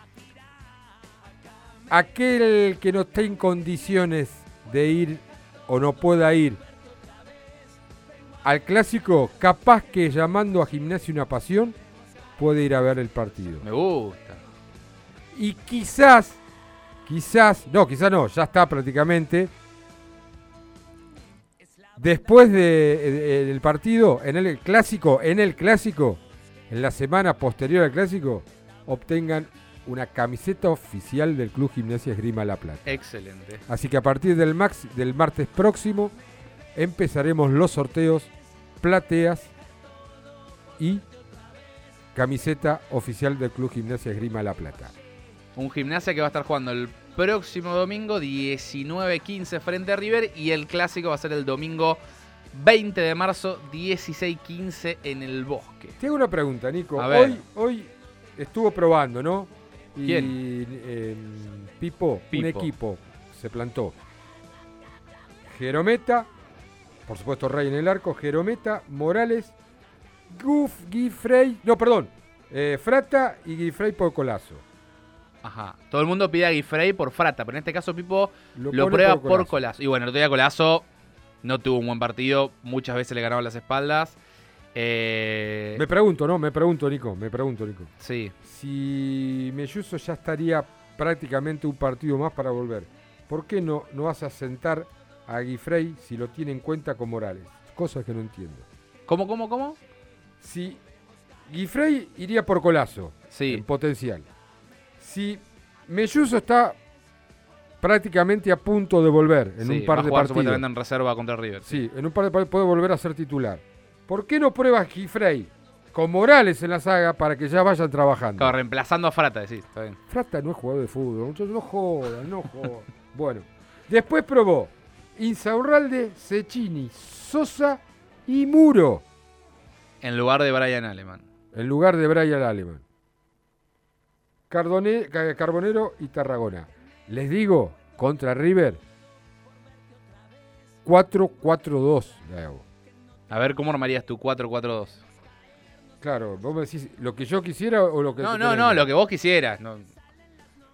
aquel que no esté en condiciones de ir o no pueda ir al clásico, capaz que llamando a Gimnasia Una Pasión, puede ir a ver el partido. Me gusta. Y quizás, quizás, no, quizás no, ya está prácticamente. Después de- de- del partido, en el clásico, en el clásico, en la semana posterior al clásico, obtengan una camiseta oficial del Club Gimnasia Esgrima La Plata. Excelente. Así que a partir del, max, del martes próximo empezaremos los sorteos, plateas y camiseta oficial del Club Gimnasia Esgrima La Plata. Un gimnasia que va a estar jugando el próximo domingo 19-15 frente a River y el clásico va a ser el domingo 20 de marzo 16-15 en el bosque. Te hago una pregunta, Nico. A ver. Hoy, hoy estuvo probando, ¿no? Y, ¿Quién? eh, Pipo, un equipo, se plantó. Jerometa, por supuesto Rey en el arco, Jerometa, Morales, Guf, Guifrey, no, perdón, eh, Frata y Guifrey por colazo. Ajá. Todo el mundo pide a Guifrey por Frata, pero en este caso Pipo Lo lo, prueba por. Colazo. Y bueno, el otro día Colazo no tuvo un buen partido, muchas veces le ganaban las espaldas. Eh, Me pregunto, ¿no? Me pregunto, Nico, me pregunto, Nico. Sí. Si Melluso ya estaría prácticamente un partido más para volver, ¿por qué no, no vas a sentar a Guifrey si lo tiene en cuenta con Morales? Cosas que no entiendo. ¿Cómo, cómo, cómo? Si Guifrey iría por Colazo, Sí. en potencial. Si Melluso está prácticamente a punto de volver en Sí, un par va de jugar partidos. en reserva contra River. Sí, en un par de partidos puede volver a ser titular. ¿Por qué no pruebas Guifrey con Morales en la saga para que ya vayan trabajando? Claro, reemplazando a Frata, decís. Está bien. Frata no es jugador de fútbol, no jodan, no jodan. bueno, después probó Insaurralde, Cecchini, Sosa y Muro En lugar de Brian Aleman. en lugar de Brian Aleman. Cardone- Ca- Carbonero y Tarragona. Les digo, contra River, 4-4-2 le hago. A ver, ¿cómo armarías tu 4-4-2? Claro, vos me decís lo que yo quisiera o lo que No, no, no, lo que vos quisieras. no.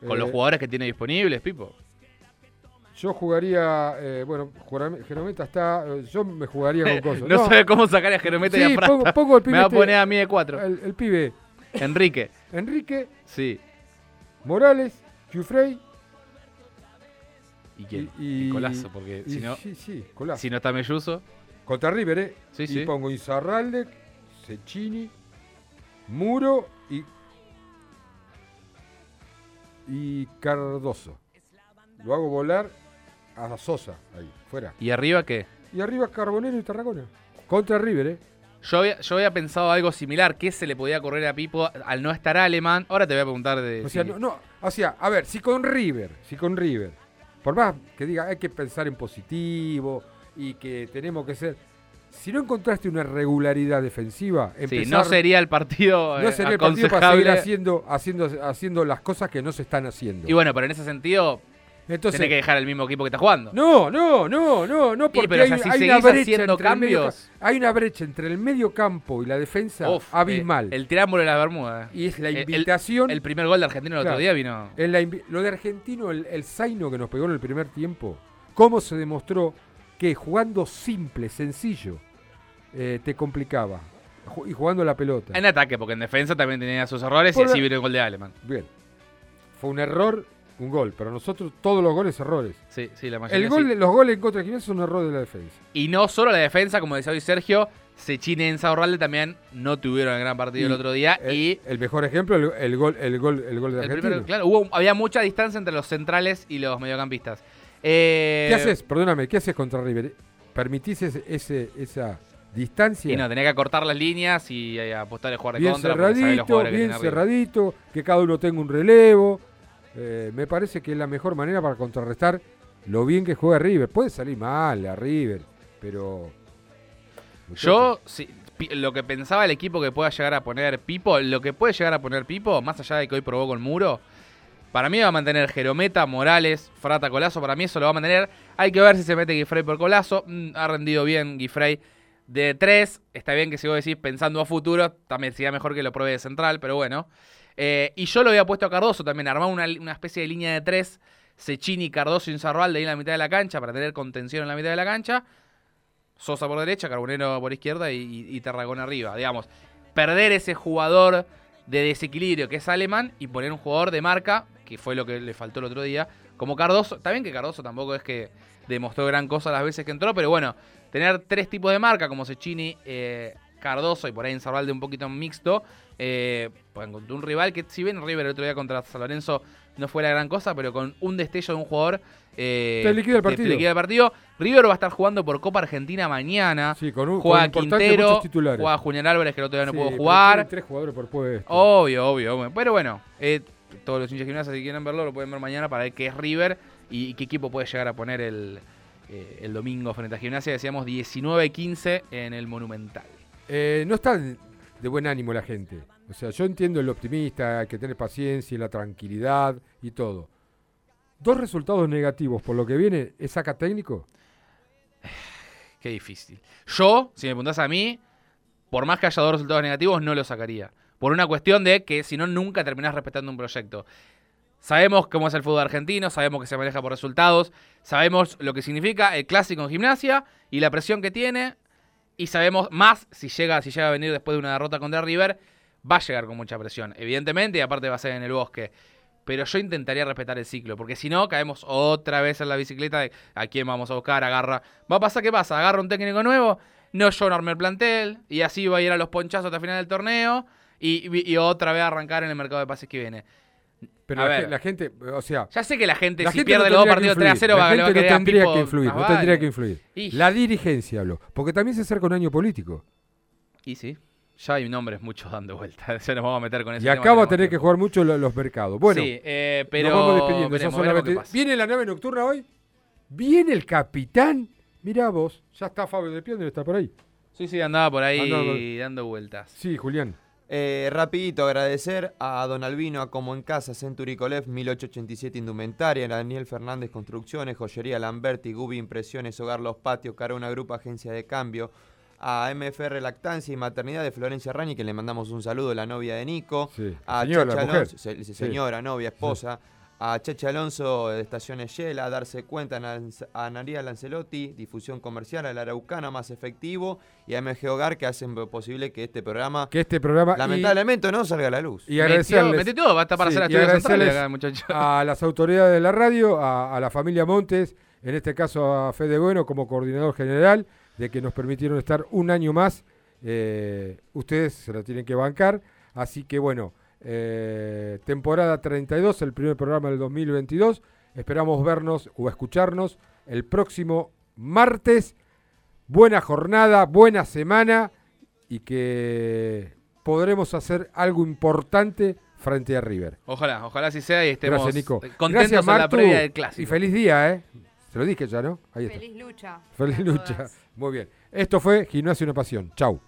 Con los Eh, jugadores que tiene disponibles, Pipo. Yo jugaría, eh, bueno, Jerometa está, eh, yo me jugaría con cosas. no, sabe cómo sacar a Jerometa y a pongo- el pibe Me va a este- poner a mí de 4. El, el pibe Enrique. Enrique, Sí. Morales, Giuffrey ¿Y quién? y, Y Colazo, porque y- si no- Sí, sí, Colazo. Si no está Melluso. Contra River, ¿eh? Sí, y sí. pongo Inzarralde, Cecchini, Muro y. Y Cardoso. Lo hago volar a Sosa, ahí, fuera. ¿Y arriba qué? Y arriba Carbonero y Tarragona. Contra River, ¿eh? Yo había, yo había pensado algo similar. ¿Qué se le podía correr a Pipo al no estar alemán? Ahora te voy a preguntar de. O sea, si- no, no, o sea, a ver, si con River, si con River, por más que diga hay que pensar en positivo y que tenemos que ser, si no encontraste una regularidad defensiva, Sí, empezar, no sería el partido. no eh, sería el partido para seguir haciendo, haciendo, haciendo las cosas que no se están haciendo. Y bueno, pero en ese sentido, Entonces, tenés que dejar el mismo equipo que está jugando. no, no, no, no, no, porque pero, hay, o sea, si hay una brecha haciendo entre el medio cambios- ca- hay una brecha entre el medio campo y la defensa Uf, abismal. eh, el triángulo de las Bermudas. y es la el- invitación. El, primer gol de Argentina el Claro. otro día vino. En la lo de argentino, el, el zaino que nos pegó en el primer tiempo, cómo se demostró que jugando simple, sencillo, eh, te complicaba. Y jugando la pelota. En ataque, porque en defensa también tenía sus errores Por y así la- vino el gol de Alemán. Bien. Fue un error, un gol. Pero nosotros, todos los goles, errores. Sí, sí, la mayoría El gol, sí. los goles en contra de Gimnasia son un error de la defensa. Y no solo la defensa, como decía hoy Sergio, Sechine y Enzaurralde también no tuvieron el gran partido el otro día. el, y el mejor ejemplo, el, el gol, el gol, el gol de Argentina. primero, claro, hubo, había mucha distancia entre los centrales y los mediocampistas. Eh, ¿Qué haces? Perdóname, ¿qué haces contra River? ¿Permitís ese, ese- esa distancia? Y no, tenía que acortar las líneas y eh, apostar a jugar de bien contra. cerradito, bien cerradito, que cada uno tenga un relevo. Eh, me parece que es la mejor manera para contrarrestar lo bien que juega River. Puede salir mal a River, pero... Yo, lo que pensaba el equipo que pueda llegar a poner Pipo, lo que puede llegar a poner Pipo, más allá de que hoy probó con Muro, para mí va a mantener Jerometa, Morales, Frata, Colazo, para mí eso lo va a mantener. Hay que ver si se mete Guifrey por Colazo. Mm, ha rendido bien Guifrey de 3. Está bien que si vos decís pensando a futuro, también sería mejor que lo pruebe de central, pero bueno. Eh, y yo lo había puesto a Cardoso también, armar una, una especie de línea de 3. Sechini, Cardoso y Inzarroalde ahí en la mitad de la cancha para tener contención en la mitad de la cancha. Sosa por derecha, Carbonero por izquierda y, y, y Tarragona arriba. Digamos, perder ese jugador de desequilibrio que es alemán y poner un jugador de marca, que fue lo que le faltó el otro día, como Cardoso. También que Cardoso tampoco es que demostró gran cosa las veces que entró, pero bueno, tener tres tipos de marca como Sechini, eh, Cardoso y por ahí en un poquito mixto, eh, pues un rival que si bien River el otro día contra San Lorenzo no fue la gran cosa, pero con un destello de un jugador... eh, Te liquida el te- te partido. liquida el partido. River va a estar jugando por Copa Argentina mañana. Sí, con un juega con Quintero, juega Julián Álvarez que el otro día no Sí, pudo jugar. tres jugadores por puesto. Obvio, obvio. Pero bueno, eh, todos los hinchas de gimnasia, si quieren verlo, lo pueden ver mañana para ver qué es River y, y qué equipo puede llegar a poner el, eh, el domingo frente a gimnasia. Decíamos 19-15 en el Monumental. Eh, no está de buen ánimo la gente. O sea, yo entiendo el optimista, que tener paciencia, la tranquilidad y todo. Dos resultados negativos por lo que viene, ¿es saca técnico? Qué difícil. Yo, si me preguntás a mí, por más que haya dos resultados negativos, no lo sacaría. Por una cuestión de que si no, nunca terminás respetando un proyecto. Sabemos cómo es el fútbol argentino, sabemos que se maneja por resultados, sabemos lo que significa el clásico en gimnasia y la presión que tiene, y sabemos más si llega, si llega a venir después de una derrota contra River, va a llegar con mucha presión, evidentemente, y aparte va a ser en el bosque. Pero yo intentaría respetar el ciclo, porque si no, caemos otra vez en la bicicleta de a quién vamos a buscar, agarra. ¿Va a pasar qué pasa? Agarra un técnico nuevo, no yo no armé el plantel, y así va a ir a los ponchazos hasta el final del torneo, y, y otra vez arrancar en el mercado de pases que viene. Pero A la, ver. ge- la gente, o sea... Ya sé que la gente, la si gente pierde no los dos partidos 3 a 0, influir. va, a no tendría Pipo que influir, no tendría que influir. Y- La dirigencia hablo, porque también se acerca un año político. Y sí, ya hay nombres muchos dando vueltas. Ya nos vamos a meter con ese Y tema, acá va a tener que jugar mucho lo- los mercados. Bueno, Sí, eh, pero nos vamos despidiendo. ya veremos, son veremos las qué 20. pasa. ¿Viene la nave nocturna hoy? ¿Viene el capitán? Mirá vos, ya está Fabio de Pion, debe estar por ahí. Sí, sí, andaba por ahí Andaba- dando vueltas. Sí, Julián. Eh, rapidito, agradecer a Don Albino, a Como en Casa, Century Colef, 1887 Indumentaria, Daniel Fernández Construcciones, Joyería Lamberti, Gubi Impresiones, Hogar Los Patios, Carona Grupo Agencia de Cambio, a MFR Lactancia y Maternidad de Florencia Rani, que le mandamos un saludo, la novia de Nico, Sí, a señora, Chacha mujer. Alonso, se- Sí. señora, novia, esposa, a Cheche Alonso de Estaciones Yela, a Darse Cuenta, a Nan- a Naría Lancelotti, Difusión Comercial, a la Araucana, Más Efectivo, y a MG Hogar, que hacen posible que este programa, Que este programa... y- lamentablemente, no salga a la luz. Y agradecerles, metió todo, va a estar para hacer centrales agradecerles acá, a las autoridades de la radio, a, a la familia Montes, en este caso a Fede Bueno como coordinador general, de que nos permitieron estar un año más. Eh, ustedes se la tienen que bancar, así que bueno, eh, temporada 32, el primer programa del 2022. Esperamos vernos o escucharnos el próximo martes. Buena jornada, buena semana y que podremos hacer algo importante frente a River. Ojalá, ojalá así sea y estemos Gracias, Nico. contentos Gracias, en la previa del clásico. Y feliz día, ¿eh? Se lo dije ya, ¿no? Ahí está. Feliz lucha. Feliz lucha. todas. Muy bien. Esto fue Gimnasia Una Pasión. Chau.